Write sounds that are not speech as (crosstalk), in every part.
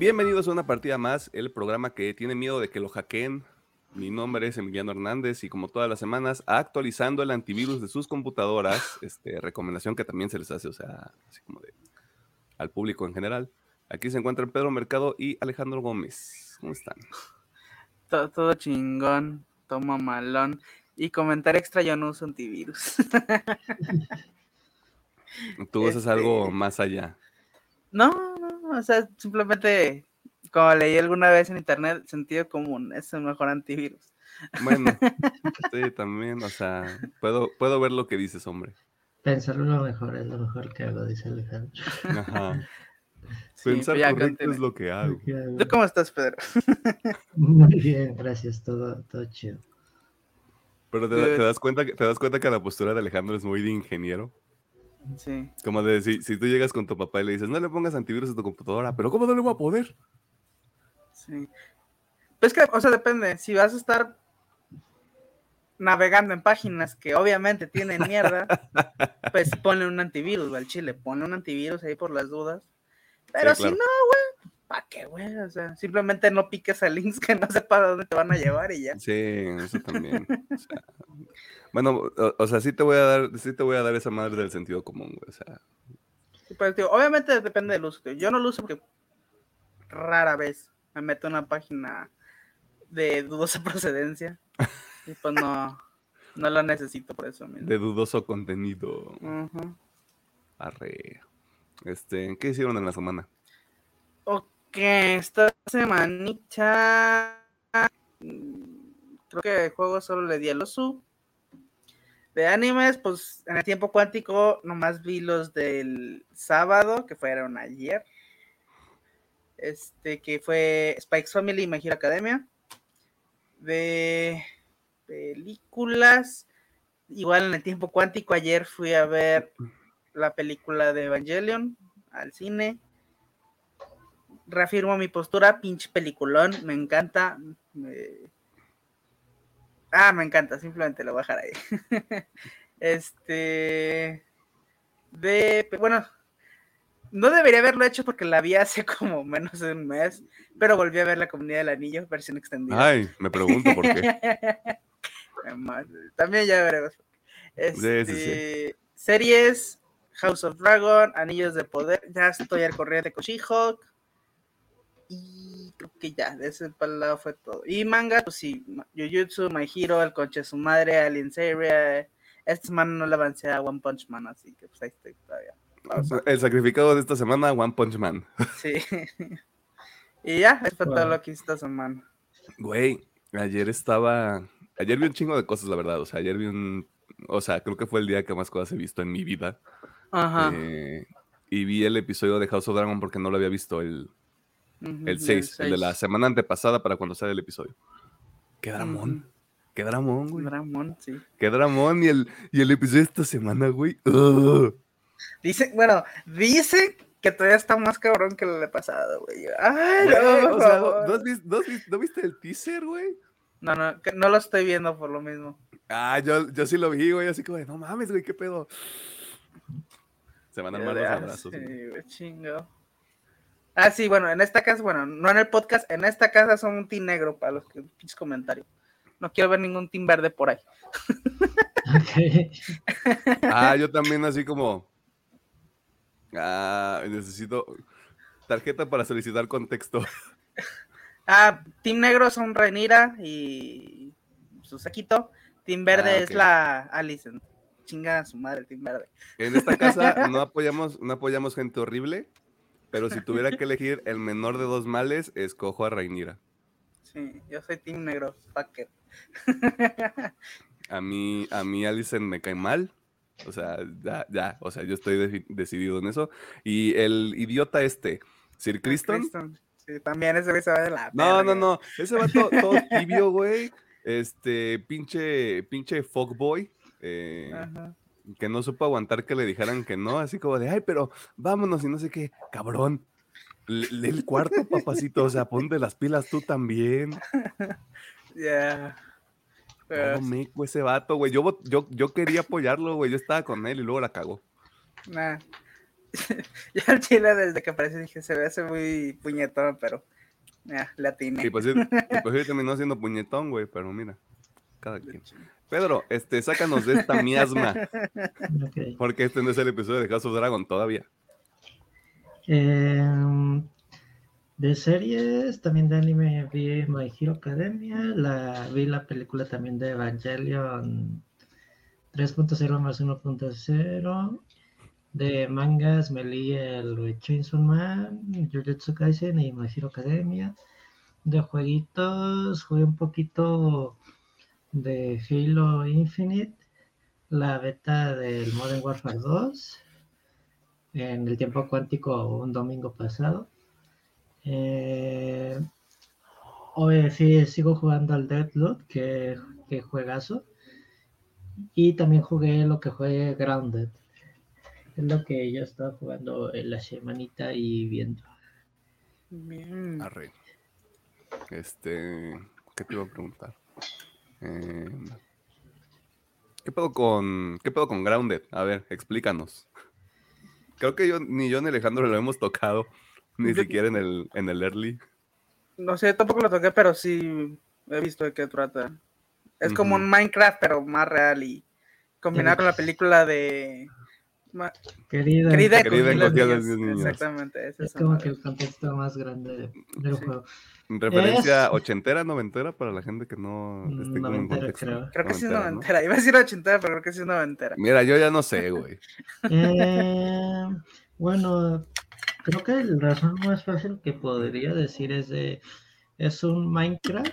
Bienvenidos a una partida más, el programa que tiene miedo de que lo hackeen. Mi nombre es Emiliano Hernández y como todas las semanas, actualizando el antivirus de sus computadoras, este, recomendación que también se les hace, o sea, así como de al público en general. Aquí se encuentran Pedro Mercado y Alejandro Gómez. ¿Cómo están? Todo, todo chingón, toma malón. Y comentar extra, yo no uso antivirus. Tú usas algo Este- más allá. No, o sea, simplemente, como leí alguna vez en internet, sentido común, es el mejor antivirus. Bueno, (laughs) sí, también, o sea, puedo, puedo ver lo que dices, hombre. Pensarlo lo mejor es lo mejor que hago, dice Alejandro. Ajá. (laughs) Sí, Pensar pues ya correcto continúe. es lo que hago. ¿Tú cómo estás, Pedro? (laughs) Muy bien, gracias, todo, todo chido. Pero te das cuenta que, te das cuenta que la postura de Alejandro es muy de ingeniero. Sí. Como de si, si tú llegas con tu papá y le dices, no le pongas antivirus a tu computadora, pero ¿cómo no le voy a poder? Sí. Pues que, o sea, depende. Si vas a estar navegando en páginas que obviamente tienen mierda, pues ponle un antivirus, al chile. Ponle un antivirus ahí por las dudas. Pero Sí, si no, güey, ¿para qué, güey? O sea, simplemente no piques a links que no sepa a dónde te van a llevar y ya. Sí, eso también. o sea, bueno, o, o sea, sí te voy a dar, sí te voy a dar esa madre del sentido común, güey. O sea, Sí, pues, tío, obviamente depende del uso. tío. Yo no lo uso porque rara vez me meto en una página de dudosa (laughs) procedencia. Y pues no, no la necesito por eso mismo. de dudoso contenido. Ujú. Arre. Este, ¿qué hicieron en la semana? Ok, esta semanita mm, creo que de juego solo le di el osu. De animes, pues en el tiempo cuántico nomás vi los del sábado, que fueron ayer. Este, que fue Spike's Family y My Academia. De películas, igual en el tiempo cuántico, ayer fui a ver la película de Evangelion al cine reafirmo mi postura, pinche peliculón, me encanta. Ah, me encanta, simplemente lo voy a dejar ahí. (laughs) este. De. Bueno, no debería haberlo hecho porque la vi hace (laughs) como menos de un mes, pero volví a ver la comunidad del anillo, versión extendida. Ay, me pregunto por qué. (laughs) También ya veremos. Este, Sí, sí, Series, House of Dragon, Anillos de Poder, ya estoy al corriente con She-Hulk. Y creo que ya, de ese lado fue todo. Y manga, pues sí, Jujutsu, My Hero, El Conche de su madre, Alien Seria. Esta semana no le avancé a One Punch Man, así que pues ahí estoy todavía. El sacrificado de esta semana, One Punch Man. (laughs) Sí. y ya, eso fue todo lo que hice esta semana. Güey, ayer estaba. Ayer vi un chingo de cosas, la verdad. O sea, ayer vi un. O sea, creo que fue el día que más cosas he visto en mi vida. Ajá. Eh, y vi el episodio de House of Dragon porque no lo había visto el, El 6, el de la semana antepasada para cuando sale el episodio. Qué dramón. Qué dramón, güey. Dramón, sí. Qué dramón. Y el, y el episodio de esta semana, güey. ugh. Dice, bueno, dice que todavía está más cabrón que el de pasado, güey. Ay, Güey, no, o sea. ¿no, has vis- no has no viste el teaser, güey? no, no, no lo estoy viendo por lo mismo. Ah, yo, yo sí lo vi, güey. Así como, de, no mames, güey, qué pedo. Se van a armar los abrazos. sí, güey, chingo. Ah, sí, bueno, en esta casa, bueno, no en el podcast, en esta casa son un team negro para los que pinches comentarios. No quiero ver ningún team verde por ahí. Ah, yo también así como. Ah, necesito tarjeta para solicitar contexto. Ah, team negro son Renira y su saquito. Team verde Ah, es la Alicent. Chinga a su madre, team verde. En esta casa (laughs) no apoyamos, no apoyamos gente horrible, pero si tuviera que (laughs) elegir el menor de dos males, escojo a Rainira. Sí, yo soy team negro, fucker. A mí, a mí Alicent me cae mal. O sea, ya, ya, o sea, yo estoy decidido en eso. Y el idiota este, Sir Criston. Criston. Sí, también ese güey se va de la No, no, no. Ese va todo, todo tibio, güey. Este, pinche, pinche fuckboy. eh, Ajá. Que no supo aguantar que le dijeran que no, así como de, ay, pero vámonos y no sé qué, cabrón. Le- Lee el cuarto, papacito, o sea, ponte las pilas tú también. (laughs) Ya. Pero Todo meco ese vato, güey. Yo, yo, yo quería apoyarlo, güey. Yo estaba con él y luego la cagó. Nah. (laughs) ya el chile desde que aparece dije, se ve hace muy puñetón, pero ya, le atiné. Sí, pues sí, pues sí (laughs) terminó siendo puñetón, güey, pero mira, cada quien. Pedro, este, sácanos de esta miasma, (laughs) porque este no es el episodio de House of Dragon todavía. Em, de series, también de anime vi My Hero Academia, la, vi la película también de Evangelion 3.0 más 1.0. De mangas me leí el Chainsaw Man, Jujutsu Kaisen y My Hero Academia. De jueguitos, jugué un poquito de Halo Infinite, la beta del Modern Warfare 2 en el tiempo cuántico un domingo pasado. Eh, hoy sí sigo jugando al Deadloop, que, que juegazo. Y también jugué lo que fue Grounded. Es lo que yo estaba jugando en la semanita y viendo. Bien. Arre. Este, ¿qué te iba a preguntar? Eh, ¿Qué pedo con, qué pedo con Grounded? A ver, explícanos. Creo que yo, ni yo ni Alejandro lo hemos tocado, ni Yo- siquiera en el, en el early. No sé, tampoco lo toqué, pero sí he visto de qué trata. Es como un Minecraft, pero más real y combinado con la película de Ma- Querida, Querida, Querida encogida encogida de los niños. Exactamente, es como que el contexto más grande del Sí. juego. Referencia Es- ochentera, noventera para la gente que no esté como en Noventera, contexto. creo. Creo que sí es Noventera, ¿no? Iba a decir ochentera, pero creo que sí es noventera. Mira, yo ya no sé, güey. (laughs) Eh, bueno, creo que la razón más fácil que podría decir es de es un Minecraft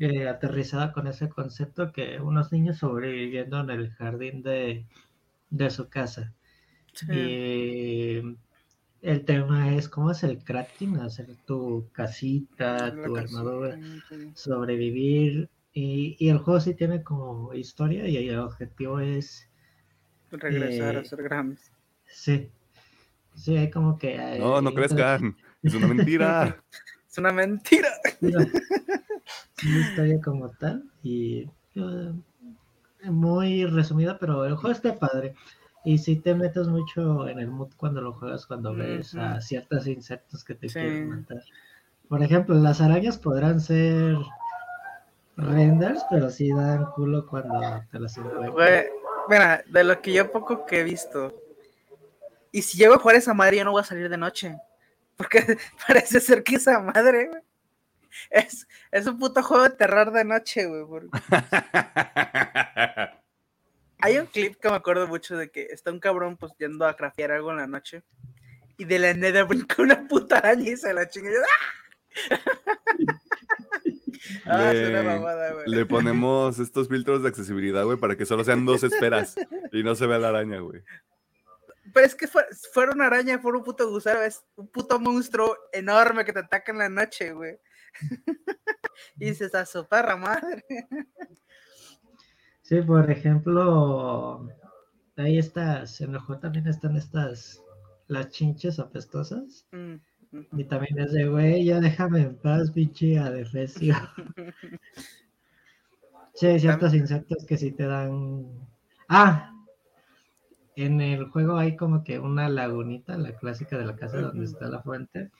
eh, aterrizada con ese concepto que unos niños sobreviviendo en el jardín de, de su casa. Sí. Y el tema es cómo es el crafting, hacer tu casita, La tu casita, armadura, sí. sobrevivir. Y, y el juego sí tiene como historia y el objetivo es Regresar a Eh, ser grandes. Sí. Sí, hay como que. eh, No, no crezcan. Es una mentira. (laughs) Es una mentira. Sí, (laughs) historia como tal. Y. eh, muy resumida, pero el juego está padre. Y si te metes mucho en el mood cuando lo juegas, cuando ves a Ujú. ciertos insectos que te Sí. quieren matar. Por ejemplo, las arañas podrán ser renders, pero sí dan culo cuando te las encuentras. Mira, de lo que yo poco que he visto. Y si llego a jugar esa madre, yo no voy a salir de noche. Porque (laughs) parece ser que esa madre, güey, (laughs) es, es un puto juego de terror de noche, güey. porque- (laughs) Hay un clip que me acuerdo mucho de que está un cabrón pues yendo a craftear algo en la noche. Y de la nada brinca una puta araña y se la chinga. ¡ah! (laughs) Ah, es una Le- mamada, güey. Le ponemos estos filtros de accesibilidad, güey, para que solo sean dos esferas y no se vea la araña, güey. Pero es que fue- fuera una araña, fuera un puto gusano, es un puto monstruo enorme que te ataca en la noche, güey. (laughs) y dices, a su perra madre. Sí, por ejemplo, ahí estas, en el juego también están estas, las chinches apestosas. Mm. Y también es de, güey, ya déjame en paz, pinche adefesio. (laughs) Sí, hay ciertos insectos que sí te dan. Ah, en el juego hay como que una lagunita, la clásica de la casa donde está la fuente.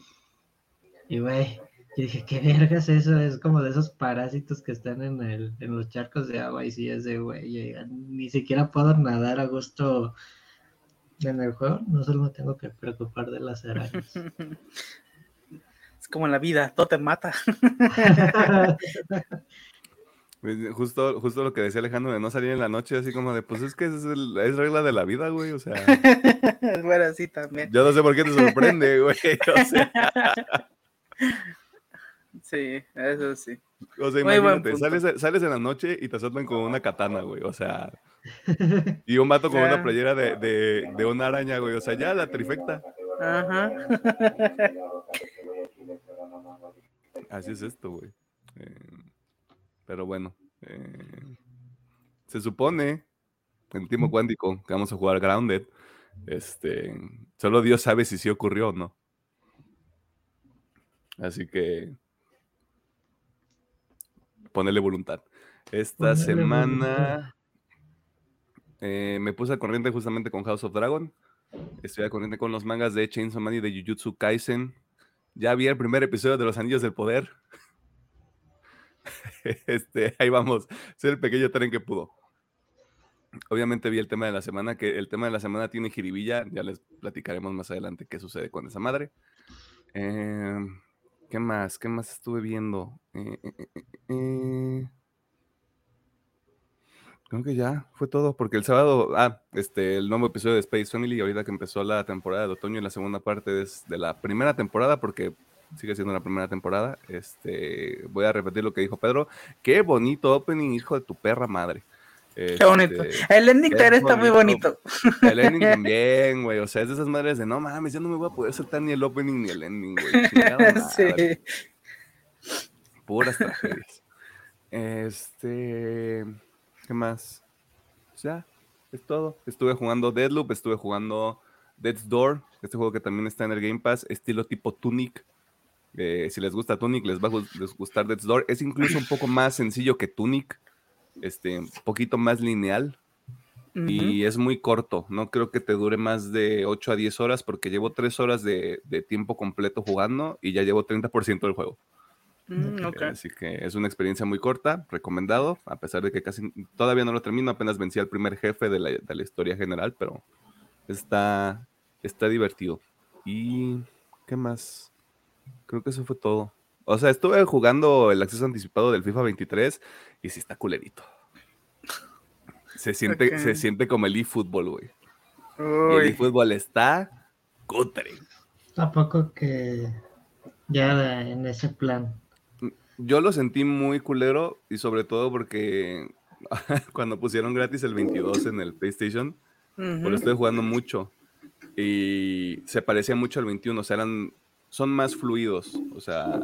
Y, güey, yo dije, ¿qué vergas es eso? Es como de esos parásitos que están en, el, en los charcos de agua. Y sí, es de, güey, ni siquiera puedo nadar a gusto en el juego. No solo me tengo que preocupar de las arañas. (laughs) Es como en la vida, todo te mata. (laughs) Pues, Justo, justo lo que decía Alejandro de no salir en la noche, así como de, pues es que es, el- es regla de la vida, güey. O sea, (laughs) bueno, sí, también. yo no sé por qué te sorprende, güey. O sea, Sí, eso sí. o sea, Muy imagínate, sales, sales en la noche y te asaltan con una katana, güey. O sea, (laughs) y un vato con una playera de, de, de una araña, güey. O sea, ya la trifecta. Ajá. (laughs) Así es esto, güey. Eh, pero bueno, eh, se supone en Timo Cuántico que vamos a jugar Grounded. Este, solo Dios sabe si sí ocurrió o no. Así que ponerle voluntad. Esta Ponerle voluntad. semana eh, me puse al corriente justamente con House of Dragon. Estoy al corriente con los mangas de Chainsaw Man y de Jujutsu Kaisen. Ya vi el primer episodio de Los Anillos del Poder. (laughs) este, ahí vamos. Ser el pequeño tren que pudo. Obviamente vi el tema de la semana, que el tema de la semana tiene jiribilla. Ya les platicaremos más adelante qué sucede con esa madre. Em, ¿Qué más? ¿Qué más estuve viendo? Eh, eh, eh, Creo que ya fue todo, porque el sábado, ah, este, el nuevo episodio de Space Family, ahorita que empezó la temporada de otoño y la segunda parte es de la primera temporada, porque sigue siendo la primera temporada. Este, voy a repetir lo que dijo Pedro. Qué bonito opening, hijo de tu perra madre. Qué bonito. Este, el ending está muy bonito. El ending (laughs) también, güey. O sea, es de esas madres de no mames, ya no me voy a poder saltar ni el opening ni el ending, güey. (laughs) sí. Puras tragedias. Este. ¿Qué más? Ya, es todo. Estuve jugando Deadloop, estuve jugando Death's Door, este juego que también está en el Game Pass, estilo tipo Tunic. Eh, si les gusta Tunic, les va a gustar Death's Door. Es incluso un poco más sencillo que Tunic, este, un poquito más lineal. Y es muy corto, no creo que te dure más de 8 a 10 horas porque llevo 3 horas de, de tiempo completo jugando y ya llevo 30% del juego. Mm, Así que es una experiencia muy corta, recomendado, a pesar de que casi todavía no lo termino, apenas vencí al primer jefe de la, de la historia general, pero está, está divertido. ¿Y qué más? Creo que eso fue todo. O sea, estuve jugando el acceso anticipado del FIFA 23 y sí está culerito. Se siente, se siente como el eFootball, güey. El eFootball está cutre. Tampoco que ya en ese plan yo lo sentí muy culero y sobre todo porque (laughs) cuando pusieron gratis el 22 en el PlayStation, pues lo estoy jugando mucho y se parecía mucho al 21, o sea, eran, son más fluidos, o sea,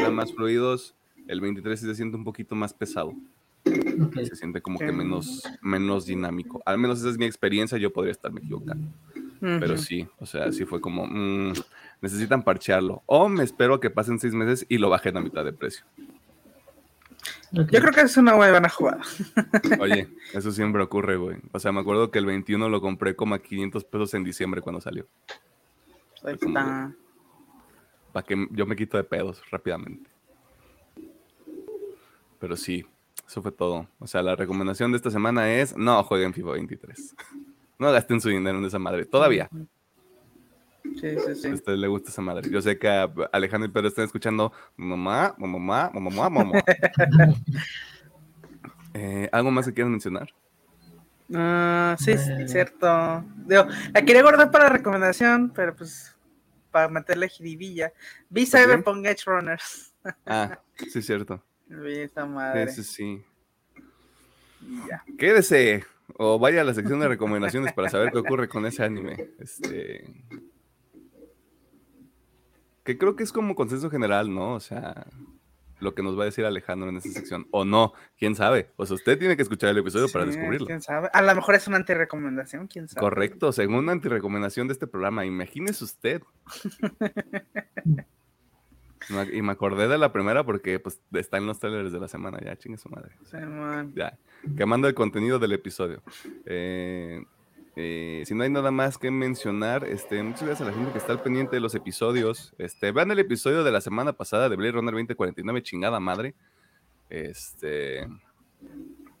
eran más fluidos, el 23 se siente un poquito más pesado. Se siente como que menos, menos dinámico. Al menos esa es mi experiencia, yo podría estarme equivocando. Pero sí, o sea, sí fue como, mm, necesitan parchearlo. O me espero a que pasen seis meses y lo bajen a mitad de precio. Yo creo que es una buena jugada. Oye, (laughs) eso siempre ocurre, güey. O sea, me acuerdo que el 21 lo compré como a 500 pesos en diciembre cuando salió. Ahí está. Para que yo me quito de pedos rápidamente. Pero sí, eso fue todo. O sea, la recomendación de esta semana es no jueguen FIFA 23. (laughs) No gasten su dinero en esa madre. Todavía. Sí, sí, sí. A usted le gusta esa madre. Yo sé que a Alejandro y Pedro están escuchando mamá, mamá, mamá, mamá. (laughs) eh, ¿Algo más que quieran mencionar? Uh, sí, sí, cierto. Digo, la quería guardar para recomendación, pero pues para meterle jiribilla. Vi Cyberpunk Edge Runners. ah, sí, cierto. (laughs) Vi esa madre. Sí, sí. Ya. Quédese o vaya a la sección de recomendaciones para saber qué ocurre con ese anime. Este. Que creo que es como consenso general, ¿no? O sea, lo que nos va a decir Alejandro en esa sección. O no, quién sabe. O sea, usted tiene que escuchar el episodio para descubrirlo. ¿Quién sabe? A lo mejor es una antirecomendación, quién sabe. Correcto, según una antirecomendación de este programa. Imagínese usted. (laughs) Y me acordé de la primera porque pues está en los trailers de la semana, ya chingue su madre. Sí, man. Ya, quemando el contenido del episodio. Eh, eh, si no hay nada más que mencionar, este, muchas gracias a la gente que está al pendiente de los episodios. Este, vean el episodio de la semana pasada de Blade Runner 2049, chingada madre. Este,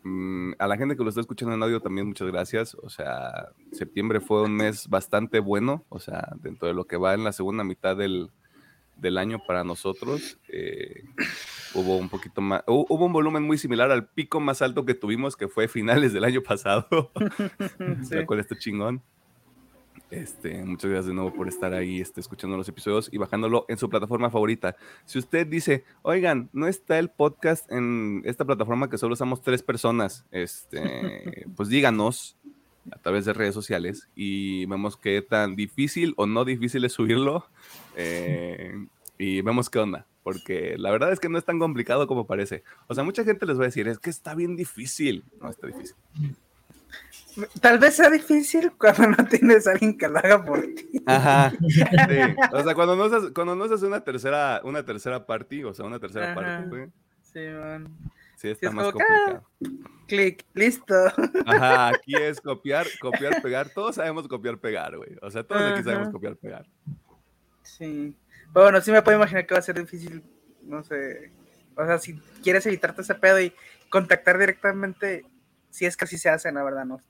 mm, a la gente que lo está escuchando en audio también muchas gracias. O sea, septiembre fue un mes bastante bueno, o sea, dentro de lo que va en la segunda mitad del, del año para nosotros. Eh, hubo un poquito más, hubo un volumen muy similar al pico más alto que tuvimos, que fue finales del año pasado, (laughs) sí. cual está chingón. Este, muchas gracias de nuevo por estar ahí este, escuchando los episodios y bajándolo en su plataforma favorita. Si usted dice, oigan, no está el podcast en esta plataforma que solo usamos tres personas, este, (laughs) pues díganos a través de redes sociales y vemos qué tan difícil o no difícil es subirlo (laughs) eh, y vemos qué onda, porque la verdad es que no es tan complicado como parece. O sea, mucha gente les va a decir, es que está bien difícil. No, está difícil. Tal vez sea difícil cuando no tienes a alguien que lo haga por ti. Ajá. Sí. O sea, cuando no haces, cuando no haces una tercera, una tercera party, o sea, una tercera parte. Sí, man. Sí, está es más como que, ah, complicado. Clic, listo. Ajá, aquí es copiar, copiar, pegar. Todos sabemos copiar, pegar, güey. O sea, todos aquí sabemos Ajá. copiar, pegar. Sí. Pero bueno, sí me puedo imaginar que va a ser difícil, no sé. O sea, si quieres evitarte ese pedo y contactar directamente, si es que así se hace, la verdad, no.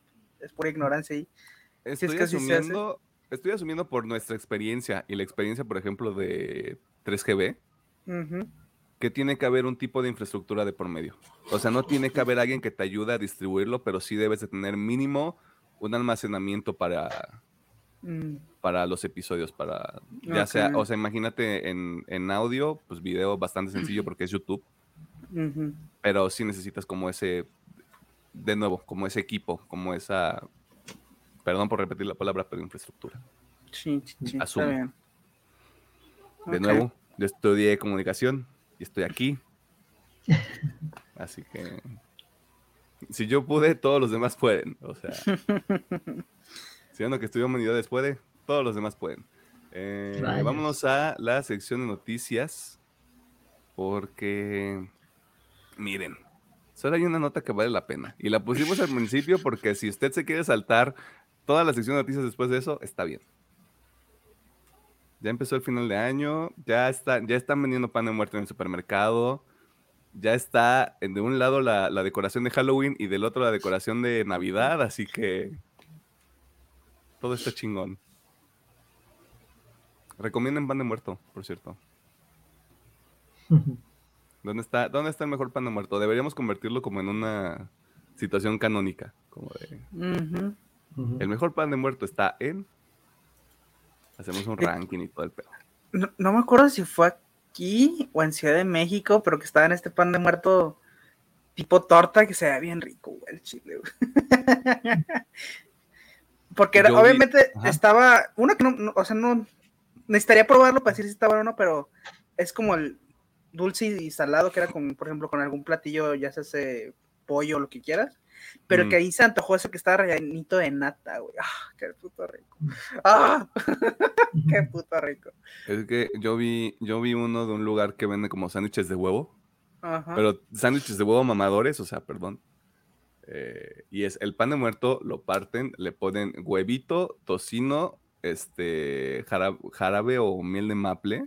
Es pura ignorancia ahí. Estoy hace. asumiendo, estoy asumiendo por nuestra experiencia y la experiencia, por ejemplo, de 3GB, Ujú. que tiene que haber un tipo de infraestructura de por medio. O sea, no tiene que haber alguien que te ayude a distribuirlo, pero sí debes de tener mínimo un almacenamiento para, Mm, para los episodios, para ya sea, o sea, imagínate en, en audio, pues video bastante sencillo porque es YouTube, pero sí necesitas como ese, de nuevo, como ese equipo, como esa, perdón por repetir la palabra, pero infraestructura. Sí, sí, sí, está bien. De nuevo, yo estudié comunicación y estoy aquí. Así que si yo pude, todos los demás pueden. O sea, (laughs) si uno que estudió humanidades puede, todos los demás pueden. Eh, vámonos a la sección de noticias. Porque, miren, solo hay una nota que vale la pena. Y la pusimos al principio porque si usted se quiere saltar toda la sección de noticias después de eso, está bien. Ya empezó el final de año, ya, está, ya están vendiendo pan de muerto en el supermercado, ya está en- de un lado la, la decoración de Halloween y del otro la decoración de Navidad, así que todo está chingón. Recomienden pan de muerto, por cierto. (laughs) ¿Dónde está, ¿Dónde está el mejor pan de muerto? Deberíamos convertirlo como en una situación canónica, como de el mejor pan de muerto está en hacemos un ranking y todo el pedo. No, no me acuerdo si fue aquí o en Ciudad de México, pero que estaba en este pan de muerto tipo torta que se veía bien rico, güey, el chile, güey. (laughs) Porque era- Yo vi- obviamente estaba, uno que no, no- o sea, no, necesitaría probarlo para decir si está bueno o no, pero es como el dulce y salado que era con, por ejemplo, con algún platillo, ya sea ese pollo o lo que quieras, pero Mm. que ahí se antojó eso que estaba rellenito de nata, güey. Ah, qué puto rico. Ah, (laughs) qué puto rico. Es que yo vi, yo vi uno de un lugar que vende como sándwiches de huevo, Ajá. pero sándwiches de huevo mamadores, o sea, perdón. Eh, y es el pan de muerto, lo parten, le ponen huevito, tocino, este, jarabe, jarabe o miel de maple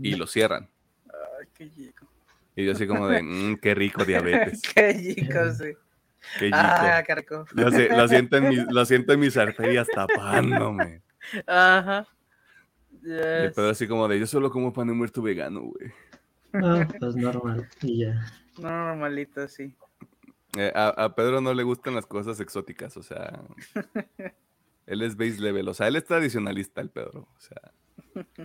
y lo cierran. Ay, qué rico. Y yo así como de, "Mm, qué rico diabetes, (laughs) qué rico, sí. qué rico. Ah, qué rico. Lo, lo siento en mis, lo siento en mis arterias tapándome. Ajá. Yes. pedo así como de, yo solo como pan de muerto vegano, güey. No, pues normal. Y ya. No, normalito, sí. Eh, a, a Pedro no le gustan las cosas exóticas, o sea, (laughs) él es base level, o sea, él es tradicionalista, el Pedro, o sea,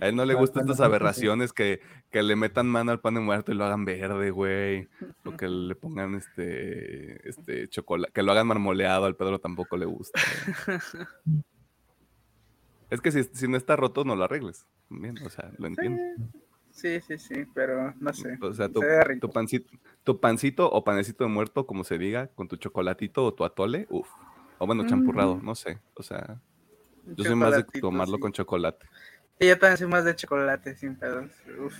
a él no le gustan estas aberraciones que, que le metan mano al pan de muerto y lo hagan verde, güey, o que (laughs) le pongan este, este chocolate, que lo hagan marmoleado, al Pedro tampoco le gusta. güey. (laughs) Es que si, si no está roto, no lo arregles, bien, o sea, lo entiendo. Sí, sí, sí, pero no sé. O sea, tu, Se pancito, tu pancito o panecito de muerto, como se diga, con tu chocolatito o tu atole, uff. O bueno, champurrado, Mm. no sé. O sea, yo soy más de tomarlo sí. con chocolate. Sí, yo también soy más de chocolate, sin pedos. Uf,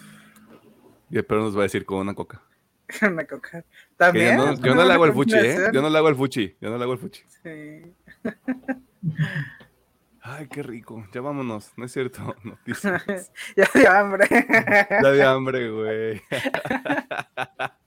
Y el perro nos va a decir con una coca. (laughs) una coca. También. yo no, yo le (laughs) hago el fuchi, ¿eh? Yo no le hago el fuchi. Yo no le hago el fuchi. Sí. (laughs) Ay, qué rico. Ya vámonos. No es cierto. (laughs) Noticias. (laughs) ya dio hambre. Ya de hambre, güey. (laughs)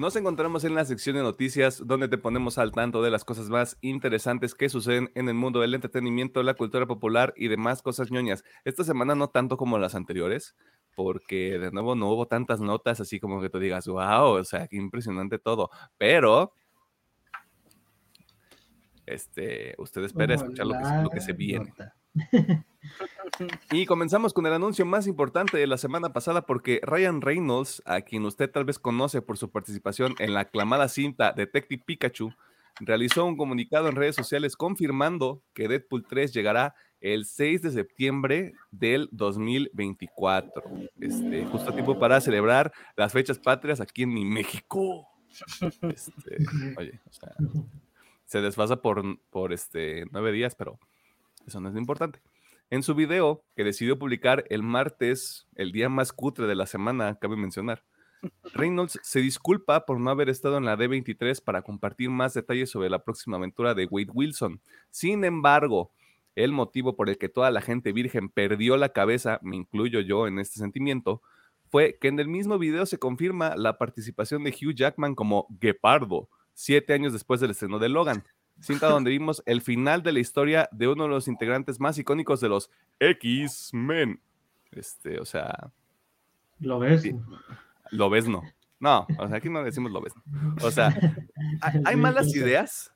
Nos encontramos en la sección de noticias donde te ponemos al tanto de las cosas más interesantes que suceden en el mundo del entretenimiento, la cultura popular y demás cosas ñoñas. Esta semana no tanto como las anteriores, porque de nuevo no hubo tantas notas así como que tú digas, wow, o sea, qué impresionante todo. Pero, este, usted espera escuchar lo que, la lo que se viene. nota. (laughs) Y comenzamos con el anuncio más importante de la semana pasada porque Ryan Reynolds, a quien usted tal vez conoce por su participación en la aclamada cinta Detective Pikachu, realizó un comunicado en redes sociales confirmando que Deadpool 3 llegará el 6 de septiembre del 2024. Este, justo a tiempo para celebrar las fechas patrias aquí en mi México. Este, (laughs) oye, o sea, se desfasa por, por este, nueve días, pero eso no es lo importante. En su video, que decidió publicar el martes, el día más cutre de la semana, cabe mencionar, (laughs) Reynolds se disculpa por no haber estado en la D23 para compartir más detalles sobre la próxima aventura de Wade Wilson. Sin embargo, el motivo por el que toda la gente virgen perdió la cabeza, me incluyo yo en este sentimiento, fue que en el mismo video se confirma la participación de Hugh Jackman como Gepardo, siete años después del estreno de Logan cinta donde vimos el final de la historia de uno de los integrantes más icónicos de los X-Men. Este, o sea. Lo ves. Lo ves, no. No, o sea, aquí no decimos lo ves. O sea, (laughs) hay, malas ideas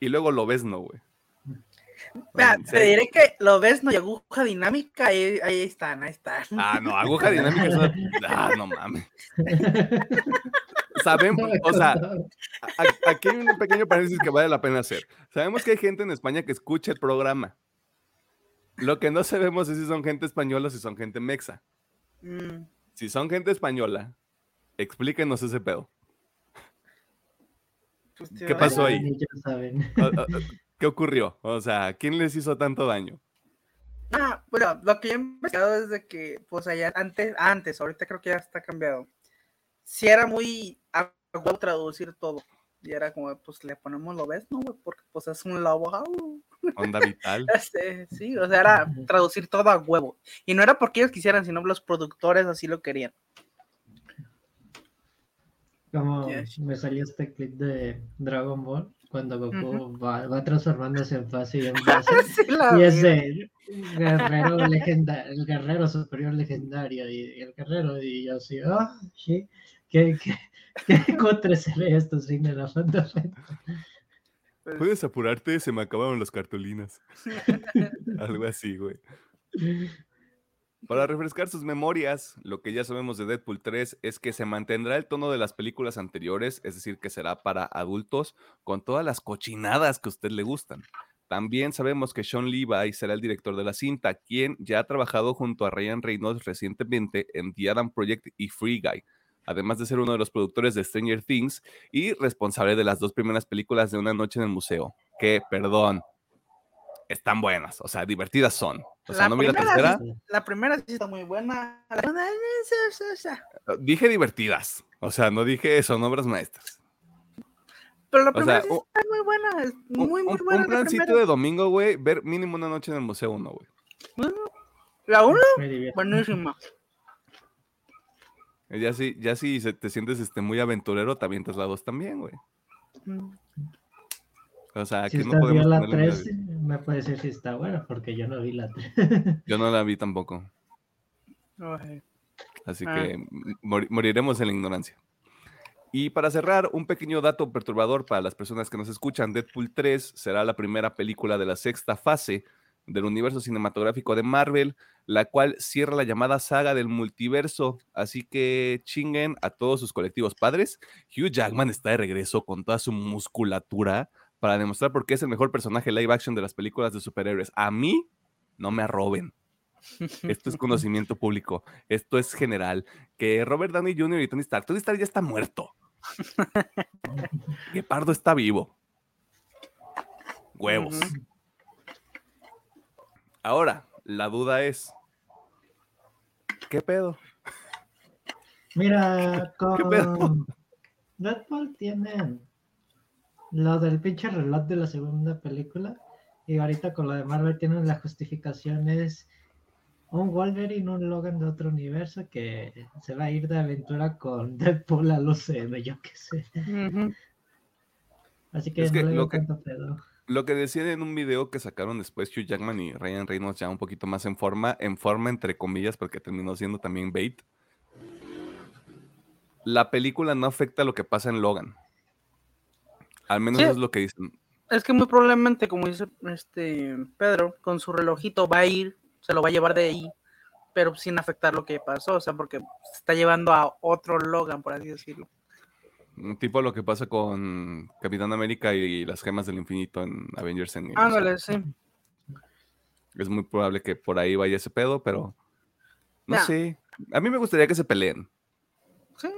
y luego lo ves, no, güey. te diré que lo ves, no, y aguja dinámica, ahí, están, ahí están. Ah, no, aguja dinámica, (laughs) eso, ah, no mames. (laughs) Sabemos, o sea, aquí hay un pequeño paréntesis que vale la pena hacer. Sabemos que hay gente en España que escucha el programa. Lo que no sabemos es si son gente española o si son gente mexa. Mm. Si son gente española, explíquenos ese pedo. Pues ¿Qué pasó ahí? ¿Qué ocurrió? O sea, ¿quién les hizo tanto daño? Ah, bueno, lo que yo he investigado es de que, pues allá antes, antes, ahorita creo que ya está cambiado si era muy traducir todo. Y era como, pues le ponemos lo ves, ¿no? Porque pues es un lobo. Onda vital. (laughs) Este, sí, o sea, era traducir todo a huevo. Y no era porque ellos quisieran, sino los productores así lo querían. Como me salió este clip de Dragon Ball cuando Goku va, transformándose en fase y en (laughs) fase. y es el guerrero legendario, el guerrero superior legendario y, el guerrero y yo así, ah, sí, qué, qué, qué se ve esto sin el afán pues Puedes apurarte, se me acabaron las cartulinas. (laughs) Algo así, güey. (laughs) Para refrescar sus memorias, lo que ya sabemos de Deadpool 3 es que se mantendrá el tono de las películas anteriores, es decir, que será para adultos con todas las cochinadas que a usted le gustan. También sabemos que Sean Levi será el director de la cinta, quien ya ha trabajado junto a Ryan Reynolds recientemente en The Adam Project y Free Guy, además de ser uno de los productores de Stranger Things y responsable de las dos primeras películas de Una Noche en el Museo, que, perdón, están buenas, o sea, divertidas son. O sea, la no vi la tercera. La primera sí está muy buena. Dije divertidas, o sea, no dije son obras maestras. Pero la primera sí está muy buena, es muy, muy buena. Un plancito de domingo, güey, ver mínimo una noche en el Museo 1, güey. La 1, buenísima. Ya si, ya si te sientes este, muy aventurero, te avientas la 2 también, güey. O sea, si no podemos la 3, me puede decir si está buena, porque yo no vi la 3. (laughs) yo no la vi tampoco. Así ah. que moriremos en la ignorancia. Y para cerrar, un pequeño dato perturbador para las personas que nos escuchan, Deadpool 3 será la primera película de la sexta fase del universo cinematográfico de Marvel, la cual cierra la llamada saga del multiverso. Así que chinguen a todos sus colectivos padres. Hugh Jackman está de regreso con toda su musculatura para demostrar por qué es el mejor personaje live action de las películas de superhéroes. A mí, no me arroben. Esto es (laughs) conocimiento público. Esto es general. Que Robert Downey Jr. y Tony Stark. Tony Stark ya está muerto. (laughs) Pardo está vivo. Huevos. Ahora, la duda es: ¿qué pedo? Mira, (laughs) con ¿Qué pedo? Deadpool tiene lo del pinche reloj de la segunda película. Y ahorita con lo de Marvel tienen la justificación es un Wolverine, un Logan de otro universo que se va a ir de aventura con (laughs) Deadpool a los yo qué sé. Así que, no le lo, que pedo. Lo que decían en un video que sacaron después Hugh Jackman y Ryan Reynolds ya un poquito más en forma, en forma entre comillas, porque terminó siendo también bait. La película no afecta lo que pasa en Logan. Al menos es lo que dicen. Es que muy probablemente, como dice este Pedro, con su relojito va a ir, se lo va a llevar de ahí, pero sin afectar lo que pasó, o sea, porque se está llevando a otro Logan, por así decirlo. Un tipo lo que pasa con Capitán América y las gemas del infinito en Avengers Endgame. Ándale, sí. Es muy probable que por ahí vaya ese pedo, pero no sé. A mí me gustaría que se peleen. Sí,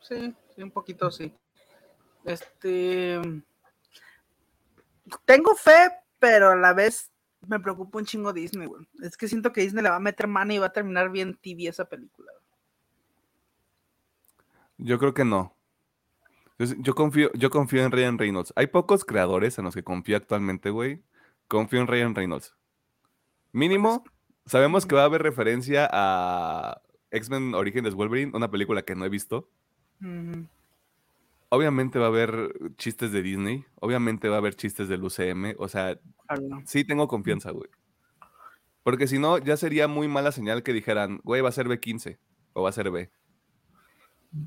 sí, sí, un poquito sí. Este. Tengo fe, pero a la vez me preocupa un chingo Disney, güey. Es que siento que Disney le va a meter mano y va a terminar bien tibia esa película. Yo creo que no. Yo, yo confío, yo confío en Ryan Reynolds. Hay pocos creadores en los que confío actualmente, güey. Confío en Ryan Reynolds. Mínimo, sabemos que va a haber referencia a X-Men Orígenes Wolverine, una película que no he visto. Obviamente va a haber chistes de Disney. Obviamente va a haber chistes del UCM. O sea, sí tengo confianza, güey. Porque si no, ya sería muy mala señal que dijeran, güey, va a ser B15 o va a ser B.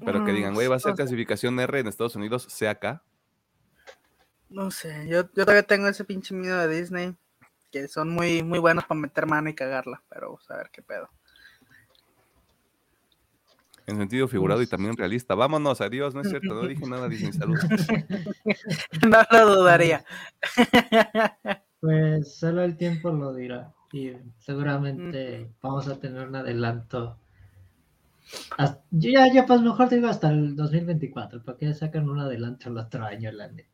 Pero que digan, güey, va a ser No sé, clasificación R en Estados Unidos, sea acá. No sé, yo, yo todavía tengo ese pinche miedo de Disney, que son muy, muy buenos para meter mano y cagarla, pero a ver qué pedo. En sentido figurado y Uf. también realista. Vámonos, adiós, no es cierto, no dije nada, Disney, (laughs) salud. (laughs) no lo dudaría. (laughs) Pues solo el tiempo lo dirá. Y seguramente vamos a tener un adelanto. Hasta- yo ya, ya pues mejor digo hasta el 2024, para que sacan un adelanto el otro año, la neta.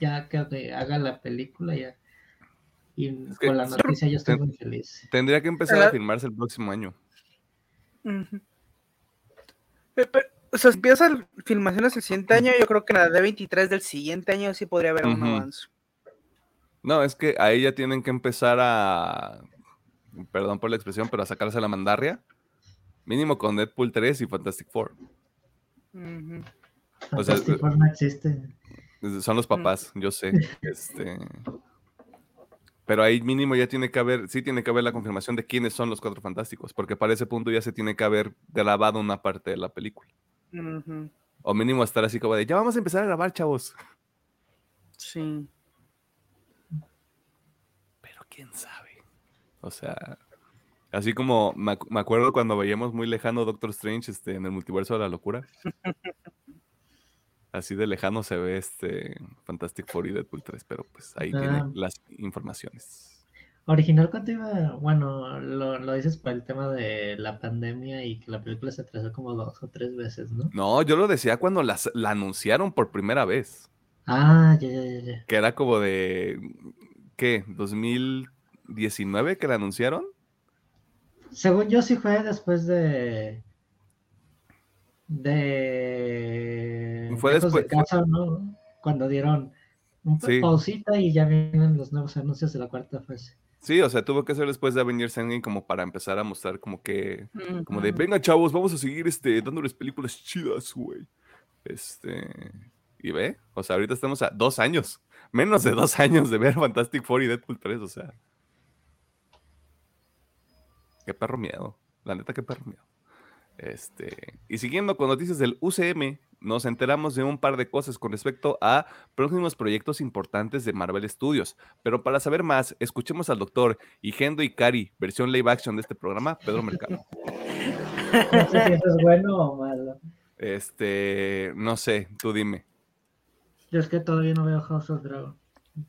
Ya que que haga la película ya. Y Es que con la noticia yo estoy ten- muy feliz. Tendría que empezar a filmarse el próximo año. Pe- O sea, empieza la filmación el siguiente año, yo creo que en la D23 del siguiente año sí podría haber un avance. No, es que ahí ya tienen que empezar a. Perdón por la expresión, pero a sacarse la mandarria. Mínimo con Deadpool 3 y Fantastic Four. O sea, Fantastic Four no existe. Son los papás, yo sé. (laughs) Este. Pero ahí mínimo ya tiene que haber, sí tiene que haber la confirmación de quiénes son los cuatro fantásticos, porque para ese punto ya se tiene que haber grabado una parte de la película. O mínimo estar así como de, ya vamos a empezar a grabar, chavos. Sí. Pero quién sabe. O sea, así como me, me acuerdo cuando veíamos muy lejano Doctor Strange este, en el multiverso de la locura. (laughs) Así de lejano se ve este Fantastic Four y Deadpool 3, pero pues ahí tiene Ah. las informaciones. Original, ¿cuánto iba? Bueno, lo, lo dices por el tema de la pandemia y que la película se atrasó como dos o tres veces, ¿no? No, yo lo decía cuando las, la anunciaron por primera vez, Ah, ya, ya, ya, ya. que era como de, ¿qué? ¿2019 que la anunciaron? Según yo sí fue después de de Fue de después, casa, ¿no? Cuando dieron un Sí. pausita y ya vienen los nuevos anuncios de la cuarta fase. Sí, o sea, tuvo que ser después de Avengers Endgame como para empezar a mostrar como que Como de, venga, chavos, vamos a seguir este, dándoles películas chidas, güey. Este. Y ve, o sea, ahorita estamos a dos años, menos de dos años de ver Fantastic Four y Deadpool 3, o sea. Qué perro miedo. La neta, qué perro miedo. Este. Y siguiendo con noticias del UCM, nos enteramos de un par de cosas con respecto a próximos proyectos importantes de Marvel Studios. Pero para saber más, escuchemos al doctor Igendo Ikari, versión live action de este programa, Pedro Mercado. No sé si eso es bueno o malo. Este, no sé, tú dime. Yo es que todavía no veo House of Dragon.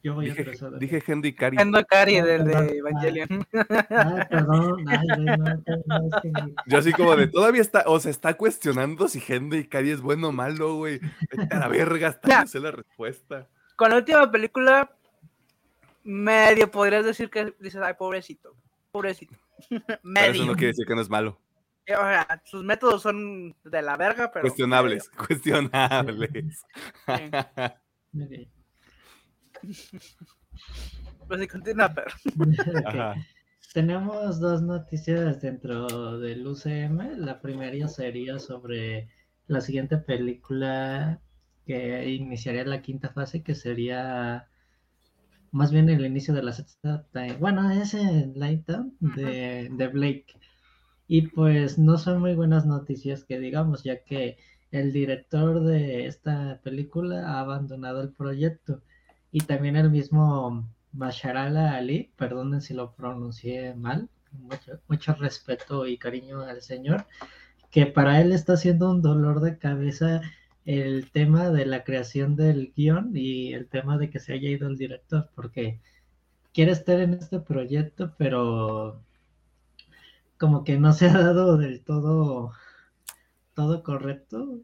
Yo voy a Dije, empezar. a ver. dije Henry Cari. Endo Cari del de Evangelion. Ay, perdón. Ay, güey, no, no, no, es que- Yo así como de, todavía está, o se está cuestionando si Henry Cari es bueno o malo, güey. Vete a la verga, hasta Ya. no sé la respuesta. Con la última película, medio podrías decir que dices, ay, pobrecito, pobrecito. Pero eso medio. no quiere decir que no es malo. O sea, sus métodos son de la verga, pero. Cuestionables, (laughs) cuestionables. medio. Pues sí, continúa, pero. (laughs) Tenemos dos noticias dentro del UCM. La primera sería sobre la siguiente película que iniciaría la quinta fase, que sería más bien el inicio de la sexta, ta- bueno, es en Lighttown de, de Blake. Y pues no son muy buenas noticias que digamos, ya que el director de esta película ha abandonado el proyecto. Y también el mismo Masharala Ali, perdonen si lo pronuncié mal, mucho, mucho respeto y cariño al señor, que para él está siendo un dolor de cabeza el tema de la creación del guion y el tema de que se haya ido el director, porque quiere estar en este proyecto, pero como que no se ha dado del todo todo correcto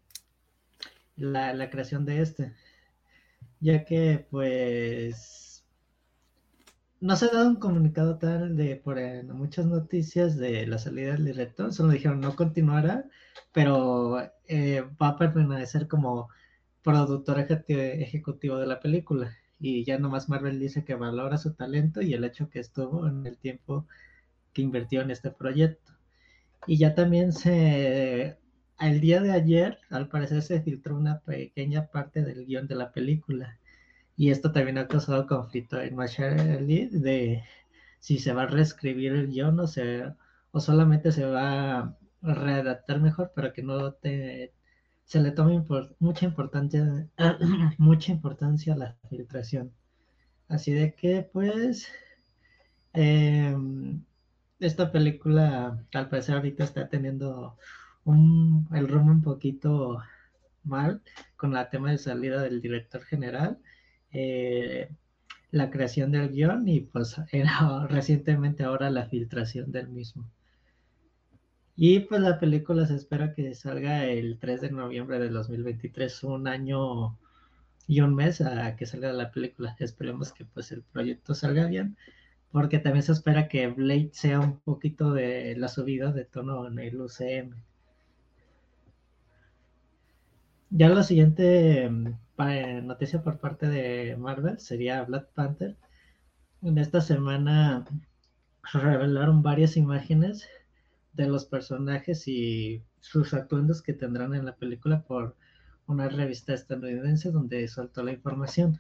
la, la creación de este, ya que pues no se ha dado un comunicado tal de por muchas noticias de la salida del director, solo dijeron no continuará, pero eh, va a permanecer como productor ejecutivo de la película. Y ya nomás Marvel dice que valora su talento y el hecho que estuvo en el tiempo que invirtió en este proyecto. Y ya también se el día de ayer, al parecer, se filtró una pequeña parte del guion de la película. Y esto también ha causado conflicto en Ali de si se va a reescribir el guion o, se, o solamente se va a redactar mejor para que no te, se le tome mucha importancia (clears throat) mucha importancia a la filtración. Así de que pues em, esta película al parecer ahorita está teniendo el rumbo un poquito mal con la tema de salida del director general, eh, la creación del guion y pues (laughs) era recientemente ahora la filtración del mismo. Y pues la película se espera que salga el 3 de noviembre de 2023, un año y un mes a que salga la película. Esperemos que pues el proyecto salga bien, porque también se espera que Blade sea un poquito de la subida de tono en el UCM. Ya la siguiente mm, noticia por parte de Marvel sería Black Panther. En esta semana revelaron varias imágenes de los personajes y sus atuendos que tendrán en la película por una revista estadounidense donde soltó la información.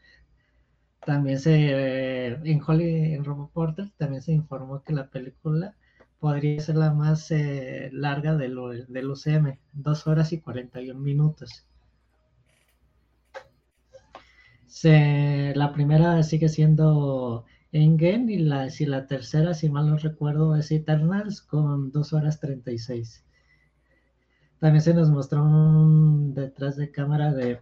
También se, en Holly, en Porter, también se informó que la película podría ser la más eh, larga del, del UCM, dos horas y 41 minutos la primera sigue siendo Engen y la, si la tercera, si mal no recuerdo, es Eternals con 2 horas 36. También se nos mostró un detrás de cámara de,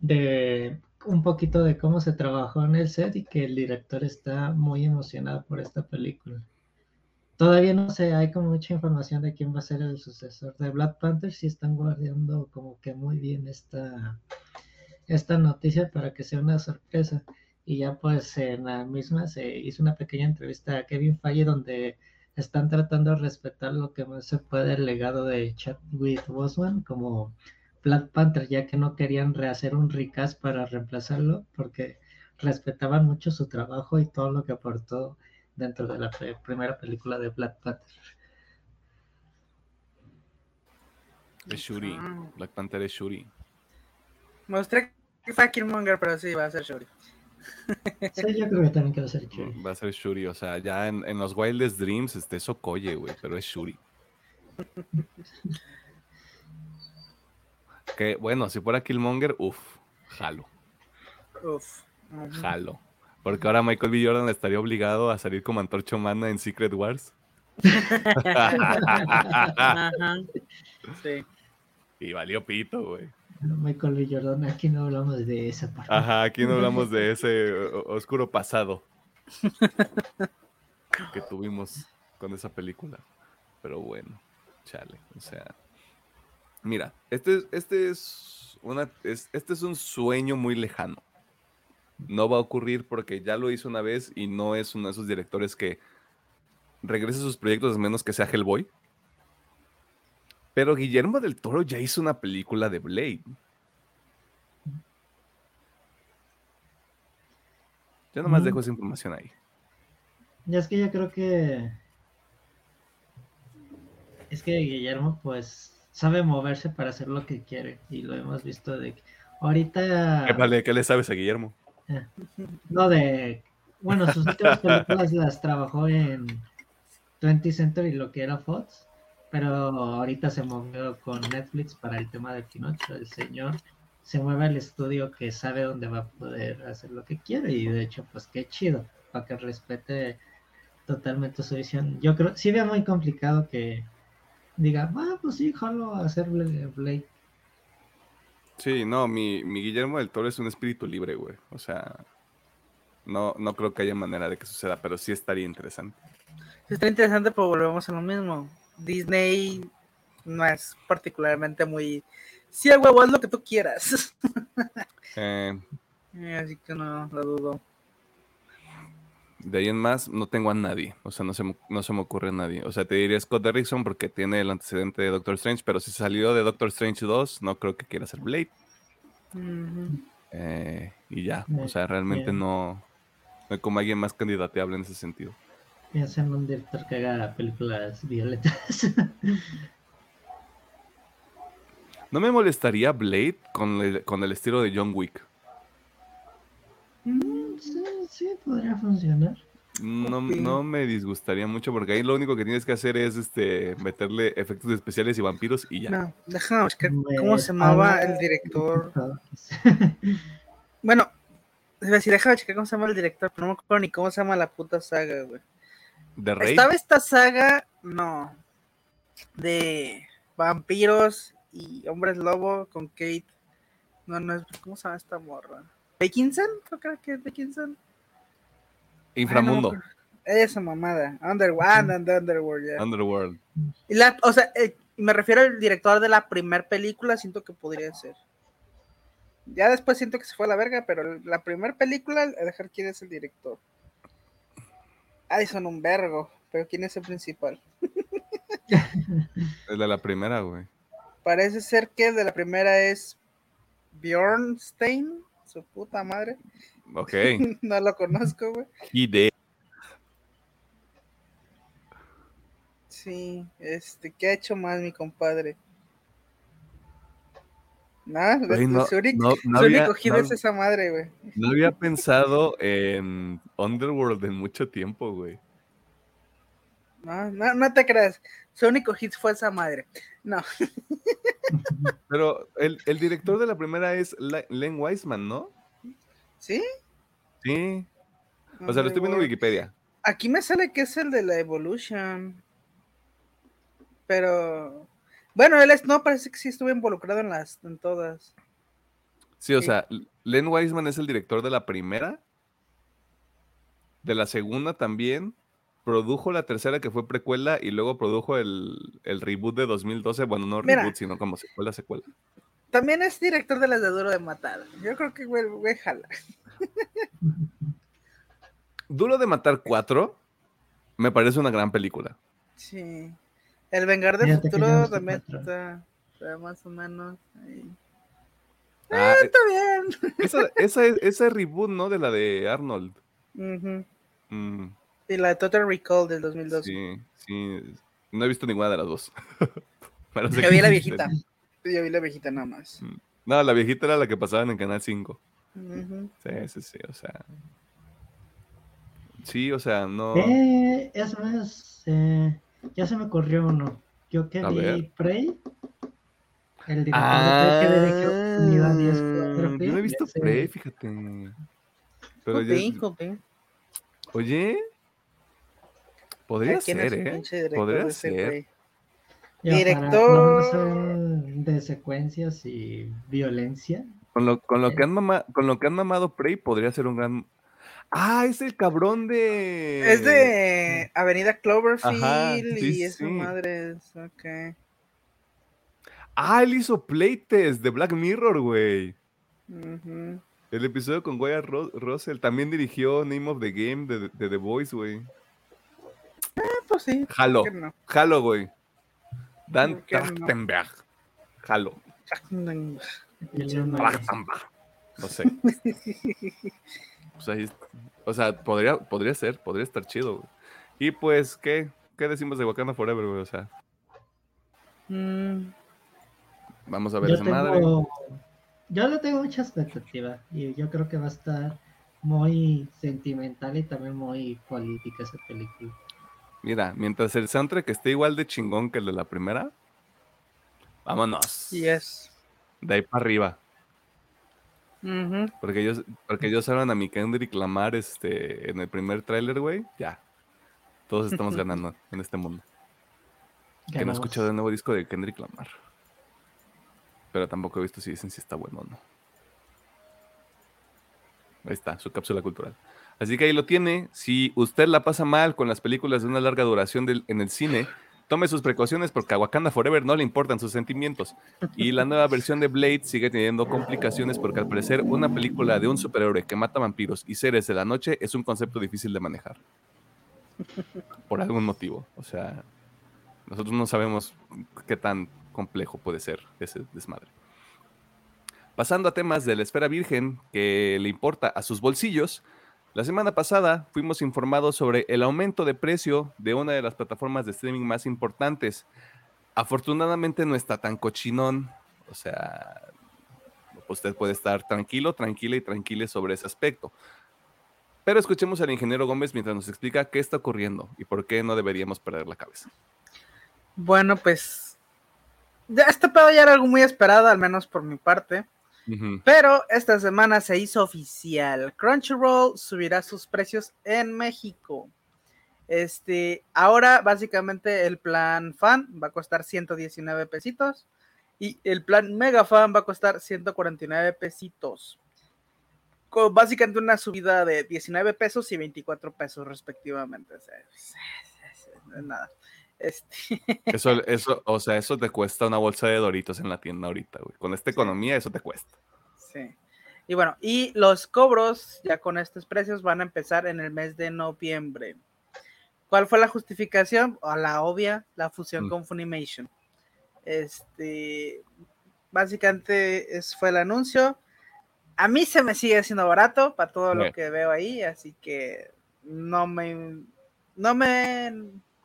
de un poquito de cómo se trabajó en el set y que el director está muy emocionado por esta película. Todavía no sé, hay como mucha información de quién va a ser el sucesor de Black Panther, si están guardando como que muy bien esta, esta noticia para que sea una sorpresa. Y ya pues en la misma se hizo una pequeña entrevista a Kevin Feige donde están tratando de respetar lo que más se puede el legado de Chadwick Boseman como Black Panther, ya que no querían rehacer un recast para reemplazarlo porque respetaban mucho su trabajo y todo lo que aportó dentro de la primera película de Black Panther. Es Shuri, ah. Black Panther es Shuri. Mostré fue Killmonger, pero sí, va a ser Shuri. Sí, yo creo que también que va a ser Shuri. Va a ser Shuri, o sea, ya en, en los Wildest Dreams este, es Okoye, güey, pero es Shuri. (laughs) que bueno, si fuera Killmonger, uff, jalo. Uff. Jalo. Porque ahora Michael B. Jordan estaría obligado a salir como Antorcho Humana en Secret Wars. (laughs) Sí. Y valió pito, güey. Michael B. Jordan, aquí no hablamos de esa parte. Ajá, aquí no hablamos de ese oscuro pasado que tuvimos con esa película. Pero bueno, chale, o sea. Mira, este, este es una, este es un sueño muy lejano. No va a ocurrir porque ya lo hizo una vez y no es uno de esos directores que regrese a sus proyectos a menos que sea Hellboy. Pero Guillermo del Toro ya hizo una película de Blade. Yo nomás dejo esa información ahí. Ya es que yo creo que. Es que Guillermo, pues, sabe moverse para hacer lo que quiere. Y lo hemos visto de. Ahorita. ¿Qué, vale, ¿Qué le sabes a Guillermo? Eh, no, de. Bueno, sus últimas películas las trabajó en 20 Century, lo que era Fox pero ahorita se movió con Netflix para el tema de Pinocho, el señor. se mueva el estudio que sabe dónde va a poder hacer lo que quiere y de hecho pues qué chido para que respete totalmente su visión. Yo creo, sí veo muy complicado que diga, ah, pues sí, jalo a hacer Blade. Sí, no, mi, mi Guillermo del Toro es un espíritu libre, güey. O sea, no, no creo que haya manera de que suceda, pero sí estaría interesante. Está interesante, pero volvemos a lo mismo. Disney no es particularmente muy. Sí, el huevo, es lo que tú quieras. (laughs) Eh, Eh, Así que no lo dudo. de ahí en más, no tengo a nadie. O sea, no se, me, no se me ocurre a nadie. O sea, te diría Scott Derrickson porque tiene el antecedente de Doctor Strange, pero si salió de Doctor Strange 2, no creo que quiera ser Blade. Eh, y ya. O sea, realmente no, no hay como alguien más candidateable en ese sentido. Piensa en un director que haga películas violentas. (laughs) No me molestaría Blade con el, con el estilo de John Wick. Mm, sí, sí, podría funcionar. No, no me disgustaría mucho porque ahí lo único que tienes que hacer es este meterle efectos especiales y vampiros y ya. No, déjame buscar cómo se llamaba el director. (laughs) Bueno, es decir, déjame checar cómo se llama el director, pero no me acuerdo ni cómo se llama la puta saga, güey. De Rey. Estaba esta saga, no, de vampiros y hombres lobo con Kate. No, no es, ¿cómo se llama esta morra? ¿Beckinson? Creo que es Beckinson. Inframundo. Ay, no. Esa mamada. Underworld, and Underworld, ya. Underworld. Y la, o sea, eh, me refiero al director de la primera película, siento que podría ser. Ya después siento que se fue a la verga, pero la primera película, a dejar quién es el director. Ay, son un vergo, pero quién es el principal. Es de la primera, güey. Parece ser que el de la primera es Bjornstein, su puta madre. Ok. (laughs) no lo conozco, güey. Y de. Sí, este, ¿qué ha hecho más mi compadre? Nada, no, único, no- había, es esa madre, güey. no había pensado en Underworld en mucho tiempo, güey. No, no, no te creas. Su único hit fue esa madre. No, (laughs) Pero el, el director de la primera es Len Wiseman, ¿no? ¿sí? Sí. O sea, lo estoy viendo en. Wikipedia. Aquí me sale que es el de la Evolution. Pero. Bueno, él es, no, parece que sí estuvo involucrado en las, en todas. Sí, o Sí. sea, Len Wiseman es el director de la primera. De la segunda también. Produjo la tercera que fue precuela y luego produjo el, el reboot de 2012. Bueno, no Mira. reboot, sino como secuela, secuela. También es director de las de Duro de Matar. Yo creo que güey, güey jala. Duro de Matar 4 me parece una gran película. Sí. El Vengar del Fíjate Futuro también está, está más o menos ahí. Ah, Está bien. (laughs) esa, esa es- ese reboot, ¿no? De la de Arnold. Mm, Y la de Total Recall del 2012. sí, sí. No he visto ninguna de las dos. (laughs) Pero sé Yo que vi la viejita. Yo vi la viejita nada más. No, la viejita era la que pasaban en Canal 5. Ujú. Sí, sí, sí, o sea. Sí, o sea, no. Eh, es más, eh, ya se me ocurrió uno. Yo que A vi ver. Prey. El director Ah, de Prey que dirigió Unidad 10 Cloverfield, yo no he visto Prey, fíjate. Pero ya- thing. oye, podría ¿Quién es ser, ¿eh? Podría ser. Director- de secuencias y violencia. Con lo, con, lo que han mama- con lo que han mamado Prey, podría ser un gran. Ah, es el cabrón de. Es de Avenida Cloverfield Ajá, sí, y esas sí. madres. Ok. Ah, él hizo Playtest de Black Mirror, güey. El episodio con Wyatt Ro- Russell. También dirigió Name of the Game de, de The Voice, güey. Ah, pues sí. Jalo, ¿por qué no? jalo, güey. Dan ¿Por qué no? Trachtenberg. Jalo. Trachtenberg. No sé. (laughs) Pues ahí o sea, podría, podría ser, podría estar chido, güey. Y pues, ¿qué? ¿Qué decimos de Wakanda Forever, güey? O sea, Mm, vamos a ver Yo esa madre. tengo, yo le tengo mucha expectativa y yo creo que va a estar muy sentimental y también muy política esa película. Mira, mientras el soundtrack esté igual de chingón que el de la primera, vámonos. yes. De ahí para arriba. Porque ellos, porque ellos a mi Kendrick Lamar este, en el primer tráiler, güey. Ya. Todos estamos ganando en este mundo. Que no he escuchado el nuevo disco de Kendrick Lamar. Pero tampoco he visto si dicen si está bueno o no. Ahí está, su cápsula cultural. Así que ahí lo tiene. Si usted la pasa mal con las películas de una larga duración del- en el cine, tome sus precauciones porque a Wakanda Forever no le importan sus sentimientos. Y la nueva versión de Blade sigue teniendo complicaciones porque al parecer una película de un superhéroe que mata vampiros y seres de la noche es un concepto difícil de manejar. Por algún motivo. O sea, nosotros no sabemos qué tan complejo puede ser ese desmadre. Pasando a temas de la esfera virgen que le importa a sus bolsillos, la semana pasada fuimos informados sobre el aumento de precio de una de las plataformas de streaming más importantes. Afortunadamente no está tan cochinón, o sea, usted puede estar tranquilo, tranquila y tranquila sobre ese aspecto. Pero escuchemos al ingeniero Gómez mientras nos explica qué está ocurriendo y por qué no deberíamos perder la cabeza. Bueno, pues. Ya este pedo ya era algo muy esperado, al menos por mi parte. Pero esta semana se hizo oficial. Crunchyroll subirá sus precios en México. Este, ahora básicamente el plan fan va a costar 119 pesitos y el plan mega fan va a costar 149 pesitos. Con básicamente una subida de 19 pesos y 24 pesos respectivamente. Es nada. Este, Eso, (laughs) eso, o sea, eso te cuesta una bolsa de doritos en la tienda ahorita, güey. Con esta economía, eso te cuesta. Sí. Y bueno, y los cobros ya con estos precios van a empezar en el mes de noviembre. ¿Cuál fue la justificación? O la obvia, la fusión Mm. con Funimation. Este, básicamente es, fue el anuncio. A mí se me sigue haciendo barato para todo lo que veo ahí, así que no me, no me,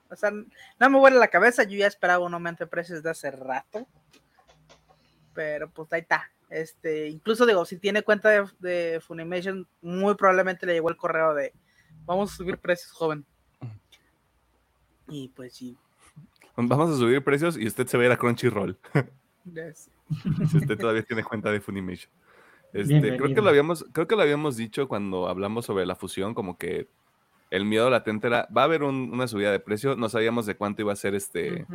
o sea, no me huele la cabeza. Yo ya esperaba un aumento de precios de hace rato pero pues ahí está. Este, incluso digo, si tiene cuenta de, de Funimation, muy probablemente le llegó el correo de vamos a subir precios, joven. Y pues sí. Vamos a subir precios y usted se va a ir a Crunchyroll. (laughs) es- (laughs) si usted todavía tiene cuenta de Funimation. Este, creo que lo habíamos, creo que lo habíamos dicho cuando hablamos sobre la fusión, como que el miedo latente era, va a haber un- una subida de precio, no sabíamos de cuánto iba a ser este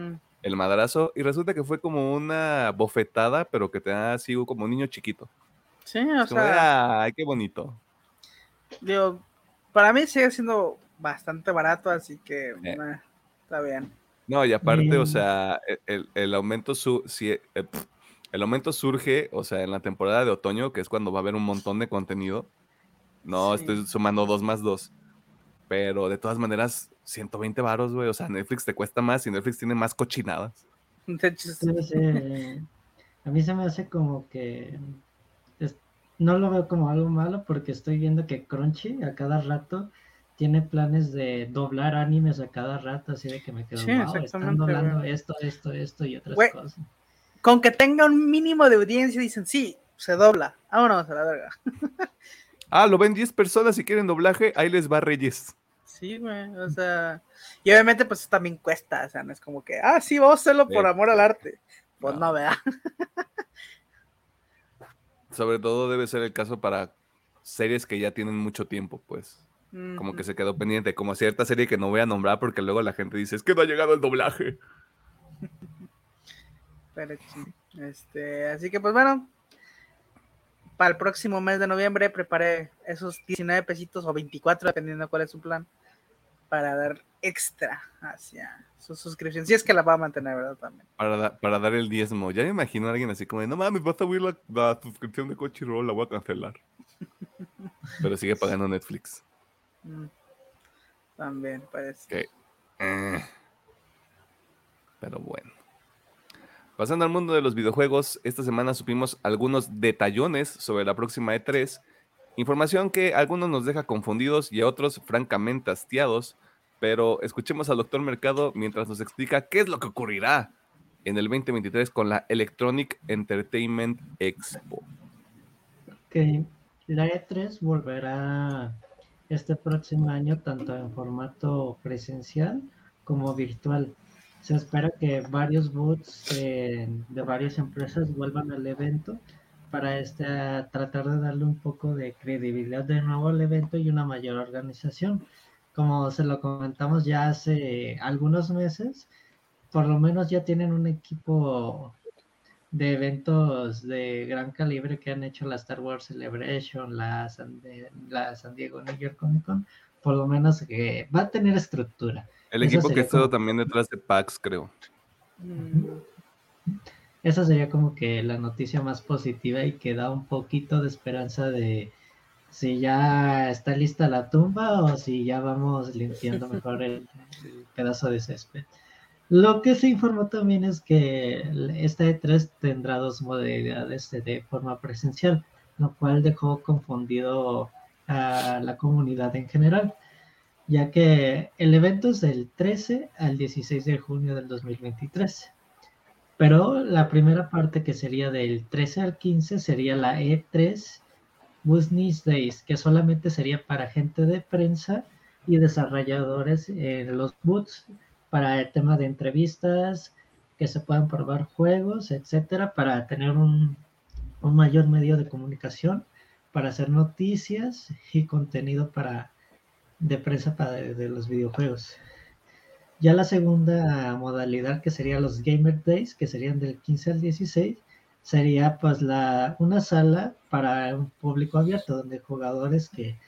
el madrazo, y resulta que fue como una bofetada, pero que te da así como un niño chiquito. Sí, o como de, sea, "Ay, qué bonito. digo, para mí sigue siendo bastante barato, así que Eh. está bien. No, y aparte, o sea, e- el, el aumento su, eh, pf, el aumento surge, o sea, en la temporada de otoño, que es cuando va a haber un montón de contenido. No Sí. estoy sumando dos más dos. Pero de todas maneras, 120 varos, güey. O sea, Netflix te cuesta más y Netflix tiene más cochinadas. De hecho, sí. Debe ser- a mí se me hace como que es- no lo veo como algo malo porque estoy viendo que Crunchy a cada rato tiene planes de doblar animes a cada rato, así de que me quedo, Sí, wow, están doblando güey. esto, esto, esto y otras Güey. cosas. con que tenga un mínimo de audiencia, dicen, sí, se dobla. Vámonos a la verga. (laughs) Ah, lo ven 10 personas si quieren doblaje, ahí les va Reyes. Sí, güey, o sea, y obviamente pues también cuesta, o sea, no es como que, ah, sí, vamos a hacerlo por Sí. amor al arte. Pues No. no, ¿verdad? (laughs) Sobre todo debe ser el caso para series que ya tienen mucho tiempo, pues. Como que se quedó pendiente, como cierta serie que no voy a nombrar porque luego la gente dice, es que no ha llegado el doblaje. (laughs) Pero Este, así que pues bueno, para el próximo mes de noviembre preparé esos 19 pesitos o 24, dependiendo cuál es su plan, para dar extra hacia su suscripción. Si es que la va a mantener, ¿verdad? También. Para, da- para dar el diezmo. Ya me imagino a alguien así como, de, no mames, vas a subir la, la suscripción de Crunchyroll, la voy a cancelar. (laughs) Pero sigue pagando Netflix. Mm, También parece. Ok. Eh. Pero bueno. Pasando al mundo de los videojuegos, esta semana supimos algunos detallones sobre la próxima E3. Información que a algunos nos deja confundidos y a otros francamente hastiados. Pero escuchemos al doctor Mercado mientras nos explica qué es lo que ocurrirá en el 2023 con la Electronic Entertainment Expo. Que la E3 volverá este próximo año tanto en formato presencial como virtual. Se espera que varios booths eh, de varias empresas vuelvan al evento para este, tratar de darle un poco de credibilidad de nuevo al evento y una mayor organización. Como se lo comentamos ya hace algunos meses, por lo menos ya tienen un equipo de eventos de gran calibre que han hecho la Star Wars Celebration, la San, la San Diego New York Comic Con, por lo menos que va a tener estructura. El equipo que estuvo también detrás de PAX, creo. Esa sería como que la noticia más positiva y que da un poquito de esperanza de si ya está lista la tumba o si ya vamos limpiando mejor el, pedazo de césped. Lo que se informó también es que esta E3 tendrá dos modalidades de forma presencial, lo cual dejó confundido a la comunidad en general, ya que el evento es del 13 al 16 de junio del 2023. Pero la primera parte que sería del 13 al 15 sería la E3 Business Days, que solamente sería para gente de prensa y desarrolladores en los booths para el tema de entrevistas, que se puedan probar juegos, etcétera, para tener un, mayor medio de comunicación, para hacer noticias y contenido para de prensa para de los videojuegos. Ya la segunda modalidad, que sería los Gamer Days, que serían del 15 al 16, sería pues la, una sala para un público abierto, donde jugadores que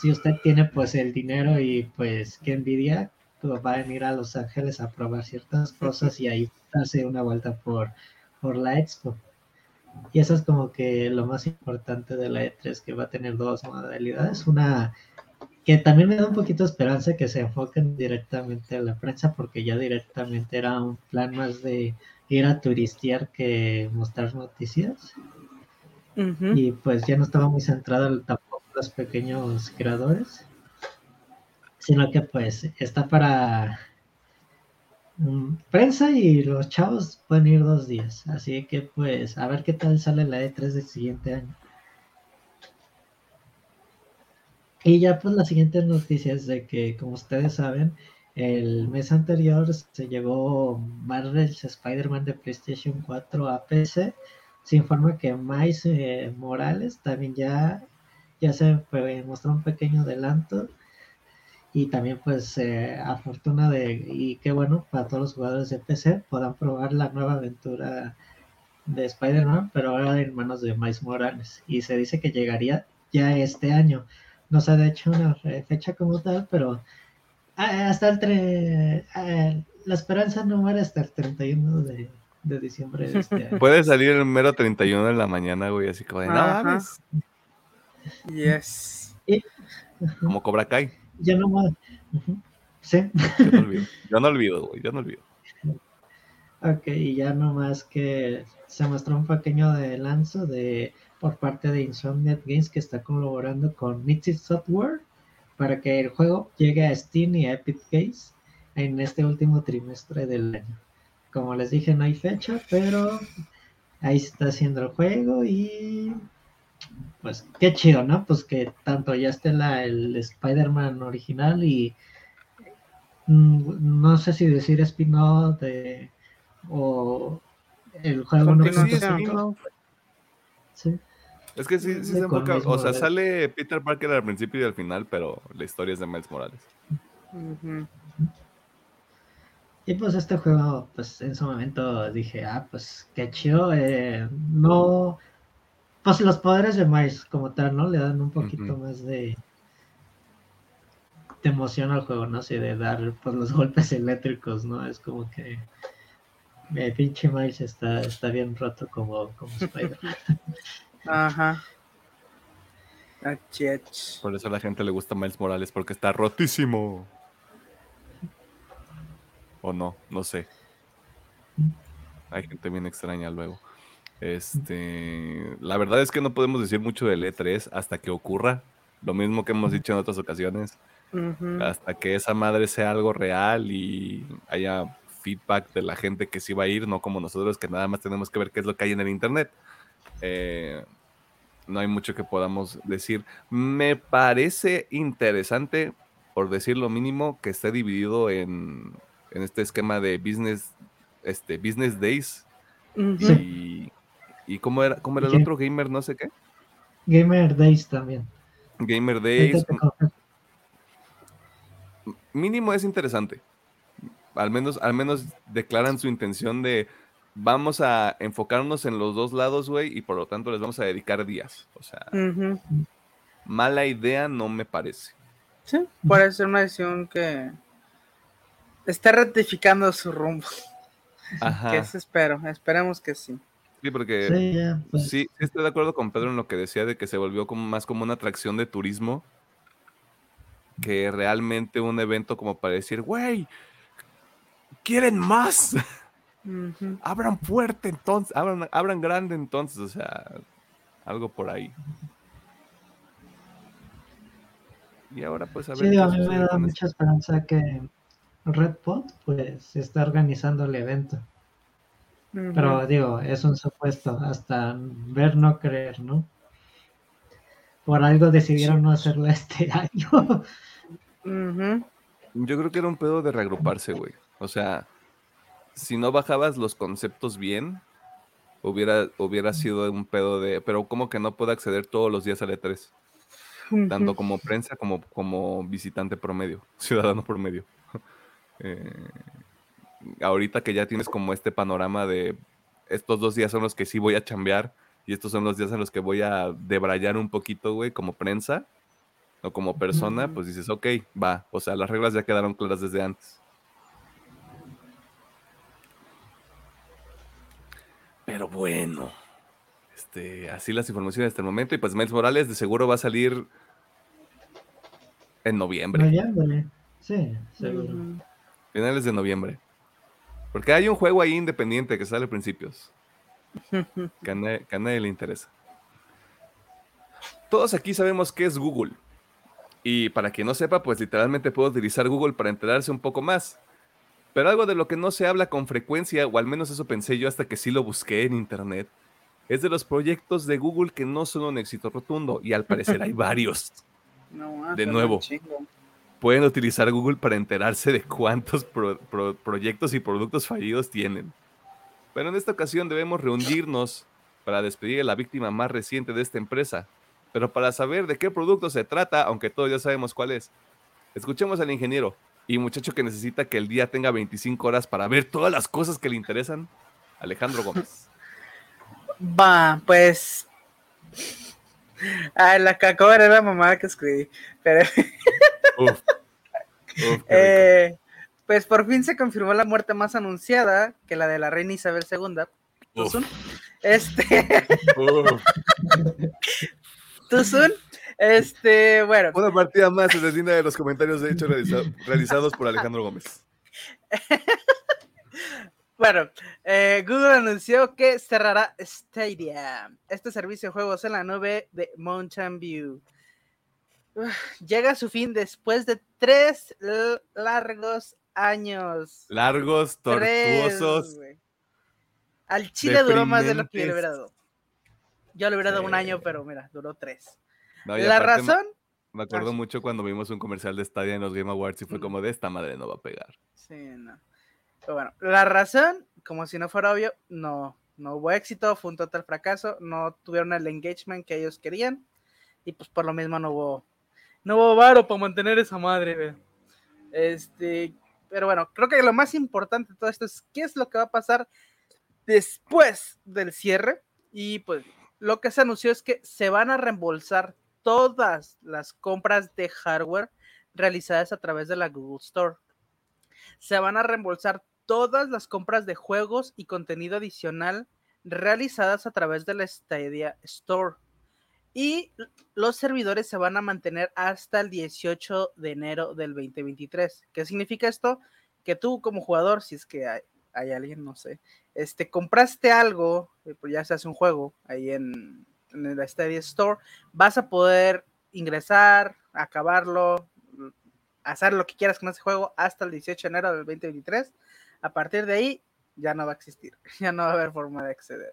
si usted tiene pues el dinero y pues que envidia, pues va a venir a Los Ángeles a probar ciertas cosas y ahí hace una vuelta por, por la expo. Y eso es como que lo más importante de la E3, que va a tener dos modalidades. Una que también me da un poquito de esperanza que se enfoquen directamente a la prensa, porque ya directamente era un plan más de ir a turistear que mostrar noticias. Y pues ya no estaba muy centrado tampoco en los pequeños creadores, sino que pues está para mm, prensa y los chavos pueden ir dos días. Así que pues a ver qué tal sale la E3 del siguiente año. Y ya pues la siguiente noticia es de que, como ustedes saben, el mes anterior se llevó Marvel's Spider-Man de PlayStation 4 a PC. Se informa que Miles eh, Morales también ya, ya se mostró un pequeño adelanto. Y también pues eh, a fortuna de, y qué bueno para todos los jugadores de PC, puedan probar la nueva aventura de Spider-Man, pero ahora en manos de Miles Morales. Y se dice que llegaría ya este año. No se ha hecho una fecha como tal, pero ah, hasta el ah, la esperanza no muere hasta el 31 de, de diciembre de este año. Puede salir el mero 31 de la mañana, güey, así como de nada Yes. como Cobra Kai. Ya no más. Sí. Yo no olvido, güey, yo no olvido. Ok, y ya nomás que se mostró un pequeño de lanzo de por parte de Insomniac Games que está colaborando con Mythic Software para que el juego llegue a Steam y a Epic Games en este último trimestre del año. Como les dije, no hay fecha, pero ahí se está haciendo el juego y pues qué chido, ¿no? Pues que tanto ya esté la, el Spider-Man original y mm, no sé si decir spin-off de o el juego no sí. Es que sí, sí se enfoca. O sea, sale Peter Parker al principio y al final, pero la historia es de Miles Morales. Y pues este juego, pues en su momento dije, ah, pues qué chido. Eh, no. Pues los poderes de Miles como tal, ¿no? Le dan un poquito más de. de emoción al juego, ¿no? sé, de dar pues los golpes eléctricos, ¿no? Es como que. El pinche Miles está, está bien roto como, como (laughs) Spider. Ajá. Por eso a la gente le gusta Miles Morales, porque está rotísimo. O no, no sé. Hay gente bien extraña luego. Este, la verdad es que no podemos decir mucho del E3 hasta que ocurra. Lo mismo que hemos dicho en otras ocasiones. Hasta que esa madre sea algo real y haya feedback de la gente que sí va a ir, no como nosotros que nada más tenemos que ver qué es lo que hay en el internet. Eh, no hay mucho que podamos decir. Me parece interesante, por decir lo mínimo, que esté dividido en, este esquema de business, este, business days. y, ¿Y cómo era, cómo era el otro gamer, no sé qué? Gamer Days también. Gamer Days. Mínimo es interesante. Al menos, al menos declaran su intención de vamos a enfocarnos en los dos lados, güey, y por lo tanto les vamos a dedicar días. O sea, mala idea no me parece. Sí, puede ser una decisión que está ratificando su rumbo. Ajá. Que eso espero, esperemos que sí. Sí, porque sí, pues. sí, estoy de acuerdo con Pedro en lo que decía de que se volvió como más como una atracción de turismo que realmente un evento como para decir, güey, quieren más. (laughs) Abran fuerte entonces, abran, abran grande entonces, o sea, algo por ahí. Y ahora pues a ver. Sí, a mí me da mucha esperanza que Redpot pues está organizando el evento. Pero digo, es un supuesto, hasta ver no creer, ¿no? Por algo decidieron no hacerlo este (laughs) año. Yo creo que era un pedo de reagruparse, güey. O sea, si no bajabas los conceptos bien, hubiera, hubiera sido un pedo de, pero como que no puedo acceder todos los días al E3? Tanto como prensa como como visitante promedio, (laughs) ciudadano promedio. (laughs) Eh, ahorita que ya tienes como este panorama de estos dos días son los que sí voy a chambear y estos son los días en los que voy a debrayar un poquito, güey, como prensa o como persona, pues dices, ok, va. O sea, las reglas ya quedaron claras desde antes. Pero bueno, este, así las informaciones hasta el momento. Y pues Miles Morales de seguro va a salir en noviembre. Noviembre, sí, seguro. Finales de noviembre. Porque hay un juego ahí independiente que sale a principios. (laughs) Que a, nadie, le interesa. Todos aquí sabemos qué es Google. Y para quien no sepa, pues literalmente puedo utilizar Google para enterarse un poco más. Pero algo de lo que no se habla con frecuencia, o al menos eso pensé yo hasta que sí lo busqué en internet, es de los proyectos de Google que no son un éxito rotundo. Y al parecer hay varios. (laughs) de nuevo pueden utilizar Google para enterarse de cuántos proyectos y productos fallidos tienen. Pero en esta ocasión debemos reunirnos para despedir a la víctima más reciente de esta empresa. Pero para saber de qué producto se trata, aunque todos ya sabemos cuál es, escuchemos al ingeniero y muchacho que necesita que el día tenga 25 horas para ver todas las cosas que le interesan, Alejandro Gómez. (laughs) Va, pues. Ah, la cacoba era la mamá que escribí. Pero. (laughs) Eh, pues por fin se confirmó la muerte más anunciada que la de la reina Isabel II. Tuzun. Este. (laughs) Tuzun. Este, bueno. Una partida más asesina de los comentarios de hecho realizados por Alejandro Gómez. (laughs) Bueno, eh, Google anunció que cerrará Stadia, este servicio de juegos en la nube de Mountain View llega a su fin después de tres largos años. Largos, tortuosos. Al Chile duró más de lo que yo le hubiera dado. Yo le hubiera dado un año, pero mira, duró tres. La razón. Me, acuerdo mucho cuando vimos un comercial de Stadia en los Game Awards y fue como de esta madre no va a pegar. Sí, no. Pero bueno, la razón, como si no fuera obvio, no, no hubo éxito, fue un total fracaso, no tuvieron el engagement que ellos querían y pues por lo mismo no hubo no hubo varo para mantener esa madre, Este, pero bueno, creo que lo más importante de todo esto es qué es lo que va a pasar después del cierre. Y pues lo que se anunció es que se van a reembolsar todas las compras de hardware realizadas a través de la Google Store. Se van a reembolsar todas las compras de juegos y contenido adicional realizadas a través de la Stadia Store. Y los servidores se van a mantener hasta el 18 de enero del 2023. ¿Qué significa esto? Que tú como jugador, si es que hay, alguien, no sé, este, compraste algo, eh, pues ya se hace un juego ahí en, en el Stadia Store, vas a poder ingresar, acabarlo, hacer lo que quieras con ese juego hasta el 18 de enero del 2023. A partir de ahí ya no va a existir, (laughs) ya no va a haber forma de acceder.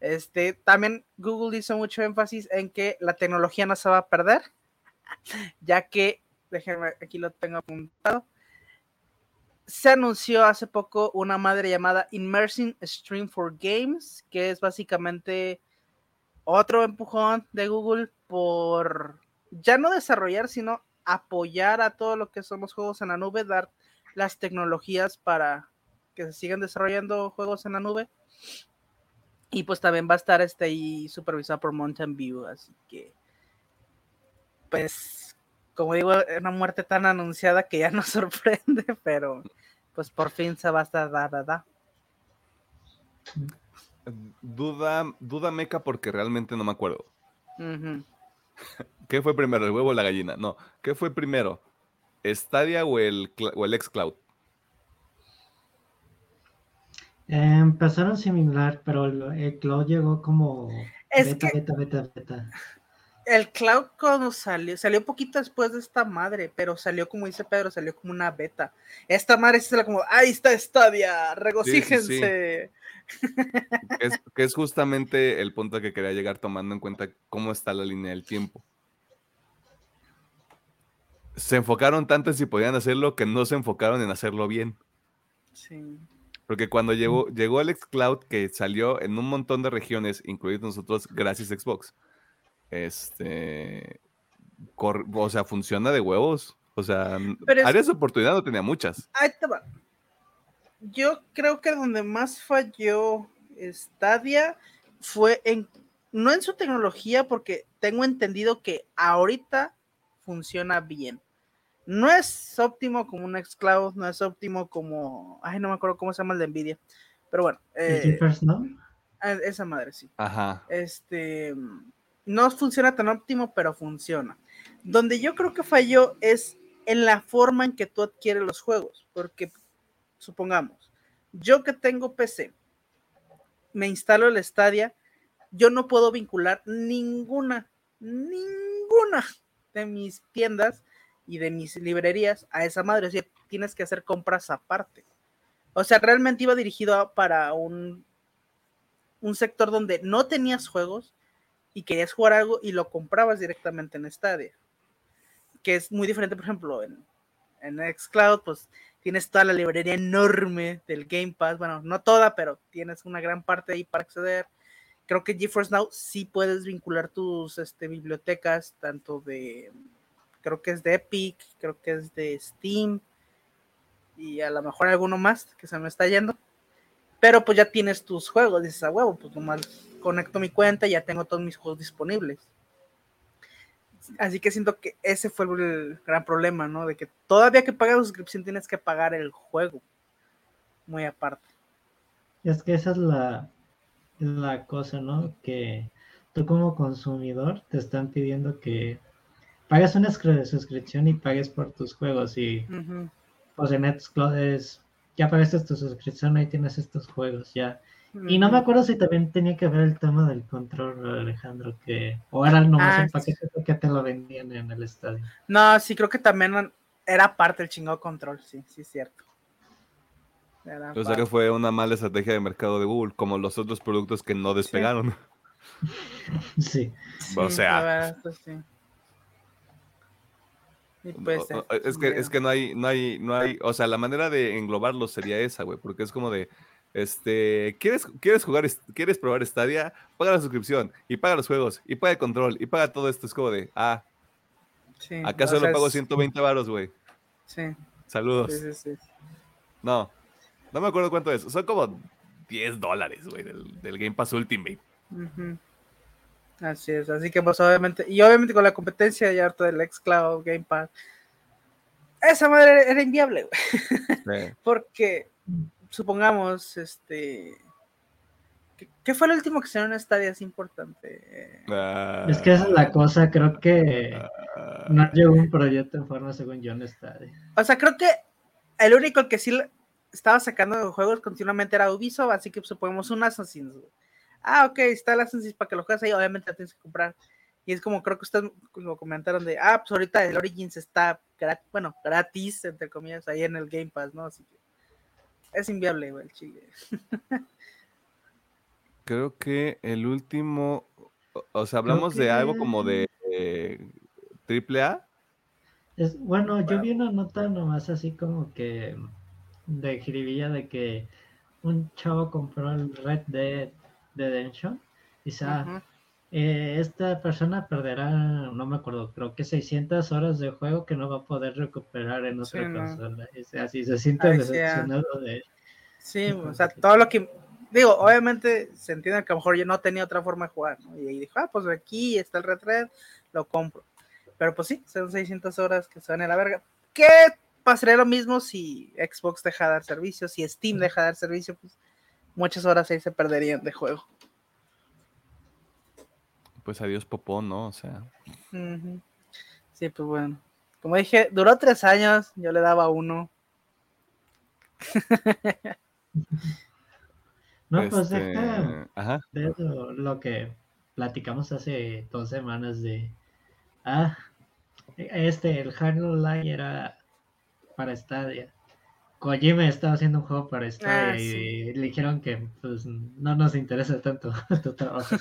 Este, también Google hizo mucho énfasis en que la tecnología no se va a perder, (laughs) ya que, déjenme, aquí lo tengo apuntado, se anunció hace poco una madre llamada Immersing Stream for Games, que es básicamente otro empujón de Google por ya no desarrollar, sino apoyar a todo lo que son los juegos en la nube, dar las tecnologías para que se sigan desarrollando juegos en la nube. Y pues también va a estar este ahí supervisado por Mountain View, así que pues como digo, una muerte tan anunciada que ya nos (laughs) sorprende, pero pues por fin se va a estar dada. Duda, duda meca porque realmente no me acuerdo. ¿Qué fue primero, el huevo o la gallina? No, ¿qué fue primero? ¿Stadia o el, o el xCloud? empezaron similar, pero el, cloud llegó como beta, beta, beta, beta el cloud cuando salió, salió poquito después de esta madre, pero salió como dice Pedro, salió como una beta. Esta madre se la como, ahí está Stadia, regocíjense. Es, que es justamente el punto que quería llegar tomando en cuenta cómo está la línea del tiempo. Se enfocaron tanto en si podían hacerlo que no se enfocaron en hacerlo bien. Sí. Porque cuando llegó, llegó el xCloud, que salió en un montón de regiones, incluidos nosotros, gracias a Xbox este, o sea, funciona de huevos. O sea, áreas de oportunidad no tenía muchas. Ahí te va. Yo creo que donde más falló Stadia fue en, no en su tecnología, porque tengo entendido que ahorita funciona bien. No es óptimo como un Xcloud, no es óptimo como, ay, no me acuerdo cómo se llama el de Nvidia, pero bueno. Eh, ¿no? Ah, esa madre, sí. Ajá. Este, no funciona tan óptimo, pero funciona. Donde yo creo que falló es en la forma en que tú adquieres los juegos, porque supongamos, yo que tengo PC, me instalo el Stadia, yo no puedo vincular ninguna, ninguna de mis tiendas y de mis librerías a esa madre, es decir, tienes que hacer compras aparte. O sea, realmente iba dirigido para un, un sector donde no tenías juegos, y querías jugar algo y lo comprabas directamente en Stadia. Que es muy diferente, por ejemplo, en, en Xcloud, pues tienes toda la librería enorme del Game Pass. Bueno, no toda, pero tienes una gran parte ahí para acceder. Creo que GeForce Now sí puedes vincular tus este, bibliotecas, tanto de, creo que es de Epic, creo que es de Steam, y a lo mejor alguno más que se me está yendo. Pero pues ya tienes tus juegos, dices a huevo, pues nomás conecto mi cuenta y ya tengo todos mis juegos disponibles. Así que siento que ese fue el gran problema, ¿no? De que todavía que pagas la suscripción tienes que pagar el juego. Muy aparte. Es que esa es la, la cosa, ¿no? Que tú como consumidor te están pidiendo que pagues una suscripción y pagues por tus juegos. Y pues en Nextcloud es, ya pagaste tu suscripción, ahí tienes estos juegos, ya y no me acuerdo si también tenía que ver el tema del control, Alejandro, que o era nomás ah, un paquete que te lo vendían en el estadio. No, sí, creo que también era parte del chingado control, sí, sí, es cierto. o sea que fue una mala estrategia de mercado de Google, como los otros productos que no despegaron. (laughs) Sí. (laughs) o sea. Pues, es que, es que no hay, no hay, no hay, o sea, la manera de englobarlo sería esa, güey, porque es como de, este, ¿quieres, ¿quieres jugar, quieres probar Stadia? Paga la suscripción y paga los juegos y paga el control y paga todo esto. Es como de, ah, sí, acá solo pago 120 varos, güey. Sí. Saludos. no, no me acuerdo cuánto es. Son como 10 dólares, güey, del, del, Game Pass Ultimate. Así es, así que pues obviamente, y obviamente con la competencia ya harto del Xcloud, Game Pass, esa madre era inviable, güey. (laughs) Porque supongamos, este. ¿Qué, fue el último que se en estadio así importante? Ah. es que esa es la cosa, creo que ah. no llegó un proyecto en forma según yo en estadio. O sea, creo que el único que sí estaba sacando juegos continuamente era Ubisoft, así que suponemos un Assassin's. Ah, ok, está el Assassin's para que lo juegues ahí, obviamente tienes que comprar. Y es como creo que ustedes lo comentaron de, ah, pues ahorita el Origins está, bueno, gratis, entre comillas, ahí en el Game Pass, ¿no? Así que es inviable, güey, el Chile. (laughs) Creo que el último, o sea, hablamos de algo como de triple A. Es, bueno, yo vi una nota nomás así como que de jiribilla de que un chavo compró el Red Dead Redemption y ah, eh, esta persona perderá, no me acuerdo, creo que 600 horas de juego que no va a poder recuperar en otra consola. así se siente decepcionado de... Sí, o sea, todo lo que... Digo, obviamente se entiende que a lo mejor yo no tenía otra forma de jugar, ¿no? Y ahí dijo, ah, pues aquí está el Red Red, lo compro. Pero pues sí, son 600 horas que van a la verga. ¿Qué pasaría lo mismo si Xbox deja de dar servicio, si Steam deja de dar servicio, pues muchas horas ahí se perderían de juego. Pues adiós Popó, ¿no? O sea. Sí, pues bueno. Como dije, duró tres años, yo le daba uno. (laughs) no, pues este... Ajá. de eso, lo que platicamos hace dos semanas de. Ah, este, el Halo Live era para Stadia. Kojima estaba haciendo un juego para Stadia ah, y le dijeron que pues no nos interesa tanto (laughs) tu trabajo.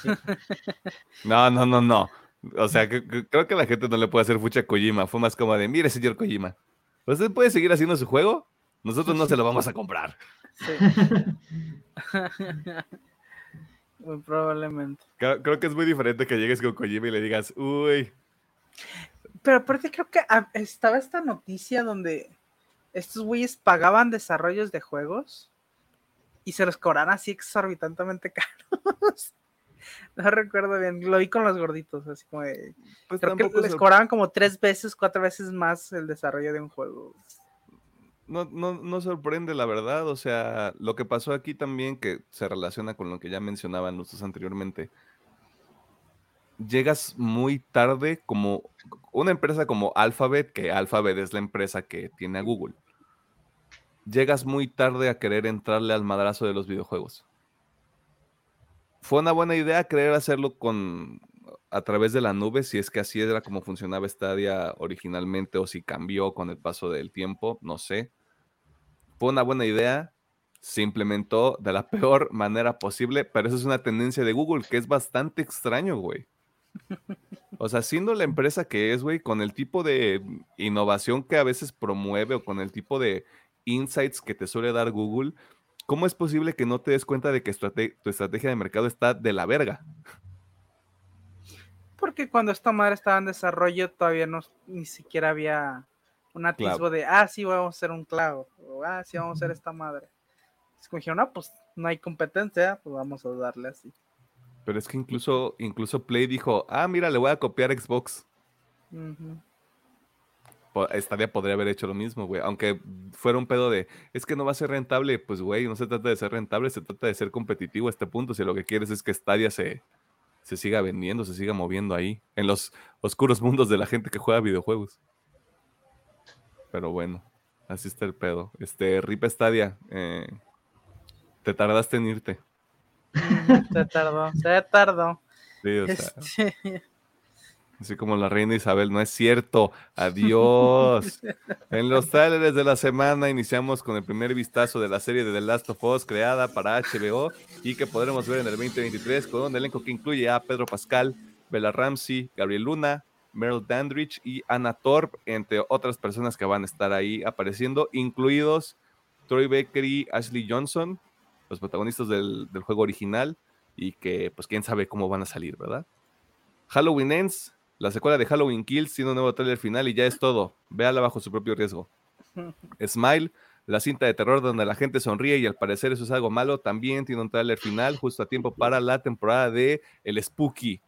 No, no, no, no. O sea, creo que la gente no le puede hacer fucha a Kojima. Fue más como de, mire, señor Kojima, ¿usted puede seguir haciendo su juego? Nosotros no se lo vamos a comprar. Sí. (laughs) muy probablemente. Creo, que es muy diferente que llegues con Kojima y le digas, uy. Pero aparte creo que ah, estaba esta noticia donde estos güeyes pagaban desarrollos de juegos y se los cobraban así exorbitantemente (laughs) caros. no recuerdo bien, lo vi con los gorditos, así como de, pues creo que les cobraban como tres veces, cuatro veces más el desarrollo de un juego. No, no, no sorprende la verdad, o sea, lo que pasó aquí también que se relaciona con lo que ya mencionaban nosotros anteriormente. Llegas muy tarde como una empresa como Alphabet, que Alphabet es la empresa que tiene a Google, llegas muy tarde a querer entrarle al madrazo de los videojuegos. Fue una buena idea querer hacerlo con a través de la nube, si es que así era como funcionaba Stadia originalmente o si cambió con el paso del tiempo, no sé. Fue una buena idea, se implementó de la (laughs) peor manera posible, pero eso es una tendencia de Google que es bastante extraño, güey. O sea, siendo la empresa que es, güey, con el tipo de innovación que a veces promueve o con el tipo de insights que te suele dar Google, ¿cómo es posible que no te des cuenta de que tu estrategia de mercado está de la verga? Porque cuando esta madre estaba en desarrollo todavía no ni siquiera había un atisbo de, ah, sí, vamos a hacer un cloud, o ah, sí, vamos a hacer esta madre. Es como dijeron, no, pues no hay competencia, pues vamos a darle así. Pero es que incluso, incluso Play dijo, ah, mira, le voy a copiar Xbox. Estadia podría haber hecho lo mismo, güey. Aunque fuera un pedo de, es que no va a ser rentable, pues, güey, no se trata de ser rentable, se trata de ser competitivo a este punto. Si lo que quieres es que Stadia se, se siga vendiendo, se siga moviendo ahí, en los oscuros mundos de la gente que juega videojuegos. Pero bueno, así está el pedo. Este, Rip Stadia, eh, te tardaste en irte. Se tardó, se tardó. Este, (laughs) así como la reina Isabel, no es cierto. Adiós. (laughs) en los trailers de la semana iniciamos con el primer vistazo de la serie de The Last of Us creada para HBO y que podremos ver en el 2023 con un elenco que incluye a Pedro Pascal, Bella Ramsey, Gabriel Luna, Meryl Dandridge y Anna Thorpe, entre otras personas que van a estar ahí apareciendo, incluidos Troy Baker y Ashley Johnson, los protagonistas del, juego original y que pues quién sabe cómo van a salir, ¿verdad? Halloween Ends, la secuela de Halloween Kills, tiene un nuevo trailer final y ya es todo. Véala bajo su propio riesgo. (laughs) Smile, la cinta de terror donde la gente sonríe y al parecer eso es algo malo, también tiene un trailer final justo a tiempo para la temporada de El Spooky.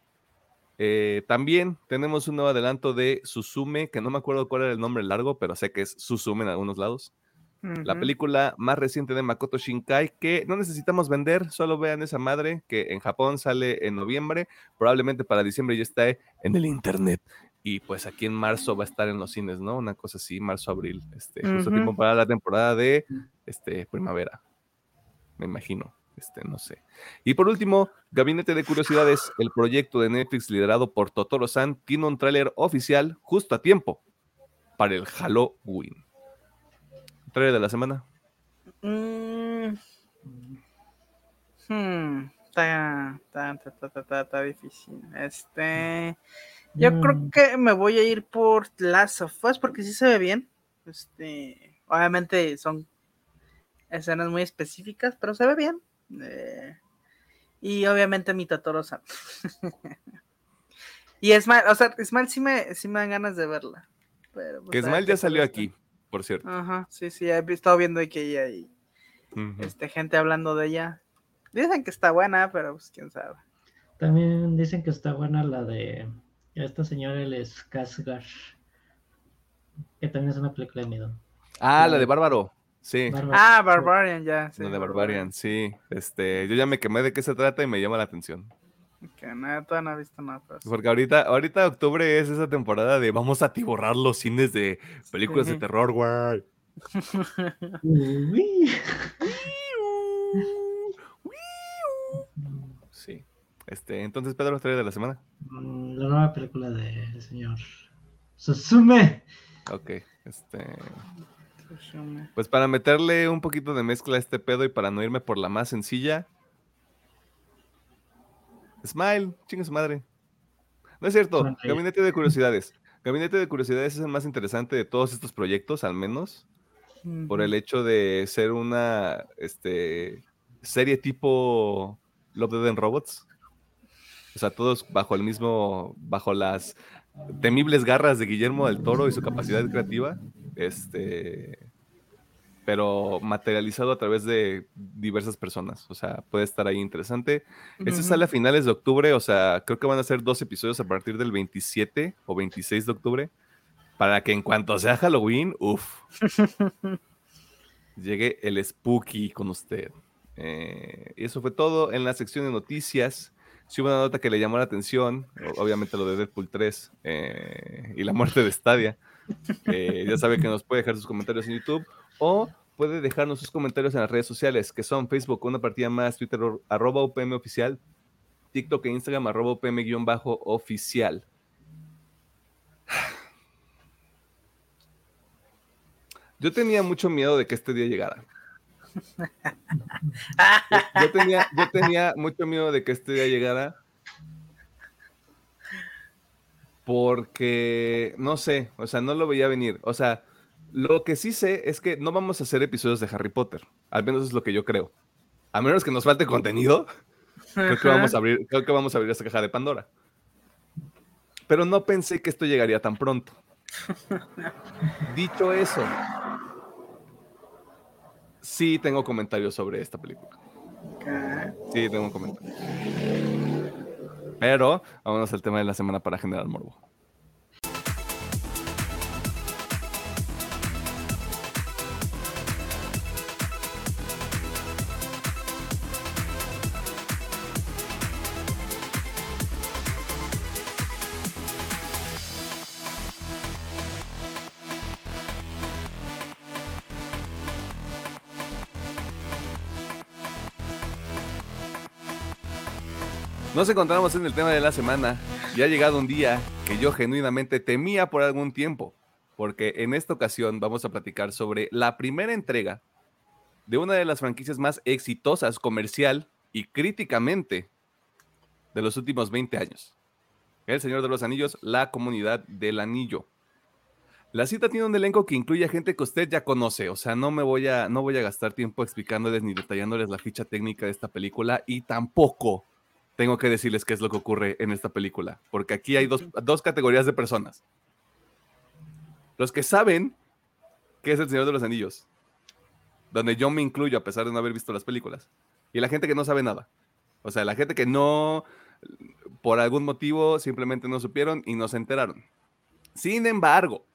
Eh, también tenemos un nuevo adelanto de Suzume, que no me acuerdo cuál era el nombre largo, pero sé que es Suzume en algunos lados. La película más reciente de Makoto Shinkai, que no necesitamos vender, solo vean esa madre que en Japón sale en noviembre, probablemente para diciembre ya está en el internet. Y pues aquí en marzo va a estar en los cines, ¿no? Una cosa así, marzo-abril, este, justo tiempo para la temporada de este, primavera, me imagino. Este, no sé. Y por último, Gabinete de Curiosidades, el proyecto de Netflix liderado por Totoro San, tiene un tráiler oficial justo a tiempo para el Halloween. ¿Trailer de la semana? Mm. Hmm. Está, difícil. Este. Yo creo mm. que me voy a ir por Last of Us porque sí se ve bien. Este. Obviamente son escenas muy específicas, pero se ve bien. Eh, y obviamente mi Totoro (laughs) y Smile, o sea, Smile sí me, sí me dan ganas de verla. Pero, pues, que Smile ya salió aquí, por cierto. Ajá, sí, sí, he estado viendo aquí hay este, gente hablando de ella. Dicen que está buena, pero pues quién sabe. También dicen que está buena la de esta señora, el Skarsgård, que también es una película de miedo. Ah, la de Bárbaro. Sí. Ah, Barbarian, ya. Sí, la de Barbarian, sí. Este, yo ya me quemé de qué se trata y me llama la atención. Que nada, todavía no he visto nada. Porque ahorita, ahorita octubre es esa temporada de vamos a atiborrar los cines de películas de terror, güey. sí. Este, entonces, Pedro, estrella de la semana. Mm, la nueva película del señor Susume. Ok, este. Pues para meterle un poquito de mezcla a este pedo y para no irme por la más sencilla. Smile, chingue su madre. No es cierto, Gabinete de Curiosidades. Gabinete de Curiosidades es el más interesante de todos estos proyectos, al menos. Por el hecho de ser una este, serie tipo Love, Dead and Robots. O sea, todos bajo el mismo, bajo las temibles garras de Guillermo del Toro y su capacidad creativa, este, pero materializado a través de diversas personas. O sea, puede estar ahí interesante. Este sale a finales de octubre, o sea, creo que van a ser dos episodios a partir del 27 o 26 de octubre, para que en cuanto sea Halloween, uff, llegue el spooky con usted. Eh, y eso fue todo en la sección de noticias sí hubo una nota que le llamó la atención, obviamente lo de Deadpool 3 eh, y la muerte de Stadia. Eh, ya sabe que nos puede dejar sus comentarios en YouTube o puede dejarnos sus comentarios en las redes sociales, que son Facebook, una partida más, Twitter, arroba UPM oficial, TikTok e Instagram, arroba UPM-oficial. Yo tenía mucho miedo de que este día llegara. Yo, tenía, yo tenía mucho miedo de que este día llegara. Porque, no sé, o sea, no lo veía venir. O sea, lo que sí sé es que no vamos a hacer episodios de Harry Potter. Al menos es lo que yo creo. A menos que nos falte contenido, creo que vamos a abrir, creo que vamos a abrir esa caja de Pandora. Pero no pensé que esto llegaría tan pronto. (laughs) Dicho eso, sí tengo comentarios sobre esta película. Sí, tengo un comentario. Pero vámonos al tema de la semana para generar morbo. Nos encontramos en el tema de la semana y ha llegado un día que yo genuinamente temía por algún tiempo, porque en esta ocasión vamos a platicar sobre la primera entrega de una de las franquicias más exitosas comercial y críticamente de los últimos 20 años. El Señor de los Anillos, la comunidad del anillo. La cita tiene un elenco que incluye a gente que usted ya conoce, o sea, no me voy a, no voy a gastar tiempo explicándoles ni detallándoles la ficha técnica de esta película y tampoco tengo que decirles qué es lo que ocurre en esta película, porque aquí hay dos, categorías de personas. Los que saben qué es El Señor de los Anillos, donde yo me incluyo a pesar de no haber visto las películas, y la gente que no sabe nada. O sea, la gente que no, por algún motivo, simplemente no supieron y no se enteraron. Sin embargo,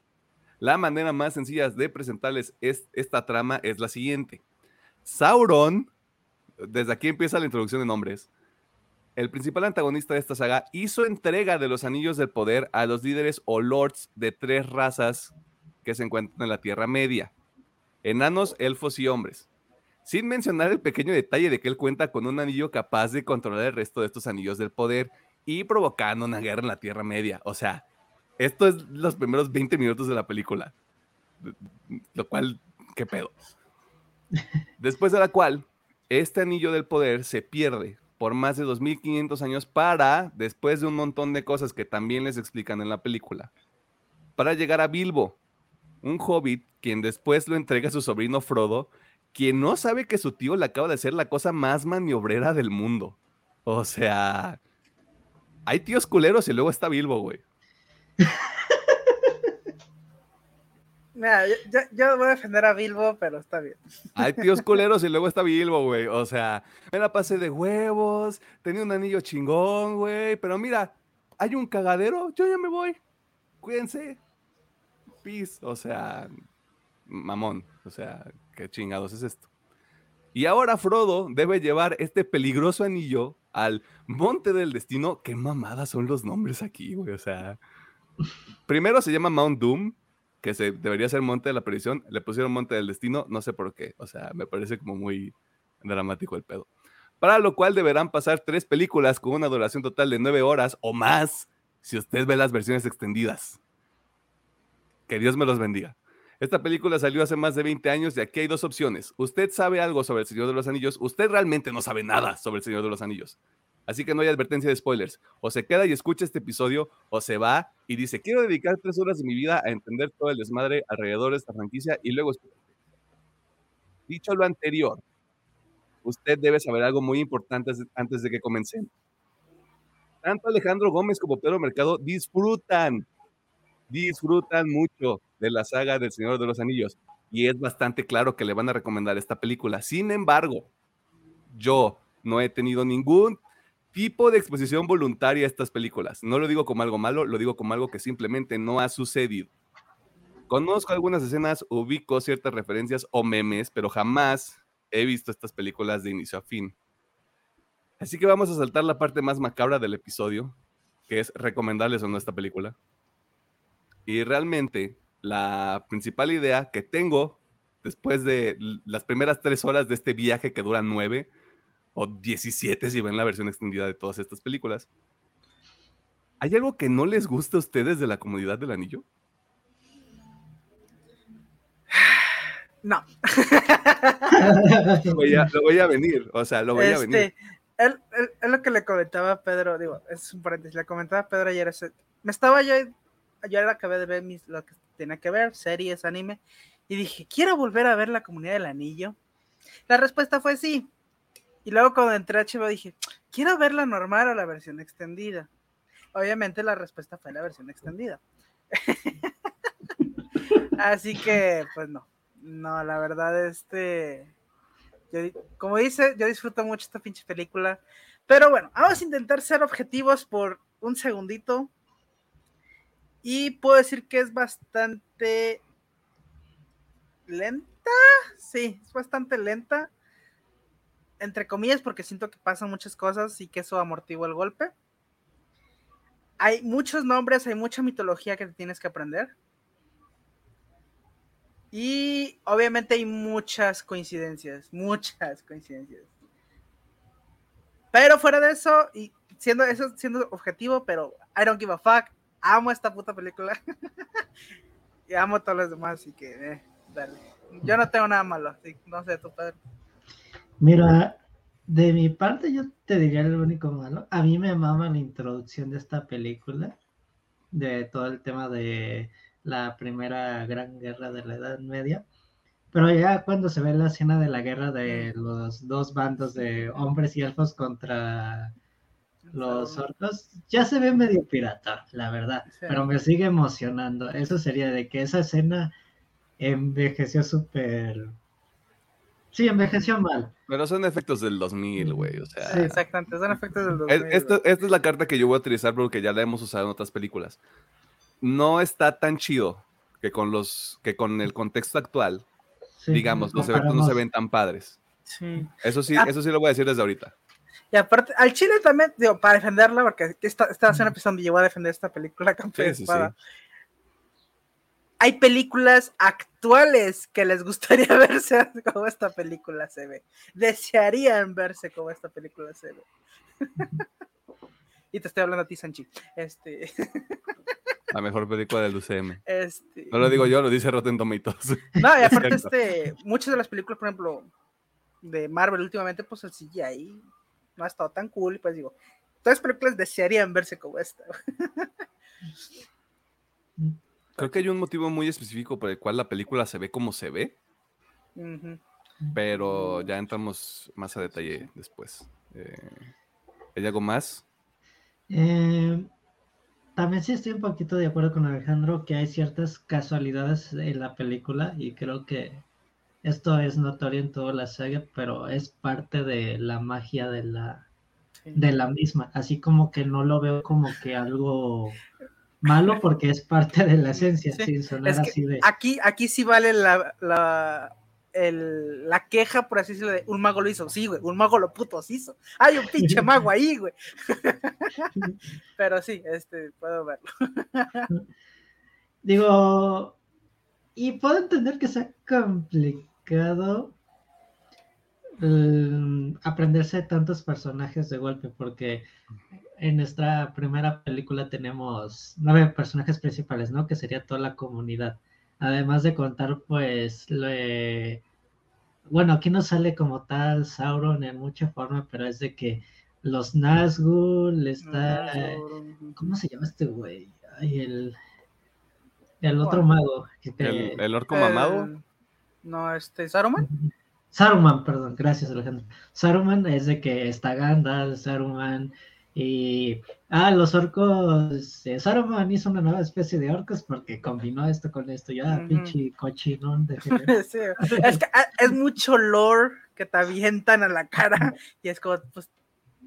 la manera más sencilla de presentarles esta trama es la siguiente. Sauron, desde aquí empieza la introducción de nombres, el principal antagonista de esta saga, hizo entrega de los anillos del poder a los líderes o lords de tres razas que se encuentran en la Tierra Media: enanos, elfos y hombres. Sin mencionar el pequeño detalle de que él cuenta con un anillo capaz de controlar el resto de estos anillos del poder y provocando una guerra en la Tierra Media. O sea, esto es los primeros 20 minutos de la película. Lo cual, qué pedo. (laughs) Después de la cual, este anillo del poder se pierde por más de 2500 años para, después de un montón de cosas que también les explican en la película, para llegar a Bilbo, un hobbit quien después lo entrega a su sobrino Frodo, quien no sabe que su tío le acaba de hacer la cosa más maniobrera del mundo. O sea, hay tíos culeros y luego está Bilbo, güey. (laughs) Mira, yo, voy a defender a Bilbo, pero está bien. Hay tíos (laughs) culeros y luego está Bilbo, güey. O sea, me la pasé de huevos, tenía un anillo chingón, güey. Pero mira, hay un cagadero, yo ya me voy. Cuídense. Peace. O sea, mamón. O sea, qué chingados es esto. Y ahora Frodo debe llevar este peligroso anillo al Monte del Destino. Qué mamadas son los nombres aquí, güey. O sea, primero se llama Mount Doom, que se, debería ser Monte de la Perdición. Le pusieron Monte del Destino, no sé por qué. O sea, me parece como muy dramático el pedo. Para lo cual deberán pasar tres películas con una duración total de nueve horas o más si usted ve las versiones extendidas. Que Dios me los bendiga. Esta película salió hace más de 20 años y aquí hay dos opciones. Usted sabe algo sobre El Señor de los Anillos, usted realmente no sabe nada sobre El Señor de los Anillos. Así que no hay advertencia de spoilers. O se queda y escucha este episodio, o se va y dice, quiero dedicar tres horas de mi vida a entender todo el desmadre alrededor de esta franquicia y luego... Dicho lo anterior, usted debe saber algo muy importante antes de que comencemos. Tanto Alejandro Gómez como Pedro Mercado disfrutan, disfrutan mucho de la saga del Señor de los Anillos. Y es bastante claro que le van a recomendar esta película. Sin embargo, yo no he tenido ningún tipo de exposición voluntaria a estas películas. No lo digo como algo malo, lo digo como algo que simplemente no ha sucedido. Conozco algunas escenas, ubico ciertas referencias o memes, pero jamás he visto estas películas de inicio a fin. Así que vamos a saltar la parte más macabra del episodio, que es recomendarles o no esta película. Y realmente la principal idea que tengo después de las primeras tres horas de este viaje que dura nueve o diecisiete si ven la versión extendida de todas estas películas. ¿Hay algo que no les gusta a ustedes de la comunidad del anillo? No. lo, voy a, venir, o sea, lo voy a venir. Es lo que le comentaba a Pedro, digo, es un paréntesis, le comentaba a Pedro ayer, me estaba yo, ayer acabé de ver mis, lo que tenía que ver, series, anime, y dije, quiero volver a ver la comunidad del anillo. La respuesta fue sí. Y luego cuando entré a HBO dije, quiero ver la normal o la versión extendida. Obviamente la respuesta fue la versión extendida. (laughs) Así que, pues no. No, la verdad, este. como dice, yo disfruto mucho esta pinche película. Pero bueno, vamos a intentar ser objetivos por un segundito. Y puedo decir que es bastante lenta. Sí, es bastante lenta. Entre comillas, porque siento que pasan muchas cosas y que eso amortigua el golpe. Hay muchos nombres, hay mucha mitología que te tienes que aprender. Y obviamente hay muchas coincidencias, muchas coincidencias. Pero fuera de eso, y siendo eso siendo objetivo, pero I don't give a fuck amo esta puta película. (laughs) y amo a todos los demás, así que, eh, dale. Yo no tengo nada malo, así, no sé, tu padre. Mira, de mi parte yo te diría el único malo. A mí me mama la introducción de esta película, de todo el tema de la primera gran guerra de la Edad Media. Pero ya cuando se ve la escena de la guerra de los dos bandos de hombres y elfos contra los orcos ya se ve medio pirata, la verdad, pero me sigue emocionando. Eso sería de que esa escena envejeció súper... Sí, envejeció mal. Pero son efectos del 2000, güey, o sea... Sí, exactamente, son efectos del 2000. Esta, es la carta que yo voy a utilizar porque ya la hemos usado en otras películas. No está tan chido que con, los, que con el contexto actual, digamos, los efectos no se ven tan padres. Sí. Eso sí, ah. eso sí lo voy a decir desde ahorita. Y aparte, al Chile también, digo, para defenderla, porque esta, esta escena donde llegó a defender esta película (laughs) campeón Hay películas actuales que les gustaría (laughs) verse como esta película se ve. Desearían verse como esta película se ve. y te estoy hablando a ti, Sanchi. Este. (laughs) La mejor película del UCM. Este... No lo digo yo, lo dice Rotten Tomatoes. (laughs) No, y aparte, este, muchas de las películas, por ejemplo, de Marvel últimamente, pues el CGI no ha estado tan cool, y pues digo, todas las películas desearían verse como esta. Creo que hay un motivo muy específico por el cual la película se ve como se ve. pero ya entramos más a detalle después. Eh, ¿Hay algo más? Eh, también sí estoy un poquito de acuerdo con Alejandro que hay ciertas casualidades en la película y creo que esto es notorio en toda la saga, pero es parte de la magia de la, de la misma, así como que no lo veo como que algo malo porque es parte de la esencia, sin sonar así de... Aquí, aquí sí vale la, la, el, la queja, por así decirlo, de un mago lo hizo, sí, güey, un mago lo putos hizo. Hay un pinche (laughs) mago ahí, güey. (laughs) Pero sí, este, puedo verlo. Digo, y puedo entender que sea complicado aprenderse tantos personajes de golpe, porque en nuestra primera película tenemos nueve personajes principales, ¿no? Que sería toda la comunidad. Además de contar, pues, le... bueno, aquí no sale como tal Sauron en mucha forma, pero es de que los Nazgûl, está... ¿Cómo se llama este güey? Ay, el... El otro mago. ¿El, ¿El, orco mamado? Eh, no, este, Saruman. Saruman, perdón, gracias Alejandro. Saruman es de que está Gandalf, Saruman, y, ah, los orcos, eh, Saruman hizo una nueva especie de orcos porque combinó esto con esto, ya, pinche cochinón de (laughs) sí, es que ah, es mucho lore que te avientan a la cara (laughs) y es como, pues,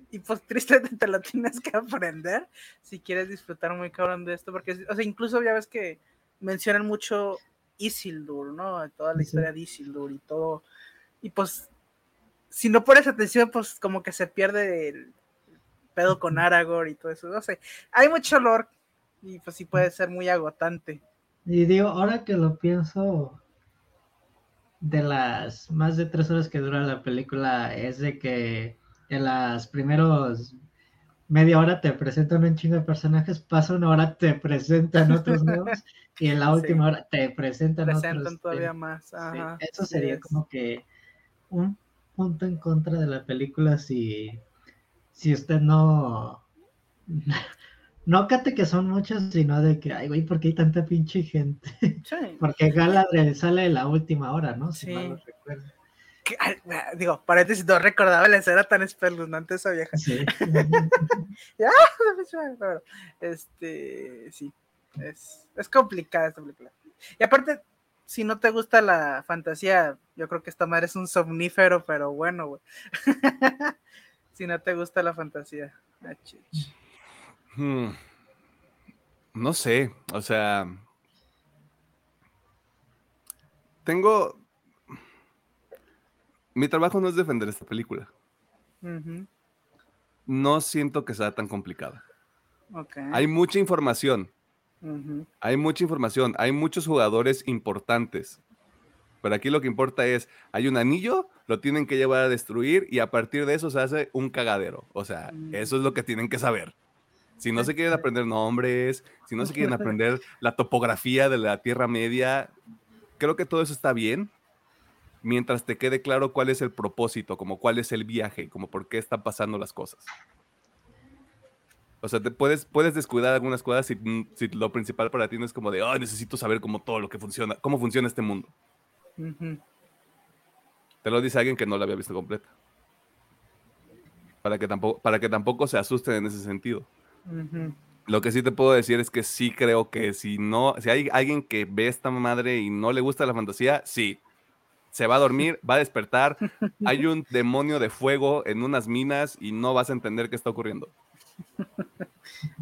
y pues tristemente te lo tienes que aprender si quieres disfrutar muy cabrón de esto, porque, o sea, incluso ya ves que mencionan mucho Isildur, ¿no? Toda la historia de Isildur y todo, y pues, si no pones atención, pues como que se pierde el pedo con Aragorn y todo eso, no sé, hay mucho olor y pues sí puede ser muy agotante. Y digo, ahora que lo pienso, de las más de tres horas que dura la película, es de que en las primeros media hora te presentan un chingo de personajes, pasa una hora te presentan otros (laughs) nuevos y en la última hora te presentan, presentan otros. todavía más. eso sería como que un punto en contra de la película si si usted no, (laughs) no cate que son muchos, sino de que, ay, güey, ¿por qué hay tanta pinche gente? (laughs) Porque Galadriel sale en la última hora, ¿no? Si sí. recuerdo. Digo, paréntesis, no recordaba la escena tan espeluznante esa vieja. Sí. (laughs) este, sí, es, es complicada esta película. Y aparte, si no te gusta la fantasía, yo creo que esta madre es un somnífero, pero bueno, güey (laughs) si no te gusta la fantasía. Hmm. No sé, o sea, tengo... Mi trabajo no es defender esta película. No siento que sea tan complicada. Hay mucha información. Hay mucha información. Hay muchos jugadores importantes. Pero aquí lo que importa es, hay un anillo, lo tienen que llevar a destruir y a partir de eso se hace un cagadero. O sea, eso es lo que tienen que saber. Si no se quieren aprender nombres, si no se quieren (laughs) aprender la topografía de la Tierra Media, creo que todo eso está bien, mientras te quede claro cuál es el propósito, como cuál es el viaje, como por qué están pasando las cosas. O sea, te puedes, puedes descuidar algunas cosas si, si lo principal para ti no es como de, oh, necesito saber cómo todo lo que funciona, cómo funciona este mundo. Te lo dice alguien que no la había visto completa. Para que tampoco, para que tampoco se asusten en ese sentido. Lo que sí te puedo decir es que sí creo que si no, si hay alguien que ve esta madre y no le gusta la fantasía, sí. Se va a dormir, va a despertar. (laughs) Hay un demonio de fuego en unas minas y no vas a entender qué está ocurriendo.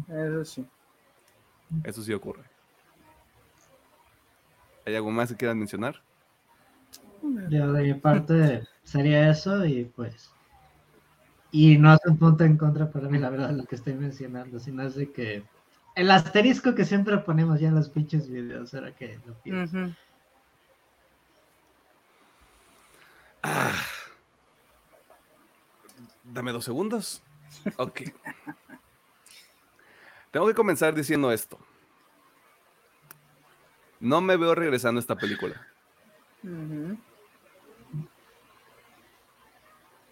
Eso sí. Eso sí ocurre. ¿Hay algo más que quieran mencionar? Yo de mi parte sería eso y pues. Y no hace un punto en contra para mí, la verdad, lo que estoy mencionando, sino es de que el asterisco que siempre ponemos ya en los pinches videos, era que lo pienso. Ah. Dame dos segundos. Ok. (laughs) Tengo que comenzar diciendo esto. No me veo regresando a esta película.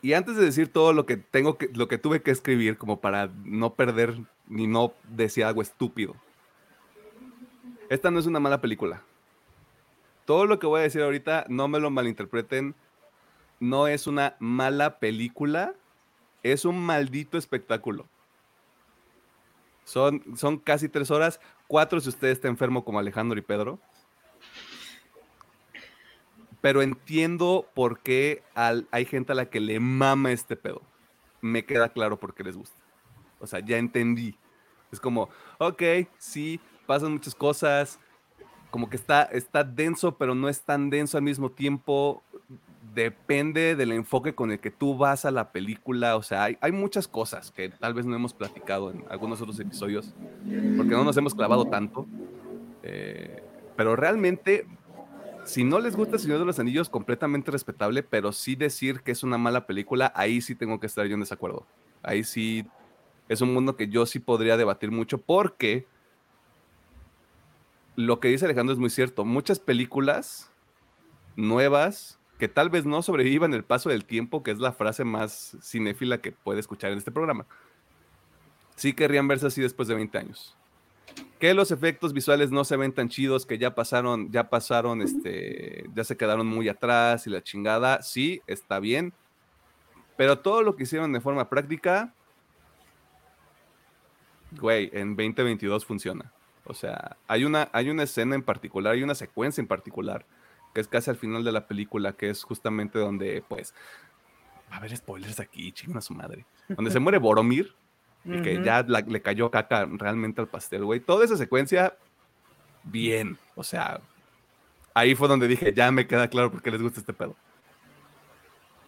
Y antes de decir todo lo que tengo que, lo que tuve que escribir, como para no perder ni no decir algo estúpido. Esta no es una mala película. Todo lo que voy a decir ahorita, no me lo malinterpreten. no es una mala película, es un maldito espectáculo. Son, son casi tres horas, cuatro si usted está enfermo como Alejandro y Pedro. Pero entiendo por qué hay gente a la que le mama este pedo. Me queda claro por qué les gusta. O sea, ya entendí. Es como, ok, sí, pasan muchas cosas, como que está, está denso, pero no es tan denso al mismo tiempo. Depende del enfoque con el que tú vas a la película. O sea, hay, hay muchas cosas que tal vez no hemos platicado en algunos otros episodios, porque no nos hemos clavado tanto. Eh, pero realmente, si no les gusta El Señor de los Anillos, completamente respetable, pero sí decir que es una mala película, ahí sí tengo que estar yo en desacuerdo. Ahí sí es un mundo que yo sí podría debatir mucho porque lo que dice Alejandro es muy cierto. Muchas películas nuevas que tal vez no sobrevivan el paso del tiempo, que es la frase más cinéfila que puede escuchar en este programa, sí querrían verse así después de 20 años. Que los efectos visuales no se ven tan chidos, que ya pasaron, ya pasaron, este, ya se quedaron muy atrás y la chingada, sí, está bien. Pero todo lo que hicieron de forma práctica, güey, en 2022 funciona. O sea, hay una, hay una escena en particular, hay una secuencia en particular, que es casi al final de la película, que es justamente donde, pues, a ver spoilers aquí, chinga su madre. Donde se muere Boromir, y que ya le cayó caca realmente al pastel, güey. Toda esa secuencia, bien. O sea, ahí fue donde dije, ya me queda claro por qué les gusta este pedo.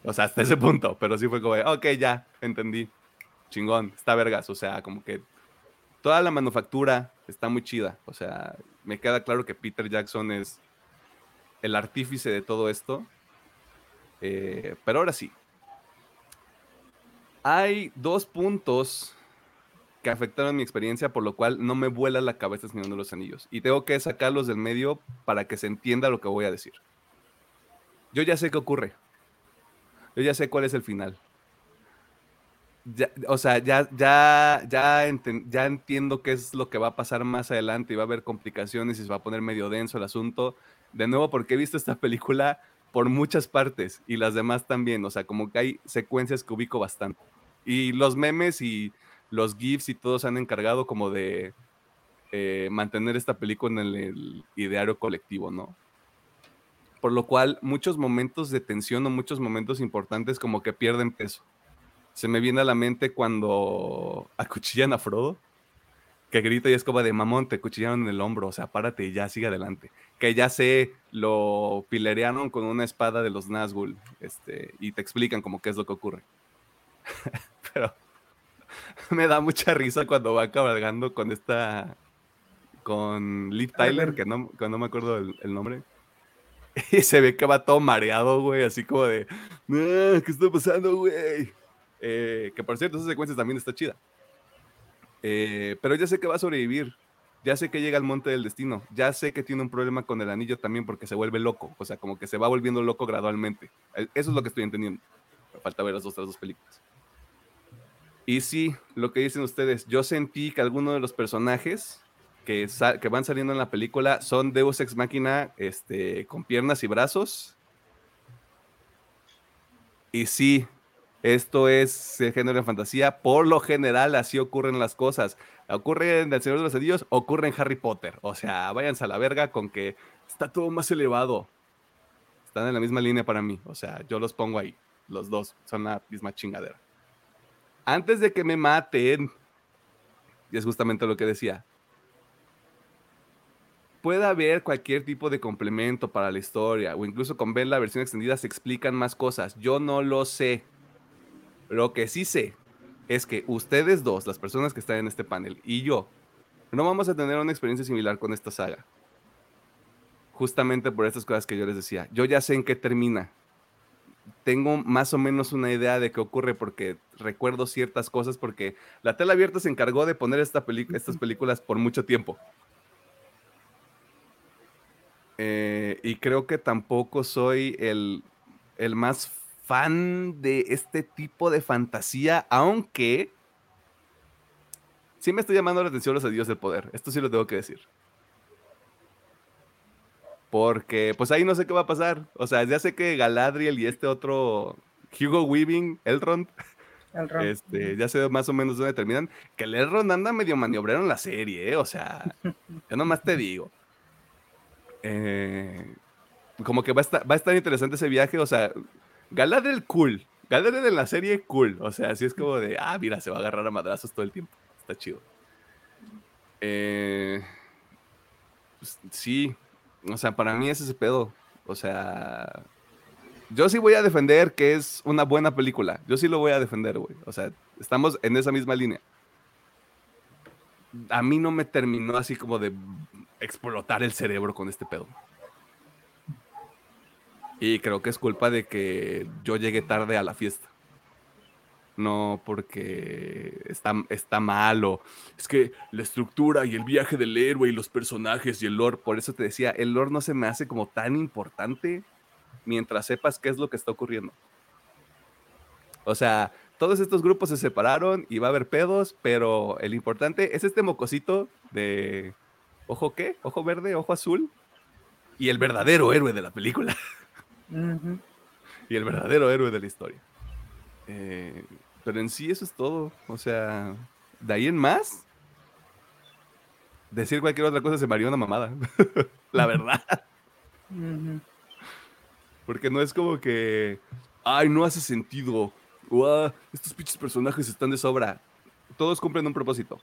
O sea, hasta ese punto, pero sí fue como, ok, ya, entendí. Chingón, está vergas. O sea, como que toda la manufactura está muy chida. O sea, me queda claro que Peter Jackson es el artífice de todo esto. Eh, pero ahora sí. Hay dos puntos que afectaron mi experiencia, por lo cual no me vuela la cabeza Señor de los Anillos. Y tengo que sacarlos del medio para que se entienda lo que voy a decir. Yo ya sé qué ocurre. Yo ya sé cuál es el final o sea, ya, ya, ya, ya entiendo qué es lo que va a pasar más adelante y va a haber complicaciones y se va a poner medio denso el asunto. De nuevo, porque he visto esta película por muchas partes y las demás también. O sea, como que hay secuencias que ubico bastante. Y los memes y los GIFs y todos han encargado como de eh, mantener esta película en el ideario colectivo, ¿no? Por lo cual, muchos momentos de tensión o muchos momentos importantes como que pierden peso se me viene a la mente cuando acuchillan a Frodo, que grita y es como de mamón, te acuchillaron en el hombro, o sea, párate y ya sigue adelante. Que ya sé, lo pilerearon con una espada de los Nazgûl, este, y te explican como qué es lo que ocurre. (laughs) Pero (laughs) me da mucha risa cuando va cabalgando con esta, con Lee Tyler, que no, me acuerdo el, nombre. (laughs) Y se ve que va todo mareado, güey, así como de, ¿qué está pasando, güey? Eh, que por cierto, esa secuencia también está chida. Eh, pero ya sé que va a sobrevivir. Ya sé que llega al monte del destino. Ya sé que tiene un problema con el anillo también porque se vuelve loco. O sea, como que se va volviendo loco gradualmente. Eh, eso es lo que estoy entendiendo. Falta ver las otras dos películas. Y sí, lo que dicen ustedes, yo sentí que algunos de los personajes que, que van saliendo en la película son Deus Ex Máquina este, con piernas y brazos. Y sí, esto es género de fantasía. Por lo general, así ocurren las cosas. Ocurre en El Señor de los Anillos, ocurre en Harry Potter. O sea, váyanse a la verga con que está todo más elevado. Están en la misma línea para mí. O sea, yo los pongo ahí. Los dos son la misma chingadera. Antes de que me maten, y es justamente lo que decía, puede haber cualquier tipo de complemento para la historia, o incluso con ver la versión extendida se explican más cosas. Yo no lo sé. Lo que sí sé es que ustedes dos, las personas que están en este panel, y yo, no vamos a tener una experiencia similar con esta saga. Justamente por estas cosas que yo les decía. Yo ya sé en qué termina. Tengo más o menos una idea de qué ocurre porque recuerdo ciertas cosas porque la tela abierta se encargó de poner esta estas películas por mucho tiempo. Eh, y creo que tampoco soy el, el más fan de este tipo de fantasía, aunque sí me estoy llamando la atención los adiós del poder. Esto sí lo tengo que decir. Porque, pues ahí no sé qué va a pasar. O sea, ya sé que Galadriel y este otro Hugo Weaving, Elrond, Elrond. este, ya sé más o menos dónde terminan. Que el Elrond anda medio maniobrero en la serie, ¿eh? O sea, yo nomás te digo. Eh, como que va a, estar, va a estar interesante ese viaje. O sea, Galadriel cool. Galadriel en la serie cool. O sea, así es como de, ah, mira, se va a agarrar a madrazos todo el tiempo. Está chido. Eh, pues, sí, o sea, para mí es ese pedo. O sea, yo sí voy a defender que es una buena película. Yo sí lo voy a defender, güey. O sea, estamos en esa misma línea. A mí no me terminó así como de explotar el cerebro con este pedo. Y creo que es culpa de que yo llegué tarde a la fiesta. No porque está, está malo. Es que la estructura y el viaje del héroe y los personajes y el lore, por eso te decía, el lore no se me hace como tan importante mientras sepas qué es lo que está ocurriendo. O sea, todos estos grupos se separaron y va a haber pedos, pero el importante es este mocosito de ojo qué, ojo verde, ojo azul y el verdadero héroe de la película. (laughs) y el verdadero héroe de la historia. Eh, pero en sí eso es todo. O sea, de ahí en más, decir cualquier otra cosa se me haría una mamada. (laughs) la verdad. Porque no es como que, ay, no hace sentido. Estos pinches personajes están de sobra. Todos cumplen un propósito.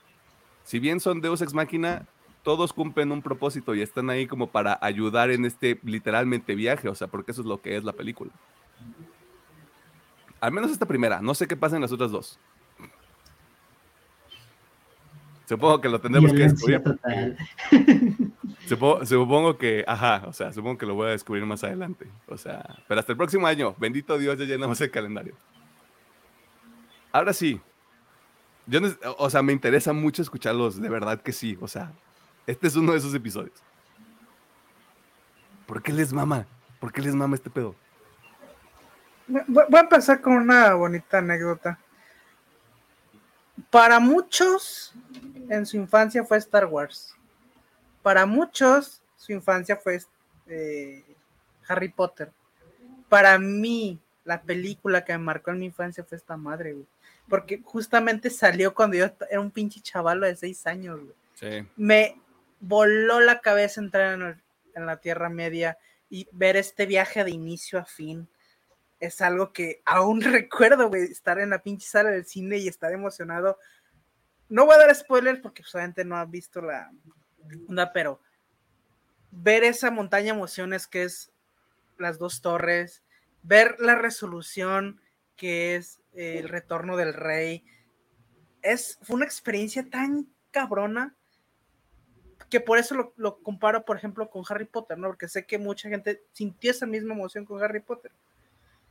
Si bien son Deus Ex Máquina, todos cumplen un propósito y están ahí como para ayudar en este literalmente viaje, o sea, porque eso es lo que es la película. Al menos esta primera. No sé qué pasa en las otras dos. Supongo que lo tendremos que descubrir. (laughs) Supongo, que, ajá, o sea, supongo que lo voy a descubrir más adelante. O sea, pero hasta el próximo año, bendito Dios, ya llenamos el calendario. Ahora sí, yo, o sea, me interesa mucho escucharlos, de verdad que sí. O sea, este es uno de esos episodios. ¿Por qué les mama? ¿Por qué les mama este pedo? Voy a empezar con una bonita anécdota. Para muchos, en su infancia fue Star Wars. Para muchos, su infancia fue eh, Harry Potter. Para mí, la película que me marcó en mi infancia fue esta madre, güey. Porque justamente salió cuando yo era un pinche chavalo de seis años, güey. Me voló la cabeza entrar en la Tierra Media y ver este viaje de inicio a fin es algo que aún (laughs) recuerdo, estar en la pinche sala del cine y estar emocionado. No voy a dar spoilers porque solamente no ha visto la onda, pero ver esa montaña de emociones que es las dos torres, ver la resolución que es el retorno del rey, es, fue una experiencia tan cabrona que por eso lo, comparo, por ejemplo, con Harry Potter, ¿no? Porque sé que mucha gente sintió esa misma emoción con Harry Potter.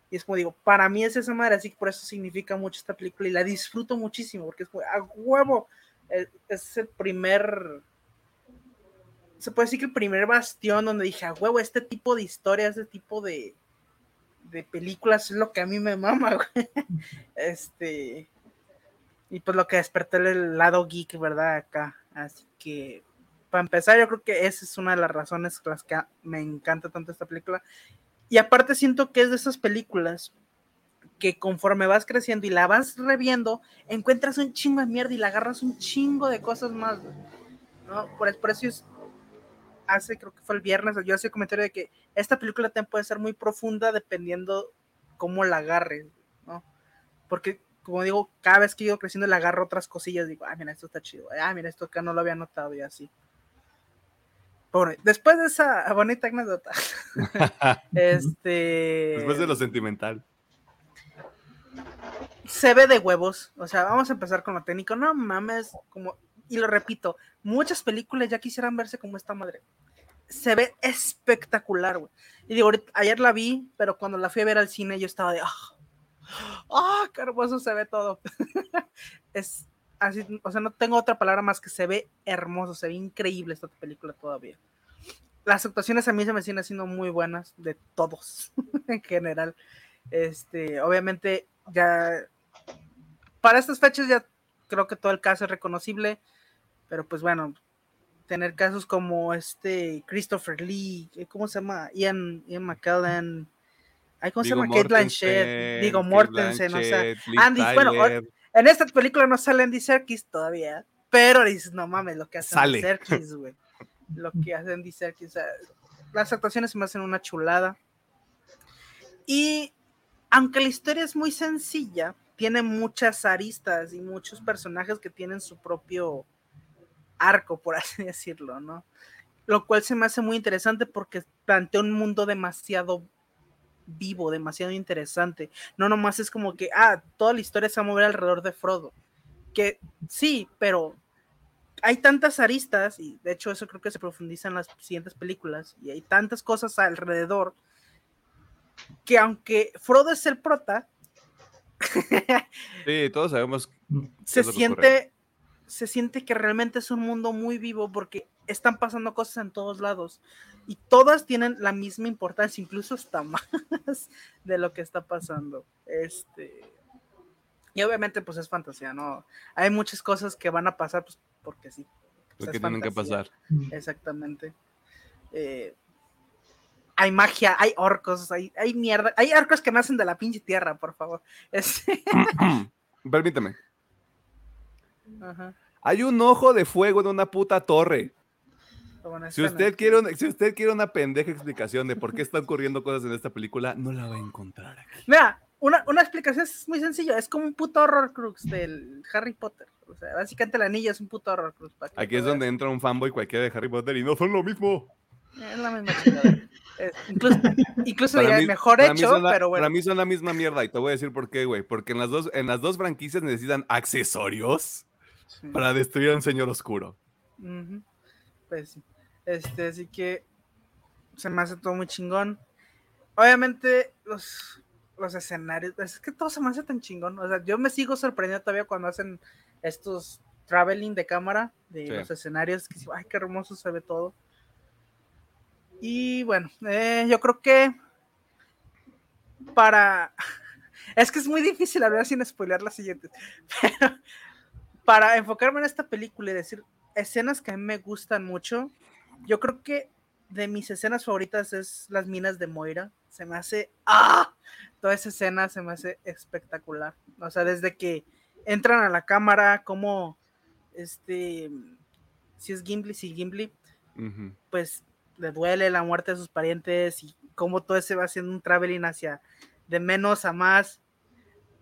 Y es como digo, para mí es esa madre, así que por eso significa mucho esta película y la disfruto muchísimo, porque es como, a huevo, eh, es el primer, se puede decir que el primer bastión donde dije, a huevo, este tipo de historias, este tipo de, de películas es lo que a mí me mama, güey. (laughs) Este, y pues lo que despertó el lado geek, ¿verdad? Acá. Así que, para empezar, yo creo que esa es una de las razones por las que me encanta tanto esta película. Y aparte siento que es de esas películas que conforme vas creciendo y la vas reviendo, encuentras un chingo de mierda y la agarras un chingo de cosas más. ¿no? Por, el, precio hace, creo que fue el viernes, yo hacía el comentario de que esta película también puede ser muy profunda dependiendo cómo la agarres, ¿no? Porque, como digo, cada vez que yo creciendo le agarro otras cosillas, digo, ah, mira, esto está chido, ah, mira, esto acá no lo había notado y así después de esa bonita anécdota, (laughs) este. Después de lo sentimental. Se ve de huevos. O sea, vamos a empezar con lo técnico. No mames, como. Y lo repito, muchas películas ya quisieran verse como esta madre. Se ve espectacular, güey. Y digo, ayer la vi, pero cuando la fui a ver al cine, yo estaba de. ¡Ah! ¡Ah! ¡Qué hermoso se ve todo! (laughs) es así, o sea, no tengo otra palabra más que se ve hermoso, se ve increíble esta película todavía. Las actuaciones a mí se me siguen siendo muy buenas, de todos, (laughs) en general. Este, obviamente, ya para estas fechas ya creo que todo el caso es reconocible, pero pues bueno, tener casos como este Christopher Lee, eh, ¿cómo se llama? Ian, Ian McKellen, ¿cómo se llama? Kate Blanchett, digo Mortensen, o sea, Andy, bueno, en esta película no sale Andy Serkis todavía, pero dices, no mames, lo que hace Andy Serkis, (laughs) güey. Lo que hace Andy Serkis, o sea, las actuaciones se me hacen una chulada. Y aunque la historia es muy sencilla, tiene muchas aristas y muchos personajes que tienen su propio arco, por (laughs) así decirlo, ¿no? Lo cual se me hace muy interesante porque plantea un mundo demasiado vivo, demasiado interesante. No nomás es como que, ah, toda la historia se va a mover alrededor de Frodo. Que sí, pero hay tantas aristas, y de hecho eso creo que se profundiza en las siguientes películas, y hay tantas cosas alrededor, que aunque Frodo es el prota, (laughs) sí, todos sabemos. Se siente, se siente que realmente es un mundo muy vivo porque están pasando cosas en todos lados y todas tienen la misma importancia, incluso hasta (laughs) más de lo que está pasando. Este, y obviamente pues es fantasía, ¿no? Hay muchas cosas que van a pasar pues, porque sí. Pues, porque tienen que pasar. Exactamente. Eh, hay magia, hay orcos, hay, hay mierda, hay orcos que nacen de la pinche tierra, por favor. (laughs) (clears throat) Permítame. Hay un ojo de fuego en una puta torre. Si usted, quiere una, si usted quiere una pendeja explicación de por qué están ocurriendo cosas en esta película, no la va a encontrar aquí. Mira, una, una explicación es muy sencilla, es como un puto horror crux del Harry Potter. O sea, básicamente la anilla es un puto horror crux. Aquí es donde entra un fanboy cualquiera de Harry Potter y no son lo mismo. Es la misma chingada. incluso, incluso mejor hecho, pero bueno. Para mí son la misma mierda y te voy a decir por qué, güey. Porque en las dos, en las dos franquicias necesitan accesorios para destruir a un señor oscuro. Pues sí. Este, así que se me hace todo muy chingón. Obviamente, los, los escenarios, es que todo se me hace tan chingón. O sea, yo me sigo sorprendiendo todavía cuando hacen estos traveling de cámara de los escenarios. Que, ay, qué hermoso se ve todo. Y bueno, eh, yo creo que para... (laughs) Es que es muy difícil hablar sin spoiler las siguientes. (laughs) Pero para enfocarme en esta película y decir escenas que a mí me gustan mucho, yo creo que de mis escenas favoritas es las minas de Moira. Se me hace... ¡Ah! Toda esa escena se me hace espectacular. O sea, desde que entran a la cámara, como este... Si es Gimli, si Gimli, pues le duele la muerte de sus parientes y cómo todo se va haciendo un traveling hacia de menos a más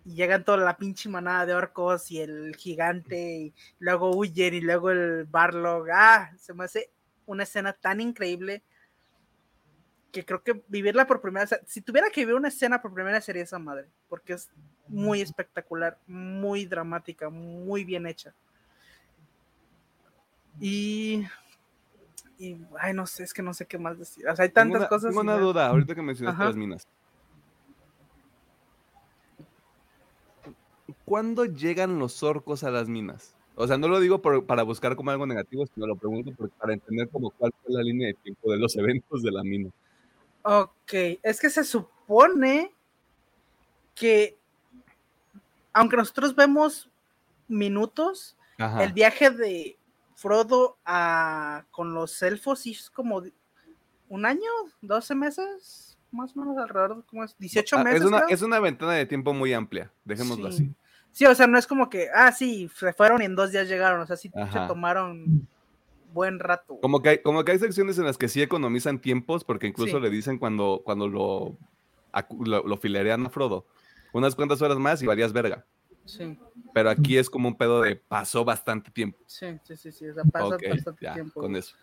y llegan toda la pinche manada de orcos y el gigante y luego huyen y luego el Barlog, ah, se me hace una escena tan increíble que creo que vivirla por primera vez, si tuviera que vivir una escena por primera vez sería esa madre, porque es muy espectacular, muy dramática, muy bien hecha. Y y, ay, no sé, es que no sé qué más decir. O sea, hay tantas cosas. Tengo una duda, ahorita que mencionaste las minas. ¿Cuándo llegan los orcos a las minas? O sea, no lo digo para buscar como algo negativo, sino lo pregunto para entender como cuál fue la línea de tiempo de los (laughs) eventos de la mina. Ok, es que se supone que, aunque nosotros vemos minutos, el viaje de Frodo a, con los elfos es como un año, 12 meses, más o menos alrededor, como es? 18 meses. Es una, es una ventana de tiempo muy amplia, dejémoslo así. Sí, o sea, no es como que, ah, sí, se fueron y en dos días llegaron, o sea, sí se tomaron buen rato. Como que, hay, como que hay secciones en las que sí economizan tiempos, porque incluso le dicen cuando, cuando lo, lo, lo filerean a Frodo, unas cuantas horas más y varias verga. Sí. Pero aquí es como un pedo de pasó bastante tiempo. Sí, sí, sí, sí. O sea, pasó bastante tiempo. Con eso.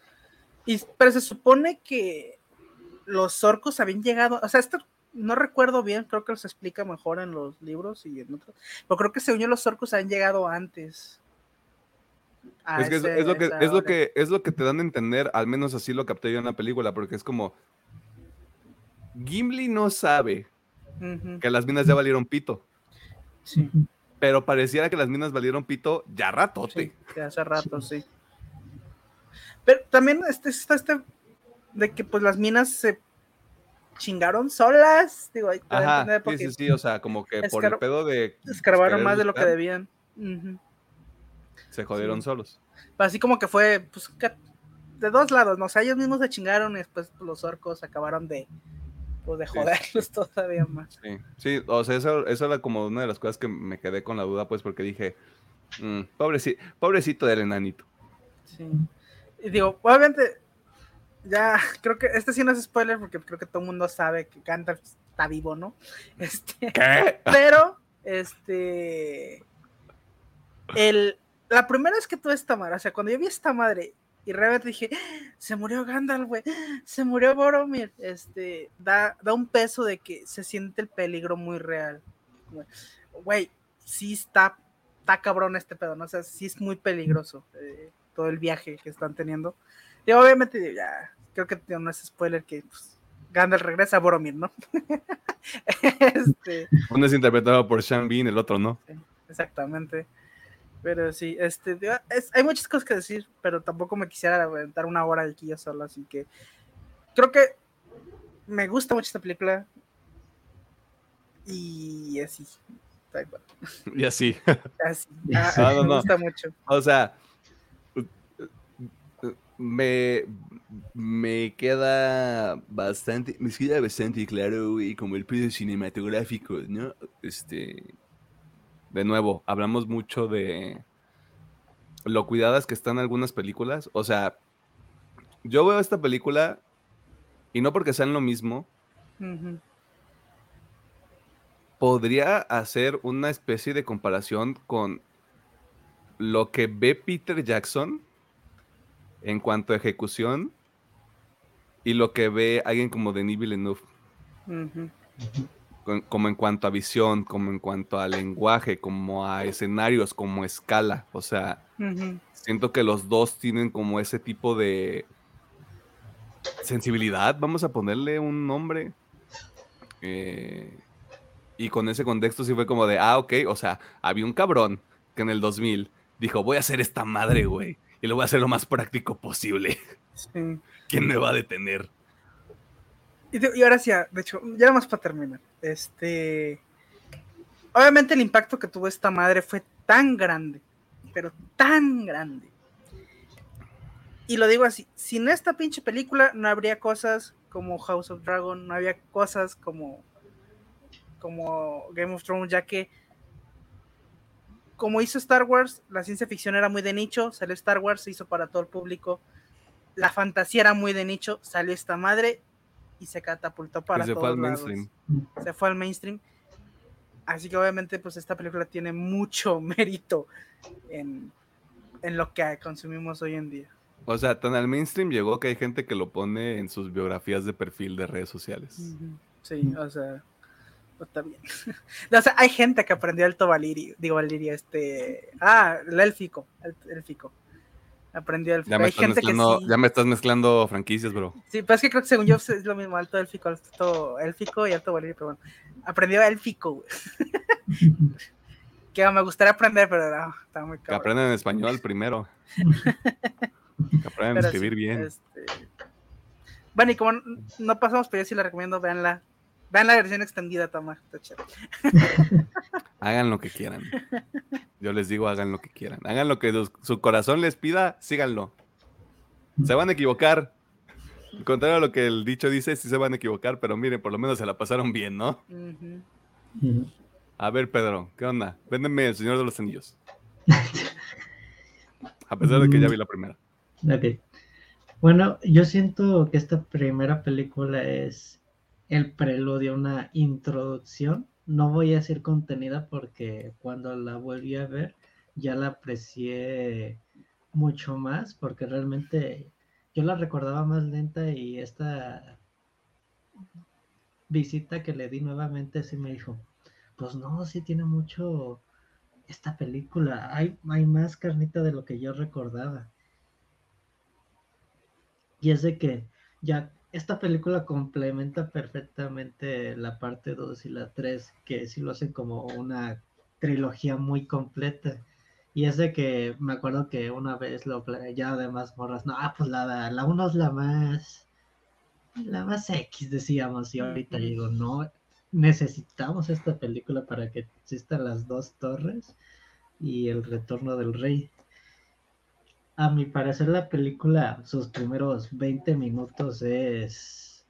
Y, pero se supone que los orcos habían llegado, o sea, esto no recuerdo bien, creo que se explica mejor en los libros y en otros, pero creo que según yo los orcos habían llegado antes. Es, que es, lo que, es, lo que, es lo que te dan a entender, al menos así lo capté yo en la película, porque es como, Gimli no sabe que las minas ya valieron pito. Sí pero pareciera que las minas valieron pito ya ratote. Sí, hace rato, sí. Pero también este, está este de que pues las minas se chingaron solas, digo, Ajá, sí, sí, sí, o sea, como que por el pedo de... Escarbaron más de lo que debían. Se jodieron solos. Así como que fue, pues, de dos lados, ¿no? O sea, ellos mismos se chingaron y después los orcos acabaron de, pues, de joderlos todavía más. Sí, sí, o sea, eso, eso era como una de las cosas que me quedé con la duda, pues, porque dije, mm, pobrecito, pobrecito del enanito. Sí. Y digo, obviamente, ya, creo que este sí no es spoiler porque creo que todo el mundo sabe que Gandalf está vivo, ¿no? (laughs) Este, ¿Qué? Pero, este, el, la primera vez que tuve esta madre, o sea, cuando yo vi esta madre y realmente dije, se murió Gandalf, güey, se murió Boromir, este, da, da un peso de que se siente el peligro muy real. Güey, sí está, está cabrón este pedo, ¿no? O sea, sí es muy peligroso eh, todo el viaje que están teniendo. Y obviamente, ya, creo que no es spoiler que pues, Gandalf regresa a Boromir, ¿no? (laughs) este, Uno es interpretado por Sean Bean, el otro no. exactamente. Pero sí, este, es, hay muchas cosas que decir, pero tampoco me quisiera aventar una hora aquí yo solo, así que creo que me gusta mucho esta película y así. Y así. así. (laughs) Ah, No, no, me no. gusta mucho. O sea, me, me queda bastante, me queda bastante claro, güey, como el pedo cinematográfico, ¿no? Este, de nuevo, hablamos mucho de lo cuidadas que están algunas películas. O sea, yo veo esta película y no porque sean lo mismo, podría hacer una especie de comparación con lo que ve Peter Jackson en cuanto a ejecución y lo que ve alguien como Denis Villeneuve, Ujú. con- como en cuanto a visión, como en cuanto a lenguaje, como a escenarios, como a escala. O sea, siento que los dos tienen como ese tipo de sensibilidad, vamos a ponerle un nombre. Eh, y con ese contexto sí fue como de, ah, ok, o sea, había un cabrón que en el 2000 dijo, voy a hacer esta madre, güey, y lo voy a hacer lo más práctico posible. Sí. ¿Quién me va a detener? Y, de- y ahora sí, ya, de hecho, ya más para terminar. Este. Obviamente el impacto que tuvo esta madre fue tan grande, pero tan grande. Y lo digo así, sin esta pinche película no habría cosas como House of Dragon, no había cosas como como Game of Thrones, ya que como hizo Star Wars, la ciencia ficción era muy de nicho, salió Star Wars, se hizo para todo el público. La fantasía era muy de nicho, salió esta madre y se catapultó para Y se fue todos al lados. mainstream. Se fue al mainstream. Así que obviamente pues esta película tiene mucho (laughs) mérito en, en lo que consumimos hoy en día. O sea, tan al mainstream llegó que hay gente que lo pone en sus biografías de perfil de redes sociales. Sí, o sea, está bien. (laughs) o sea, hay gente que aprendió alto valirio, digo valirio, este, ah, el élfico, el élfico. Aprendió. Ya me, Hay gente que sí. ya me estás mezclando franquicias, bro. Sí, pero es que creo que según yo es lo mismo, alto élfico, alto élfico y alto valirio, pero bueno. Aprendió élfico, güey. (laughs) Que me gustaría aprender, pero no, está muy Que cabrón. aprendan español primero. (laughs) Que aprendan a escribir sí, bien. este, Bueno, y como no pasamos, pero yo sí la recomiendo, veanla. Vean la versión extendida, toma. Está chévere. (laughs) Hagan lo que quieran. Yo les digo, hagan lo que quieran. Hagan lo que su, su corazón les pida, síganlo. Se van a equivocar. Al contrario a lo que el dicho dice, sí se van a equivocar, pero miren, por lo menos se la pasaron bien, ¿no? A ver, Pedro, ¿qué onda? Véndeme el Señor de los Anillos. (laughs) A pesar de que ya vi la primera. Ok. Bueno, yo siento que esta primera película es el preludio, una introducción. No voy a decir contenida porque cuando la volví a ver ya la aprecié mucho más porque realmente yo la recordaba más lenta y esta visita que le di nuevamente sí me dijo, pues no, sí tiene mucho esta película, hay, hay más carnita de lo que yo recordaba. Y es de que ya esta película complementa perfectamente la parte 2 y la 3, que sí lo hacen como una trilogía muy completa. Y es de que me acuerdo que una vez lo ya además morras, no, ah, pues la, la 1 es la más, la más X, decíamos, y ahorita digo, no, necesitamos esta película para que existan las dos torres y el retorno del rey. A mi parecer la película, sus primeros 20 minutos es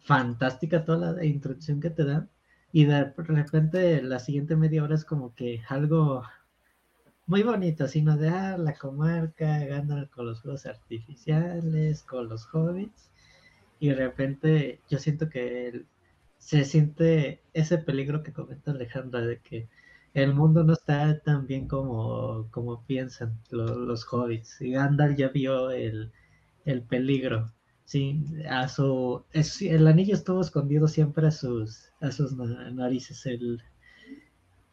fantástica toda la introducción que te dan y de repente la siguiente media hora es como que algo muy bonito, sino de ah, la comarca, ganan con los juegos artificiales, con los hobbits y de repente yo siento que se siente ese peligro que comenta Alejandra de que el mundo no está tan bien como, como piensan los, hobbits. Y Gandalf ya vio el, peligro. Sí, a su, el anillo estuvo escondido siempre a sus, a sus narices, el,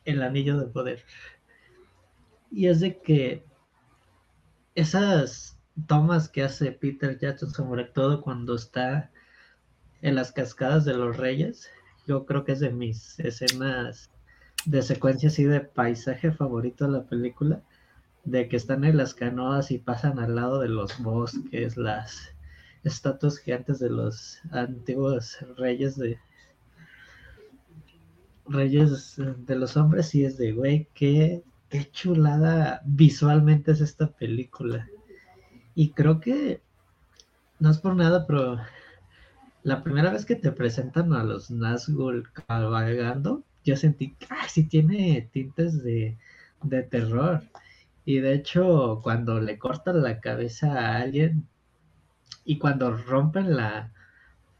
el anillo de poder. Y es de que esas tomas que hace Peter Jackson, sobre todo cuando está en las cascadas de los reyes, yo creo que es de mis escenas de secuencia así de paisaje favorito de la película, de que están en las canoas y pasan al lado de los bosques, las estatuas gigantes de los antiguos reyes de reyes de los hombres y es de güey, qué, qué chulada visualmente es esta película. Y creo que no es por nada, pero la primera vez que te presentan a los Nazgûl cabalgando, yo sentí ah, sí tiene tintes de, terror. Y de hecho, cuando le cortan la cabeza a alguien y cuando rompen la,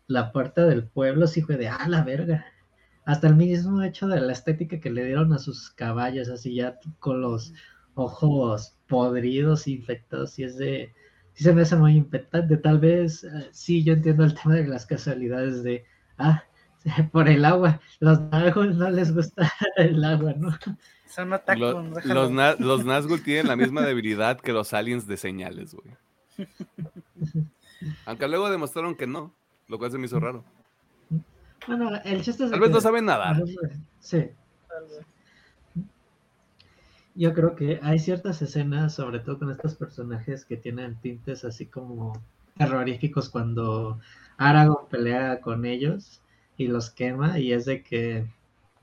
la puerta del pueblo, sí fue de, ah, la verga. Hasta el mismo hecho de la estética que le dieron a sus caballos, así ya con los ojos podridos, infectados, y es de, sí se me hace muy impactante. Tal vez, eh, sí, yo entiendo el tema de las casualidades de, ah, (laughs) por el agua. Los Nazgûl no les gusta (laughs) el agua, ¿no? Son los, los, Nazgûl tienen la misma (laughs) debilidad que los aliens de señales, güey. Aunque luego demostraron que no, lo cual se me hizo raro. Bueno, el chiste es Tal vez no saben nada. Sí. Yo creo que hay ciertas escenas, sobre todo con estos personajes que tienen tintes así como terroríficos cuando Aragorn pelea con ellos y los quema y es de que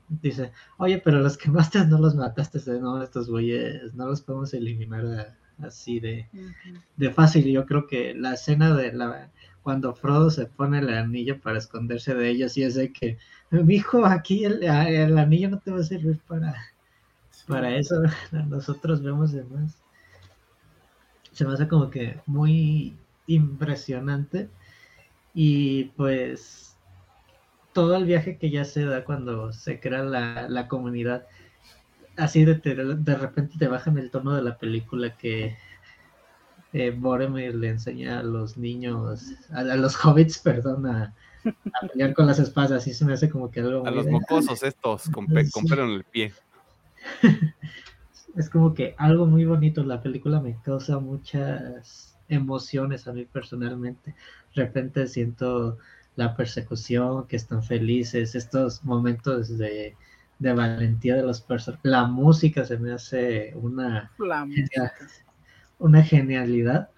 dice, oye, pero los quemaste no los mataste, no, estos güeyes no los podemos eliminar así de, de fácil. Yo creo que la escena de la cuando Frodo se pone el anillo para esconderse de ellos y es de que, mi hijo, aquí el, el, anillo no te va a servir para, para eso, (laughs) nosotros vemos demás. Se me hace como que muy impresionante y pues todo el viaje que ya se da cuando se crea la, comunidad, así de, de repente te bajan el tono de la película que eh, Boromir le enseña a los niños, a, los hobbits, perdón, a, pelear con las espadas, y se me hace como que algo... A los mocosos estos, con, pelo en el pie. (laughs) es como que algo muy bonito, la película me causa muchas emociones a mí personalmente. De repente siento la persecución, que están felices, estos momentos de, valentía de los personajes. La música se me hace una, una genialidad.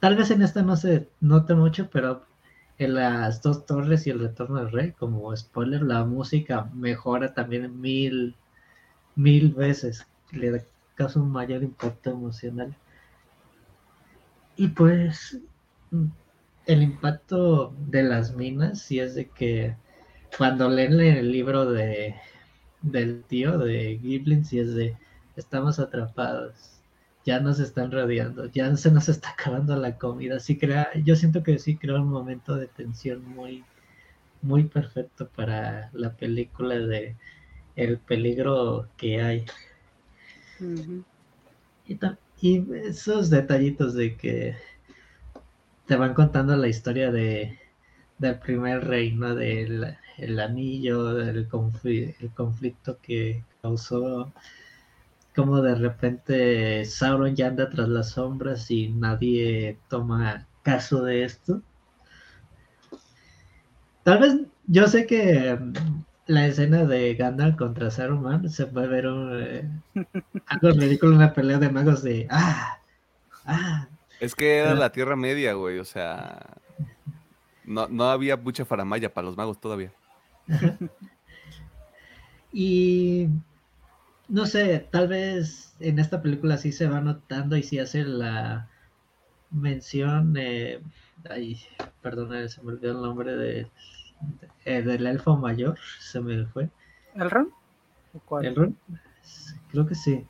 Tal vez en esta no se note mucho, pero en las dos torres y el retorno del rey, como spoiler, la música mejora también mil, mil veces. Le da caso un mayor impacto emocional. Y pues el impacto de las minas sí es de que cuando leen el libro de del tío de Giblin sí es de estamos atrapados, ya nos están rodeando, ya se nos está acabando la comida. Sí crea, yo siento que sí crea un momento de tensión muy, muy perfecto para la película de el peligro que hay. y, y esos detallitos de que te van contando la historia de, del primer reino, del el anillo, del el conflicto que causó, como de repente Sauron ya anda tras las sombras y nadie toma caso de esto. Tal vez yo sé que mm, la escena de Gandalf contra Saruman se puede ver un, eh, algo ridículo una pelea de magos de ah, ah, es que era la Tierra Media, güey, o sea, no, no había mucha faramaya para los magos todavía. (laughs) y no sé, tal vez en esta película sí se va notando y sí hace la mención, eh, ay, perdona, se me olvidó el nombre de, eh, del elfo mayor, se me fue. ¿El Ron? ¿El Ron? Creo que sí.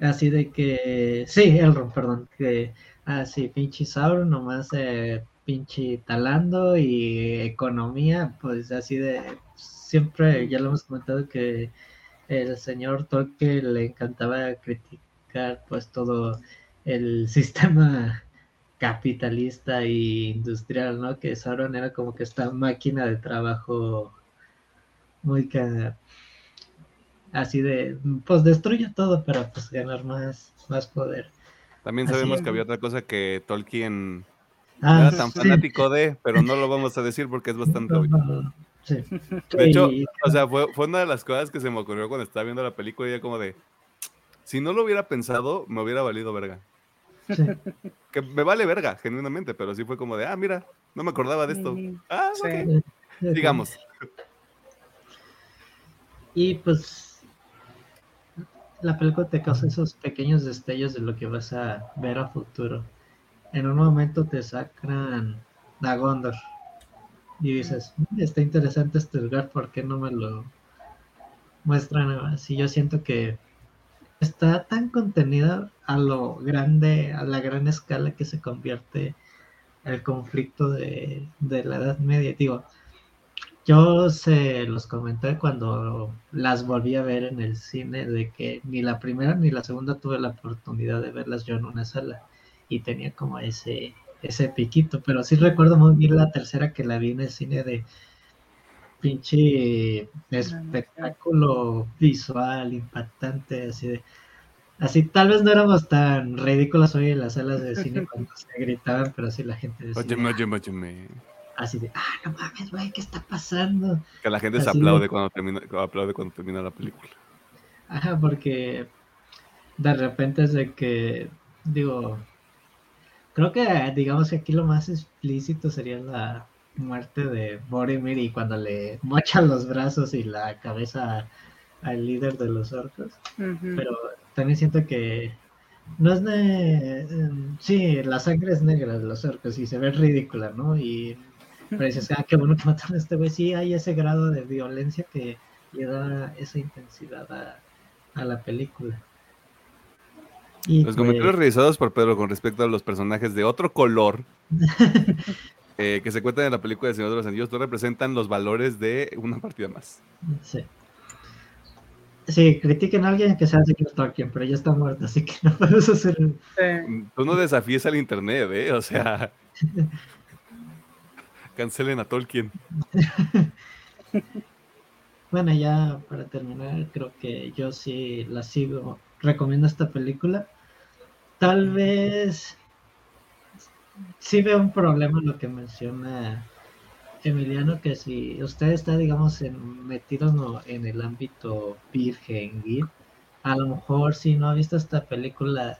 Así de que, sí, el Ron, perdón, que ah, pinche Sauron, nomás eh, pinche talando y economía, pues así de, siempre, ya lo hemos comentado que el señor Tolkien le encantaba criticar pues todo el (laughs) sistema capitalista e industrial, ¿no? Que Sauron era como que esta máquina de trabajo muy así de, pues destruye todo para pues ganar más, más poder. También sabemos que había otra cosa que Tolkien ah, era tan fanático de, pero no lo vamos a decir porque es bastante obvio. De hecho, o sea, fue, fue, una de las cosas que se me ocurrió cuando estaba viendo la película y ya como de, si no lo hubiera pensado, me hubiera valido verga. Que me vale verga, genuinamente, pero sí fue como de, ah, mira, no me acordaba de esto. Ah, sí. Digamos. Y pues la película te causa esos pequeños destellos de lo que vas a ver a futuro. En un momento te sacan a Gondor y dices, mm, está interesante este lugar, ¿por qué no me lo muestran así? Yo siento que está tan contenida a lo grande, a la gran escala que se convierte el conflicto de, de la Edad Media. Digo, yo se los comenté cuando las volví a ver en el cine, de que ni la primera ni la segunda tuve la oportunidad de verlas yo en una sala y tenía como ese ese piquito, pero sí recuerdo muy bien la tercera que la vi en el cine de pinche espectáculo visual impactante, así de así tal vez no éramos tan ridículos hoy en las salas de cine (laughs) cuando se gritaban, pero sí la gente decía, así de, ah, no mames, güey, ¿qué está pasando? Que la gente se aplaude cuando termina, aplaude cuando termina la película. Ajá, porque de repente es de que, digo, Creo que, digamos que aquí lo más explícito sería la muerte de Boromir y cuando le mochan los brazos y la cabeza al líder de los orcos. Pero también siento que no es de... Em, sí, la sangre es negra de los orcos y se ve ridícula, ¿no? Y pero dices, ah, qué bueno que mataron a este güey. Sí, hay ese grado de violencia que le da esa intensidad a la película los comentarios realizados por Pedro con respecto a los personajes de otro color (laughs) eh, que se cuentan en la película de Señor de los Anillos no representan los valores de una partida más. Sí. Sí, critiquen a alguien que sea Secret Tolkien, pero ya está muerto, así que (laughs) no podemos hacer. Tú no desafíes al internet, ¿eh? O sea. (laughs) cancelen a Tolkien. (laughs) bueno, ya para terminar, creo que yo sí la sigo recomiendo esta película. Tal vez sí veo un problema en lo que menciona Emiliano, que si usted está, digamos, en, metido en el ámbito virgen, a lo mejor si no ha visto esta película,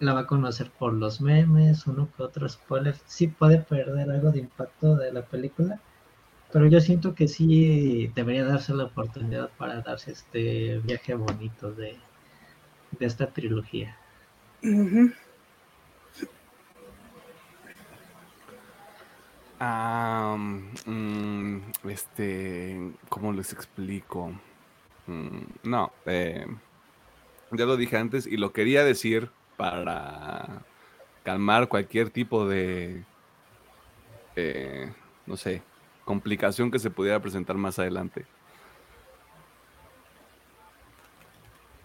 la va a conocer por los memes, uno que otro spoiler, sí puede perder algo de impacto de la película, pero yo siento que sí debería darse la oportunidad para darse este viaje bonito de, de esta trilogía. Mm, este, ¿cómo les explico? Mm, no, eh, ya lo dije antes y lo quería decir para calmar cualquier tipo de, eh, no sé, complicación que se pudiera presentar más adelante.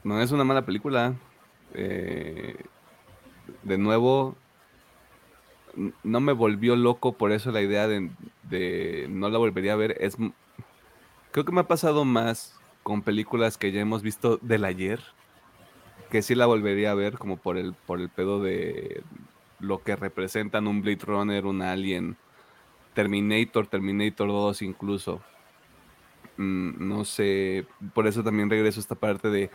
No es una mala película. Eh, de nuevo, no me volvió loco, por eso la idea de, no la volvería a ver es... Creo que me ha pasado más con películas que ya hemos visto del ayer, que sí la volvería a ver como por el, por el pedo de lo que representan un Blade Runner, un Alien, Terminator, Terminator 2 incluso. Mm, no sé, por eso también regreso a esta parte de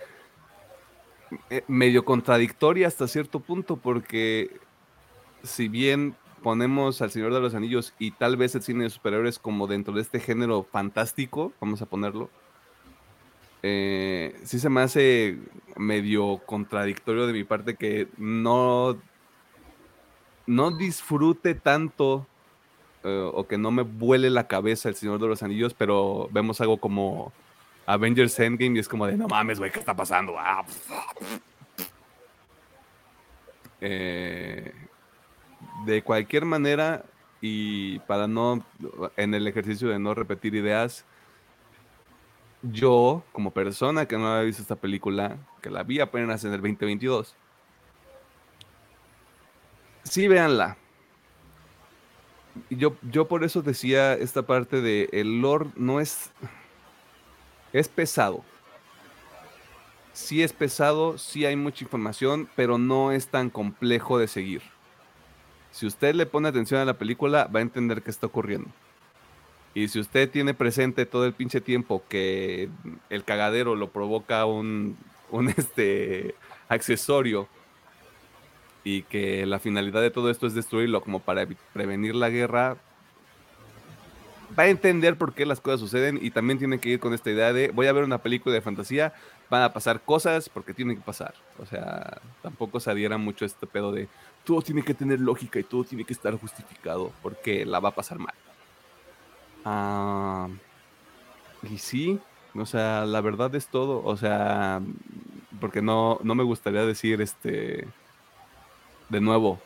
eh, medio contradictoria hasta cierto punto, porque si bien ponemos al Señor de los Anillos y tal vez el cine de superhéroes como dentro de este género fantástico, vamos a ponerlo, eh, sí se me hace medio contradictorio de mi parte que no, no disfrute tanto eh, o que no me vuele la cabeza el Señor de los Anillos, pero vemos algo como Avengers Endgame y es como de no mames, güey, ¿qué está pasando? Ah, (laughs) eh, de cualquier manera, y para no, en el ejercicio de no repetir ideas, yo, como persona que no había visto esta película, que la vi apenas en el 2022, sí, véanla. Yo, yo por eso decía esta parte de el lore no es. Es pesado. Sí es pesado, sí hay mucha información, pero no es tan complejo de seguir. Si usted le pone atención a la película, va a entender qué está ocurriendo. Y si usted tiene presente todo el pinche tiempo que el cagadero lo provoca un, un (laughs) este, accesorio y que la finalidad de todo esto es destruirlo como para prevenir la guerra, va a entender por qué las cosas suceden y también tiene que ir con esta idea de voy a ver una película de fantasía, van a pasar cosas porque tienen que pasar. O sea, tampoco se adhiera mucho este pedo de todo tiene que tener lógica y todo tiene que estar justificado porque la va a pasar mal. Ah, y sí, o sea, la verdad es todo. O sea, porque no, no me gustaría decir este de nuevo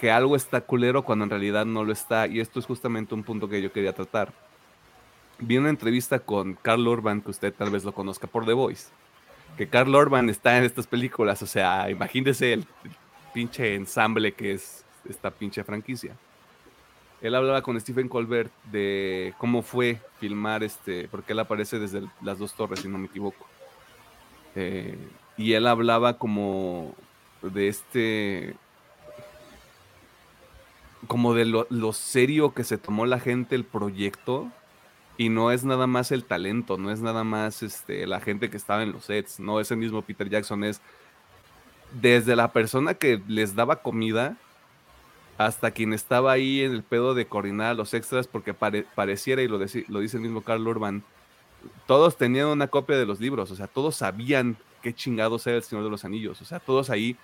que algo está culero cuando en realidad no lo está. Y esto es justamente un punto que yo quería tratar. Vi una entrevista con Carl Urban, que usted tal vez lo conozca por The Voice. Que Carl Urban está en estas películas. O sea, imagínese el pinche ensamble que es esta pinche franquicia él hablaba con Stephen Colbert de cómo fue filmar este, porque él aparece desde las dos torres, si no me equivoco. Eh, y él hablaba como de este, como de lo, lo, serio que se tomó la gente el proyecto. Y no es nada más el talento, no es nada más este, la gente que estaba en los sets, no es el mismo Peter Jackson, es desde la persona que les daba comida hasta quien estaba ahí en el pedo de coordinar los extras, porque pareciera, y lo, lo dice el mismo Carl Urban, todos tenían una copia de los libros, o sea, todos sabían qué chingados era el Señor de los Anillos, o sea, todos ahí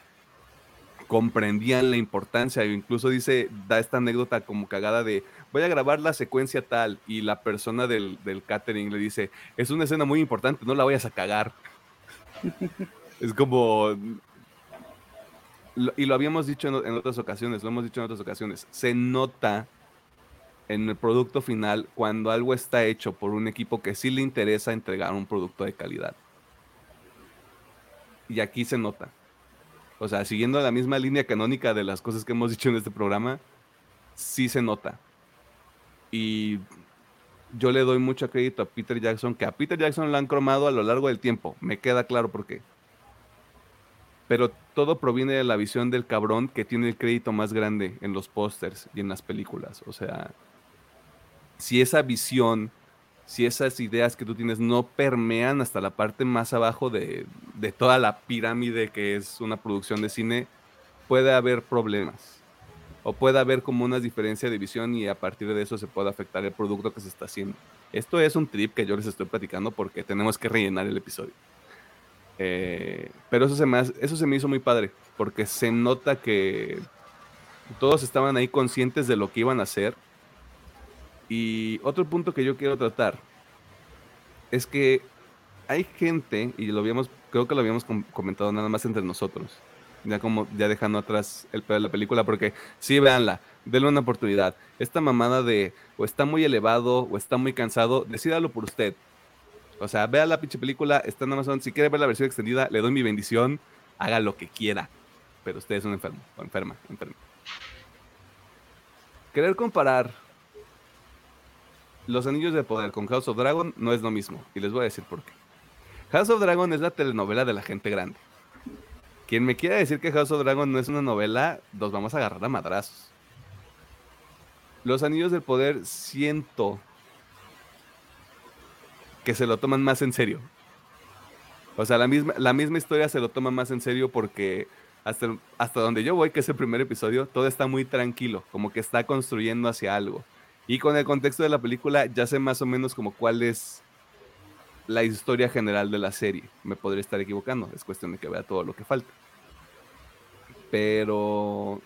comprendían la importancia, e incluso dice, da esta anécdota como cagada de, voy a grabar la secuencia tal, y la persona del, del catering le dice, es una escena muy importante, no la vayas a cagar. (laughs) es como, y lo habíamos dicho en, otras ocasiones, lo hemos dicho en otras ocasiones, se nota en el producto final cuando algo está hecho por un equipo que sí le interesa entregar un producto de calidad. Y aquí se nota. O sea, siguiendo la misma línea canónica de las cosas que hemos dicho en este programa, sí se nota. Y yo le doy mucho crédito a Peter Jackson, que a Peter Jackson lo han cromado a lo largo del tiempo. Me queda claro por qué pero todo proviene de la visión del cabrón que tiene el crédito más grande en los pósters y en las películas. O sea, si esa visión, si esas ideas que tú tienes no permean hasta la parte más abajo de, toda la pirámide que es una producción de cine, puede haber problemas. O puede haber como una diferencia de visión y a partir de eso se puede afectar el producto que se está haciendo. Esto es un trip que yo les estoy platicando porque tenemos que rellenar el episodio. Eh, pero eso se, me eso se me hizo muy padre, porque se nota que todos estaban ahí conscientes de lo que iban a hacer. Y otro punto que yo quiero tratar es que hay gente, y lo habíamos, creo que lo habíamos comentado nada más entre nosotros, ya como ya dejando atrás el de la película, porque sí, véanla, denle una oportunidad. Esta mamada de o está muy elevado o está muy cansado, decídalo por usted. O sea, vea la pinche película, está en Amazon. Si quiere ver la versión extendida, le doy mi bendición. Haga lo que quiera. Pero usted es un enfermo, o enferma, enfermo. Querer comparar los anillos de poder con House of Dragon no es lo mismo. Y les voy a decir por qué. House of Dragon es la telenovela de la gente grande. Quien me quiera decir que House of Dragon no es una novela, nos vamos a agarrar a madrazos. Los anillos del poder siento que se lo toman más en serio. O sea, la misma, la misma historia se lo toma más en serio porque hasta, hasta donde yo voy, que es el primer episodio, todo está muy tranquilo, como que está construyendo hacia algo. Y con el contexto de la película ya sé más o menos como cuál es la historia general de la serie. Me podría estar equivocando, es cuestión de que vea todo lo que falta. Pero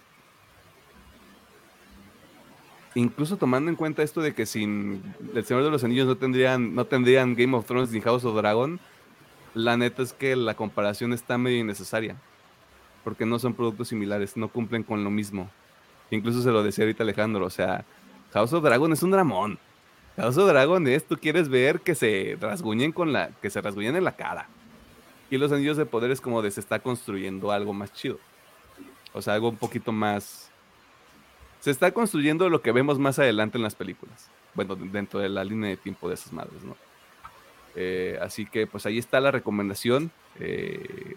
incluso tomando en cuenta esto de que sin El Señor de los Anillos no tendrían, no tendrían Game of Thrones ni House of Dragon, la neta es que la comparación está medio innecesaria. Porque no son productos similares, no cumplen con lo mismo. Incluso se lo decía ahorita Alejandro, o sea, House of Dragon es un dramón. House of Dragon es, tú quieres ver que se rasguñen con la, que se rasguñen en la cara. Y los anillos de poder es como de se está construyendo algo más chido. O sea, algo un poquito más. Se está construyendo lo que vemos más adelante en las películas. Bueno, dentro de la línea de tiempo de esas madres, ¿no? Eh, así que pues ahí está la recomendación. Eh,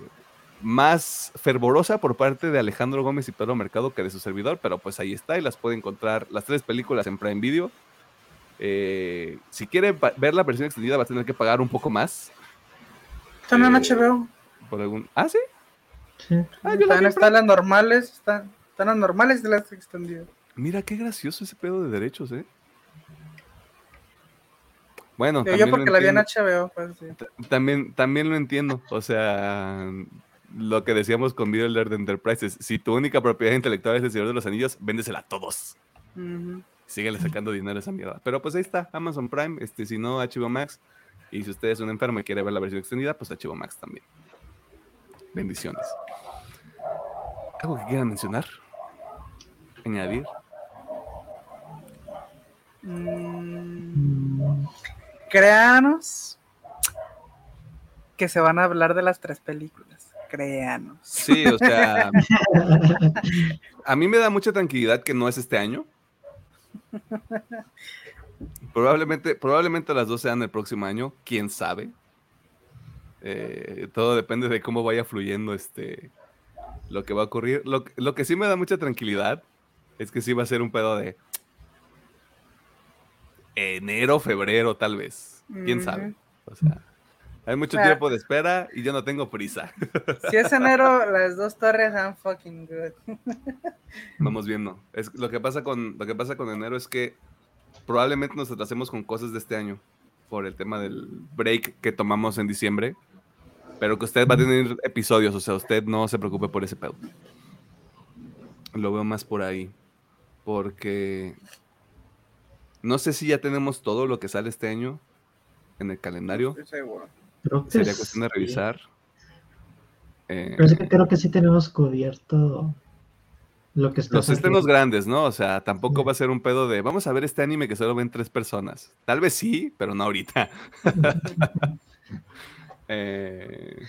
más fervorosa por parte de Alejandro Gómez y Pedro Mercado que de su servidor, pero pues ahí está y las puede encontrar las tres películas en Prime Video. Eh, si quiere ver la versión extendida va a tener que pagar un poco más. Están en HBO. Por algún... ¿Ah, sí? Sí. Ah, están, las normales, están, están las normales de las extendidas. Mira qué gracioso ese pedo de derechos, ¿eh? Bueno, yo, porque la vi en HBO, pues, también, también lo entiendo. O sea, lo que decíamos con Middle Earth Enterprises, si tu única propiedad intelectual es el Señor de los Anillos, véndesela a todos. Síguele sacando dinero a esa mierda. Pero pues ahí está, Amazon Prime, este, si no, HBO Max. Y si usted es un enfermo y quiere ver la versión extendida, pues HBO Max también. Bendiciones. ¿Algo que quieran mencionar? ¿Añadir? Mm, créanos que se van a hablar de las tres películas. Créanos. Sí, o sea. a mí me da mucha tranquilidad que no es este año. Probablemente, probablemente las dos sean el próximo año, quién sabe. Eh, todo depende de cómo vaya fluyendo este lo que va a ocurrir. Lo, lo, que sí me da mucha tranquilidad es que sí va a ser un pedo de enero, febrero, tal vez. Quién sabe. O sea, hay mucho tiempo de espera y yo no tengo prisa. (laughs) Si es enero, las dos torres son fucking good. (laughs) Vamos viendo. Es, lo, que pasa con, lo que pasa con enero es que probablemente nos atrasemos con cosas de este año por el tema del break que tomamos en diciembre. Pero que usted va a tener episodios, o sea, usted no se preocupe por ese pedo. Lo veo más por ahí. Porque no sé si ya tenemos todo lo que sale este año en el calendario. Sería cuestión de revisar. Pero sí que creo que sí tenemos cubierto lo que está. Los estrenos grandes, ¿no? O sea, tampoco va a ser un pedo de vamos a ver este anime que solo ven tres personas. Tal vez sí, pero no ahorita. (laughs) (laughs) Eh,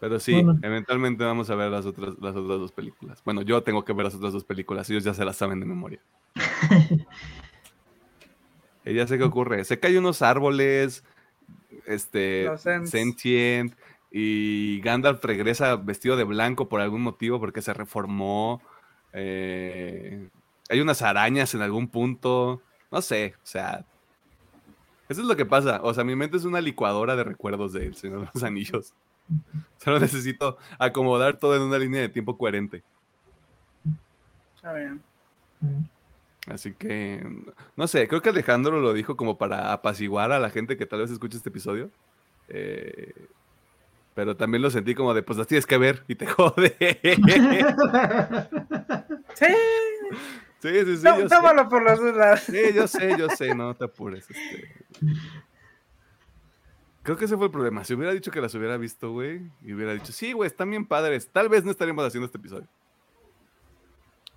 pero sí, eventualmente vamos a ver las otras, las otras dos películas. Bueno, yo tengo que ver las otras dos películas, ellos ya se las saben de memoria. y (laughs) ya sé qué ocurre. Sé que hay unos árboles, este, sentient, y Gandalf regresa vestido de blanco por algún motivo, porque se reformó. Eh, hay unas arañas en algún punto. No sé, o sea, eso es lo que pasa. O sea, mi mente es una licuadora de recuerdos de El Señor de los Anillos. (laughs) Solo necesito acomodar todo en una línea de tiempo coherente. Está bien. Así que, no sé, creo que Alejandro lo dijo como para apaciguar a la gente que tal vez escuche este episodio. Eh, pero también lo sentí como de, pues las tienes que ver y te (laughs) jode. sí. Sí, sí, sí. tómalo por las dudas. Sí, yo sé, yo sé, no te apures. Este. Creo que ese fue el problema. Si hubiera dicho que las hubiera visto, güey, y hubiera dicho, sí, güey, están bien padres, tal vez no estaríamos haciendo este episodio.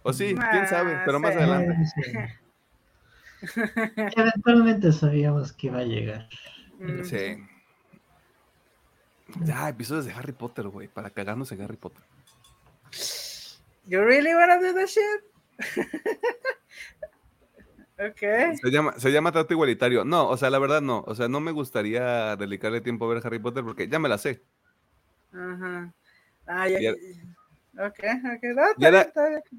O sí, quién sabe, pero más adelante. Eventualmente sabíamos que iba a llegar. Mm. Sí. Ya, episodios de Harry Potter, güey, para cagarnos en Harry Potter. You really wanna do that shit? (laughs) ok. Se llama, se llama trato igualitario. No, o sea, la verdad no. O sea, no me gustaría dedicarle tiempo a ver Harry Potter porque ya me la sé. Ajá. Ah, ya. ya ok, ok. y, era,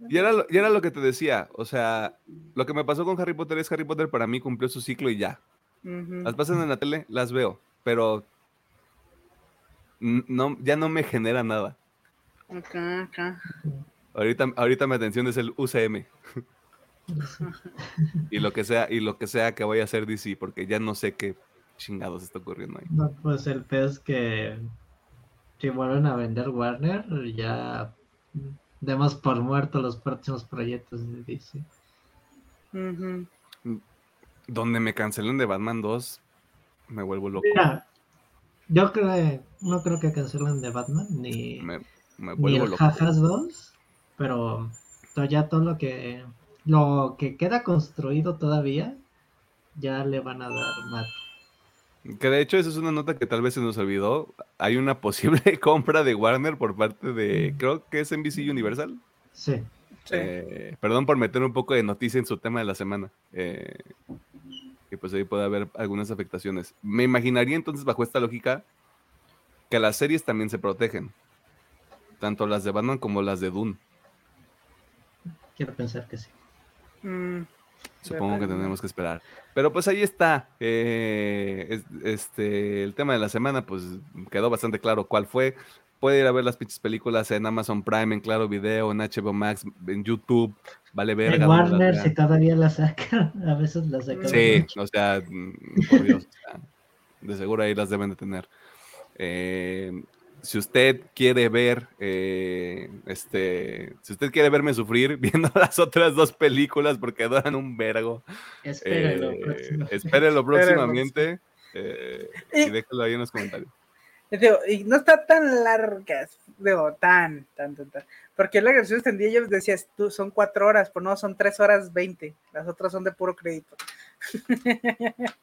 y, era lo, y, era, lo que te decía. O sea, lo que me pasó con Harry Potter es Harry Potter para mí cumplió su ciclo y ya. Las pasan en la tele, las veo, pero no, ya no me genera nada. Ok, ok. Ahorita, ahorita mi atención es el UCM. (laughs) (laughs) y lo que sea, y lo que sea que vaya a hacer DC, porque ya no sé qué chingados está ocurriendo ahí. No, pues el pez que si vuelven a vender Warner, ya demos por muerto los próximos proyectos de DC. Donde me cancelen de Batman 2, me vuelvo loco. Mira, yo creo, no creo que cancelen de Batman ni, Me, me ni el loco. Jajas 2, pero ya todo lo que lo que queda construido todavía ya le van a dar mate. Que de hecho, esa es una nota que tal vez se nos olvidó. Hay una posible (laughs) compra de Warner por parte de, creo que es NBC Universal. Sí. Sí. Eh, perdón por meter un poco de noticia en su tema de la semana. eh, que pues ahí puede haber algunas afectaciones. Me imaginaría entonces, bajo esta lógica, que las series también se protegen. Tanto las de Batman como las de Dune. Quiero pensar que sí. Mm, Supongo que tendremos que esperar. Pero pues ahí está. eh, es- este, el tema de la semana, pues quedó bastante claro cuál fue. Puede ir a ver las pinches películas en Amazon Prime, en Claro Video, en HBO Max, en YouTube. Vale ver. En Warner, si todavía la sacan, (laughs) a veces la sacan. Sí, o sea, mm, por Dios, o sea, de seguro ahí las deben de tener. Eh, si usted quiere ver, eh, este, si usted quiere verme sufrir (laughs) viendo las otras dos películas porque duran un vergo, Espérenlo. eh, espérelo próximamente eh, y déjelo ahí en los comentarios. Digo, y no está tan largas, digo, tan, tan, tan, tan. Porque la versión extendida yo decías, tú son cuatro horas, pues no, son tres horas veinte. Las otras son de puro crédito. (laughs)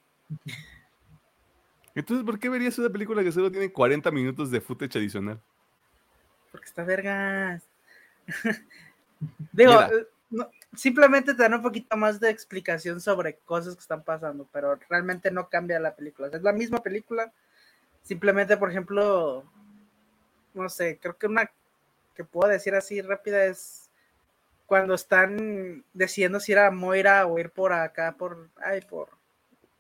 Entonces, ¿por qué verías una película que solo tiene 40 minutos de footage adicional? Porque está vergas. (laughs) Digo, eh, no, simplemente te dan un poquito más de explicación sobre cosas que están pasando, pero realmente no cambia la película. O sea, es la misma película. Simplemente, por ejemplo, no sé, creo que una que puedo decir así rápida es cuando están decidiendo si ir a Moira o ir por acá, por. Ay, por.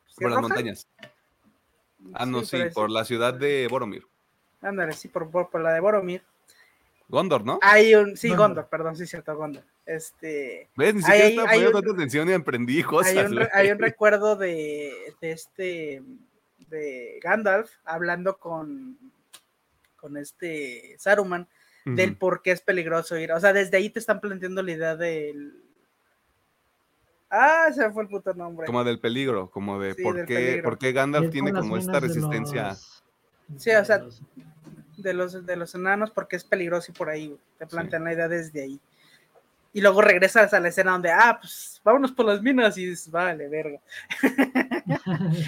¿sí Por las montañas. Ah, no, sí, por la ciudad de Boromir. Ándale, sí, por, por, por la de Boromir. Gondor, ¿no? Hay un. Sí, Gondor. Gondor, perdón, sí, cierto, Gondor. Este. ¿Ves? Ni hay- siquiera hay- estaba hay poniendo un- tanta atención y emprendí cosas. hay, un, re- güey. hay un recuerdo de, de este de Gandalf hablando con con este Saruman del por qué es peligroso ir. O sea, desde ahí te están planteando la idea del Ah, se me fue el puto nombre. Como del peligro, como de Sí, por, qué, peligro. por qué Gandalf Es tiene como esta resistencia. los- Sí, o sea, de los- de los enanos porque es peligroso y por ahí te plantean la idea desde ahí. Y luego regresas a la escena donde, ah, pues vámonos por las minas y dices, vale, verga. (laughs)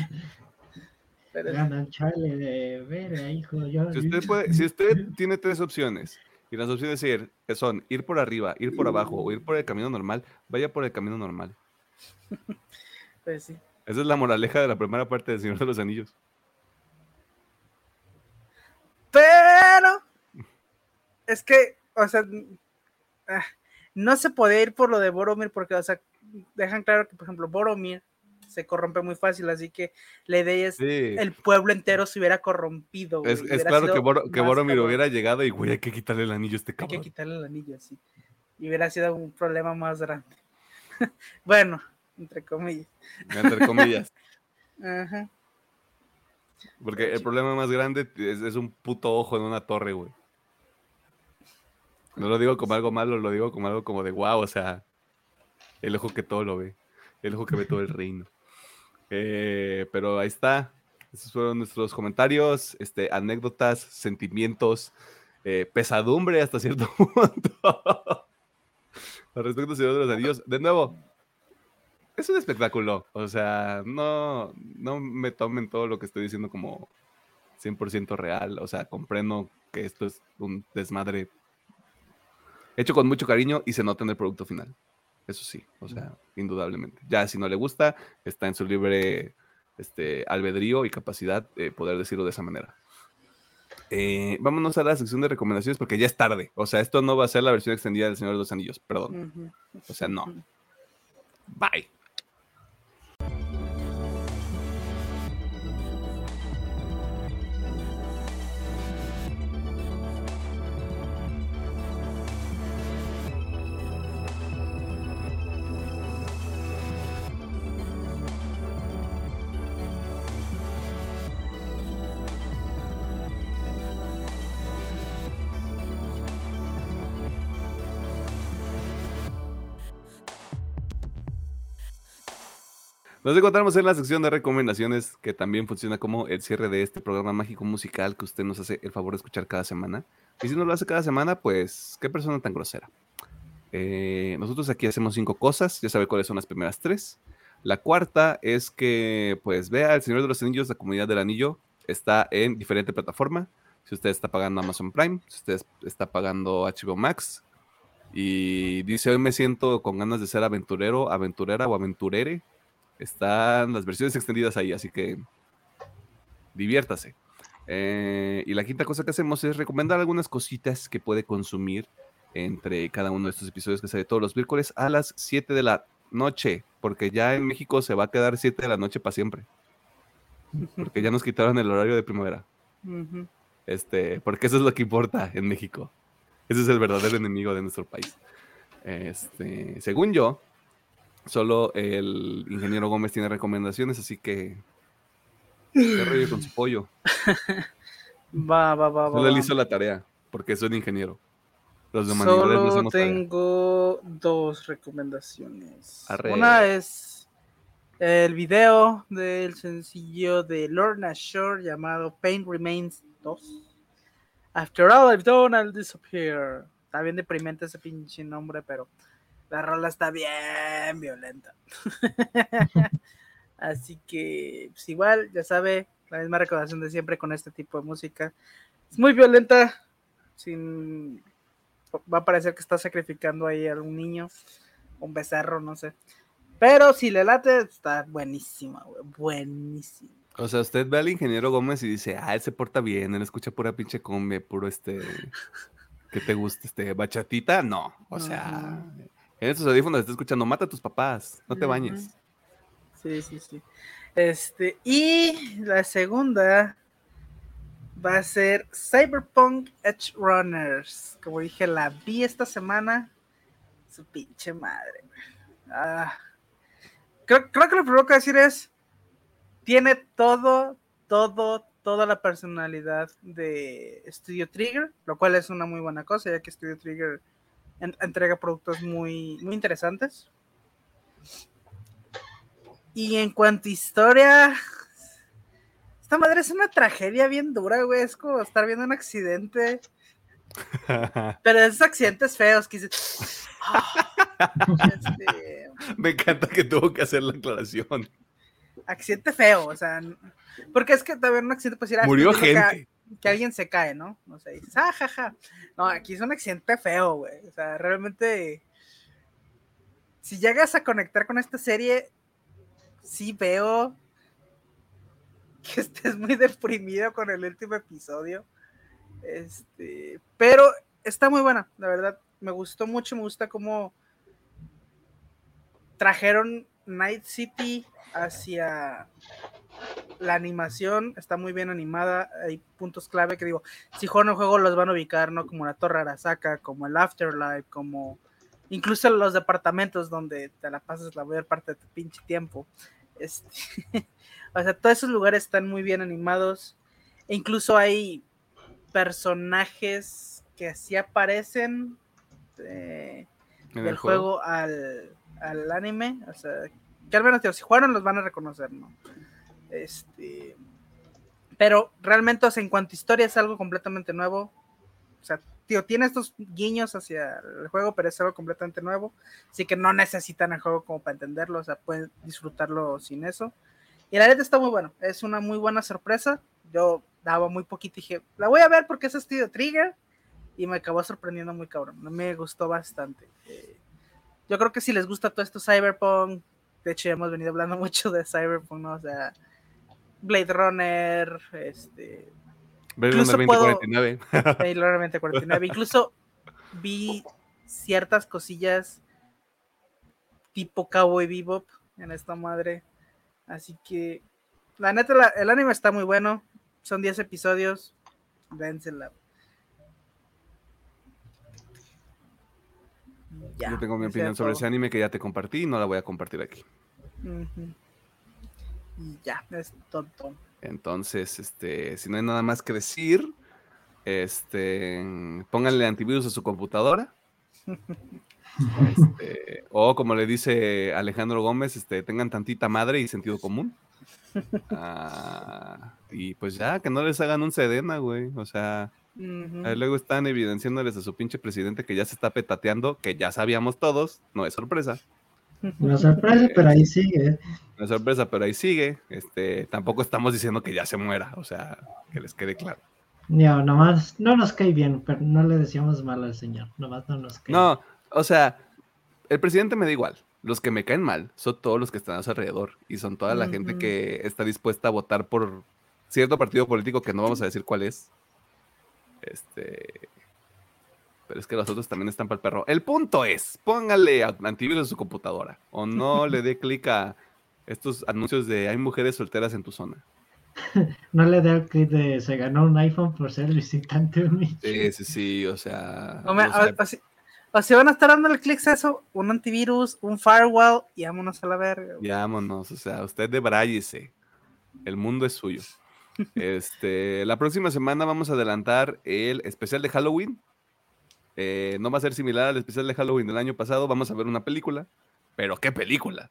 Pero- chale de ver, hijo. Yo, Si (laughs) usted, puede- si usted tiene tres opciones y las opciones ir- que son ir por arriba, ir por abajo o ir por el camino normal, vaya por el camino normal. (laughs) pues sí. Esa es la moraleja de la primera parte del Señor de los Anillos. Pero es que, o sea, ah, no se puede ir por lo de Boromir porque, o sea, dejan claro que, por ejemplo, Boromir se corrompe muy fácil, así que la idea es Sí. el pueblo entero se hubiera corrompido. güey, Es, claro que, Boromir cabrón. hubiera llegado y, güey, hay que quitarle el anillo a este Hay que cabrón. quitarle el anillo, sí. Y hubiera sido un problema más grande. (laughs) bueno, entre comillas. Entre comillas. (laughs) Ajá. Porque el problema más grande es, es un puto ojo en una torre, güey. No lo digo como algo malo, lo digo como algo como de wow, o sea, el ojo que todo lo ve, el ojo que ve todo el reino. Eh, pero ahí está. Esos fueron nuestros comentarios, este, anécdotas, sentimientos, eh, pesadumbre hasta cierto (laughs) punto. Al respecto, Señor de los Anillos, de nuevo, es un espectáculo. O sea, no, no me tomen todo lo que estoy diciendo como 100% real. O sea, comprendo que esto es un desmadre hecho con mucho cariño y se nota en el producto final. Eso sí, o sea, indudablemente. Ya si no le gusta, está en su libre este, albedrío y capacidad de poder decirlo de esa manera. Eh, vámonos a la sección de recomendaciones porque ya es tarde. O sea, esto no va a ser la versión extendida del Señor de los Anillos, perdón. O sea, no. Bye. Nos encontramos en la sección de recomendaciones, que también funciona como el cierre de este programa mágico musical que usted nos hace el favor de escuchar cada semana. Y si no lo hace cada semana, pues qué persona tan grosera. Eh, nosotros aquí hacemos cinco cosas, ya sabe cuáles son las primeras tres. La cuarta es que, pues, vea El Señor de los Anillos, la comunidad del anillo, está en diferente plataforma. Si usted está pagando Amazon Prime, si usted está pagando HBO Max, y dice, hoy me siento con ganas de ser aventurero, aventurera o aventurere, están las versiones extendidas ahí, así que diviértase. Eh, y la quinta cosa que hacemos es recomendar algunas cositas que puede consumir entre cada uno de estos episodios que sale todos los miércoles a las 7 de la noche, porque ya en México se va a quedar 7 de la noche para siempre. Porque ya nos quitaron el horario de primavera. Este, porque eso es lo que importa en México. Ese es el verdadero enemigo de nuestro país. Este, según yo, solo el ingeniero Gómez tiene recomendaciones, así que qué rollo con su pollo. Va, (laughs) va, va, va. Solo él hizo la tarea, porque es un ingeniero. Los de Solo tengo dos recomendaciones. Una es el video del sencillo de Lorna Shore llamado Pain Remains 2. After all I've done, I'll disappear. Está bien deprimente ese pinche nombre, pero la rola está bien violenta. (laughs) Así que, pues igual, ya sabe, la misma recomendación de siempre con este tipo de música. Es muy violenta, sin va a parecer que está sacrificando ahí a un niño, un becerro, no sé. Pero si le late, está buenísima, güey, buenísima. O sea, usted ve al ingeniero Gómez y dice, ah, él se porta bien, él escucha pura pinche combe, puro este, que te gusta, este, bachatita, no, o sea, en estos audífonos está escuchando, mata a tus papás, no te bañes. Sí, sí, sí. Este, y la segunda va a ser Cyberpunk Edge Runners. Como dije, la vi esta semana. Su pinche madre. Ah. Creo, creo, que lo primero que decir es, tiene todo, todo, toda la personalidad de Studio Trigger, lo cual es una muy buena cosa, ya que Studio Trigger entrega productos muy, muy interesantes. Y en cuanto a historia, esta madre es una tragedia bien dura, güey. Es como estar viendo un accidente. (laughs) Pero esos accidentes feos que dices. Ah, (laughs) este, Me encanta que tuvo que hacer la aclaración. Accidente feo, o sea. Porque es que también un accidente, pues Murió gente. Que, alguien se cae, ¿no? No sé, dices, ah, jaja. No, aquí es un accidente feo, güey. O sea, realmente. Si llegas a conectar con esta serie, sí veo que (laughs) estés muy deprimido con el último episodio. Este, pero está muy buena, la verdad. Me gustó mucho, me gusta cómo trajeron Night City hacia la animación, está muy bien animada, hay puntos clave que digo, si juegan el juego los van a ubicar, ¿no? Como la Torre Arasaka, como el Afterlife, como incluso los departamentos donde te la pasas la mayor parte de tu pinche tiempo. Este, (laughs) O sea, todos esos lugares están muy bien animados. E incluso hay personajes que así aparecen eh, del juego, al, anime. O sea, que al menos, si jugaron los van a reconocer, ¿no? Este. Pero realmente, o sea, en cuanto a historia es algo completamente nuevo. O sea, tío, tiene estos guiños hacia el juego, pero es algo completamente nuevo. Así que no necesitan el juego como para entenderlo. O sea, pueden disfrutarlo sin eso. Y la neta está muy bueno, es una muy buena sorpresa. Yo daba muy poquito y dije, la voy a ver porque es estilo Trigger. Y me acabó sorprendiendo muy cabrón. Me gustó bastante. Eh, yo creo que si les gusta todo esto Cyberpunk, de hecho ya hemos venido hablando (laughs) mucho de Cyberpunk, ¿no? O sea, Blade Runner, este... Blade Runner 2049. Blade Runner 2049. Incluso vi ciertas cosillas tipo Cowboy Bebop en esta madre. Así que, la neta, el anime está muy bueno. Son 10 episodios. Vénsela. Yo tengo mi opinión sobre ese anime que ya te compartí y no la voy a compartir aquí. Ya, es tonto. Entonces, este, si no hay nada más que decir, este, pónganle antivirus a su computadora. (laughs) Este, o como le dice Alejandro Gómez, este, tengan tantita madre y sentido común. (laughs) Ah, y pues ya, que no les hagan un sedena, güey. O sea, luego están evidenciándoles a su pinche presidente que ya se está petateando, que ya sabíamos todos, no es sorpresa. (laughs) Una sorpresa, pero ahí sigue. No es sorpresa, pero ahí sigue. Este, tampoco estamos diciendo que ya se muera, o sea, que les quede claro. No, nomás no nos cae bien, pero no le decíamos mal al señor. Nomás no nos cae No, o sea, el presidente me da igual. Los que me caen mal son todos los que están a su alrededor y son toda la gente que está dispuesta a votar por cierto partido político que no vamos a decir cuál es. Este. Pero es que los otros también están para el perro. El punto es: póngale antivirus a su computadora o no (laughs) le dé clic a estos anuncios de hay mujeres solteras en tu zona. (laughs) No le dé el clip de se ganó un iPhone por ser visitante humilde. Sí, sí, sí, o sea. O, me- o sea, o- o si, o si van a estar dándole clics a eso, un antivirus, un firewall y vámonos a la verga. Ya, vámonos, o sea, usted debráyese. El mundo es suyo. (laughs) Este, la próxima semana vamos a adelantar el especial de Halloween. Eh, no va a ser similar al especial de Halloween del año pasado. Vamos a ver una película. Pero ¿qué película?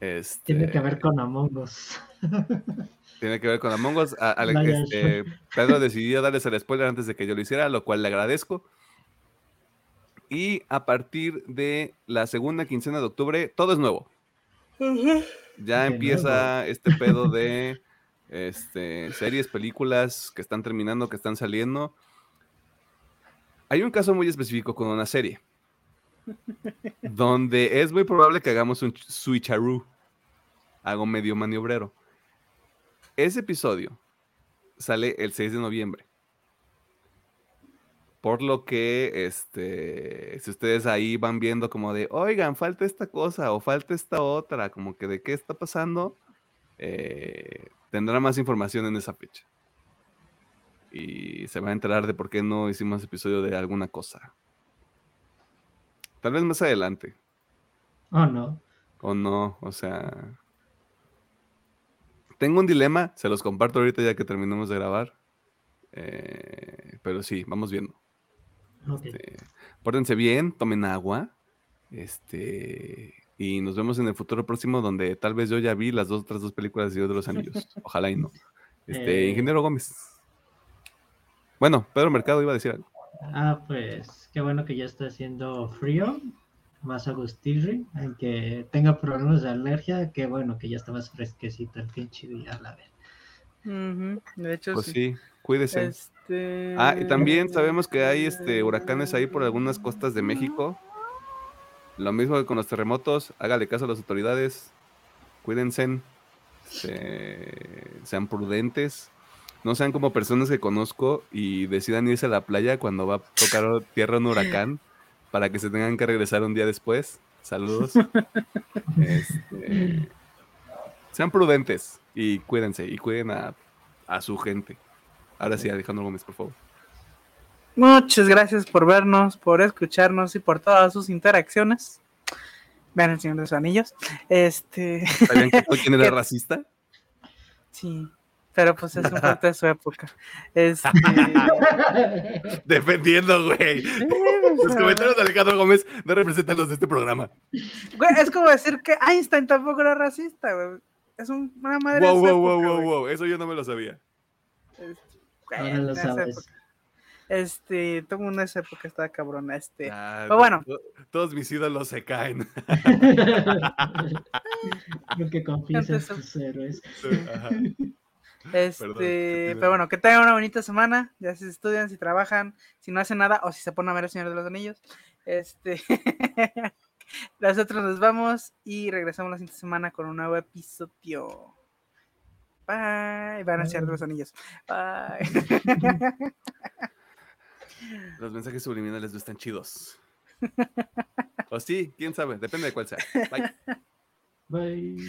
Este, Tiene que ver con Among Us. (laughs) tiene que ver con Among Us. A- Vaya, este, Pedro decidió darles el spoiler antes de que yo lo hiciera, lo cual le agradezco. Y a partir de la segunda quincena de octubre, todo es nuevo. Ya De empieza este pedo de (laughs) este, series, películas que están terminando, que están saliendo. Hay un caso muy específico con una serie. (laughs) donde es muy probable que hagamos un ch- switcheroo. Hago medio maniobrero. Ese episodio sale el 6 de noviembre. Por lo que, este, si ustedes ahí van viendo como de, oigan, falta esta cosa o falta esta otra, como que de qué está pasando, eh, tendrá más información en esa fecha. Y se va a enterar de por qué no hicimos episodio de alguna cosa. Tal vez más adelante. Oh, no. O no, o sea. Tengo un dilema, se los comparto ahorita ya que terminemos de grabar. Eh, pero sí, vamos viendo. Ok. Este, pórtense bien, tomen agua. Este. Y nos vemos en el futuro próximo, donde tal vez yo ya vi las dos otras dos películas de Señor de los Anillos. (laughs) Ojalá y no. Este, Eh. Ingeniero Gómez. Bueno, Pedro Mercado iba a decir algo. Ah, pues qué bueno que ya está haciendo frío, más agustirri, aunque tenga problemas de alergia, qué bueno que ya está más fresquecito el pinche día, la. Ujú, De hecho, Pues sí. sí, cuídese. Este... Ah, y también sabemos que hay este huracanes ahí por algunas costas de México. Lo mismo que con los terremotos, hágale caso a las autoridades, cuídense, sean prudentes, no sean como personas que conozco y decidan irse a la playa cuando va a tocar tierra un huracán para que se tengan que regresar un día después. Saludos. (laughs) Este, sean prudentes y cuídense y cuiden a, a su gente. Ahora sí, Alejandro Gómez, por favor. Muchas gracias por vernos, por escucharnos y por todas sus interacciones. Vean el Señor de los Anillos. Este, ¿Sabían que (laughs) quién era racista? sí, pero pues es un parte de su época. Este, (laughs) Defendiendo, güey. (laughs) Los comentarios de Alejandro Gómez no representan los de este programa. güey, es como decir que Einstein tampoco era racista, güey. Es un- una madre de Wow, su wow, wow, época, wow, güey. wow. Eso yo no me lo sabía. Este, Ahora en lo esa sabes. época. Este, todo en esa época estaba cabrona. Este, Ah, Pero bueno. to- Todos mis ídolos se caen. (laughs) Lo que Entonces- tus héroes. Ajá. Este, Perdón, pero bueno, que tengan una bonita semana, ya si estudian, si trabajan, si no hacen nada o si se ponen a ver el Señor de los Anillos. Este, (laughs) nosotros nos vamos y regresamos la siguiente semana con un nuevo episodio. Bye, van Señor de los Anillos. Bye. (laughs) Los mensajes subliminales no están chidos. (laughs) O sí, quién sabe, depende de cuál sea. Bye. Bye.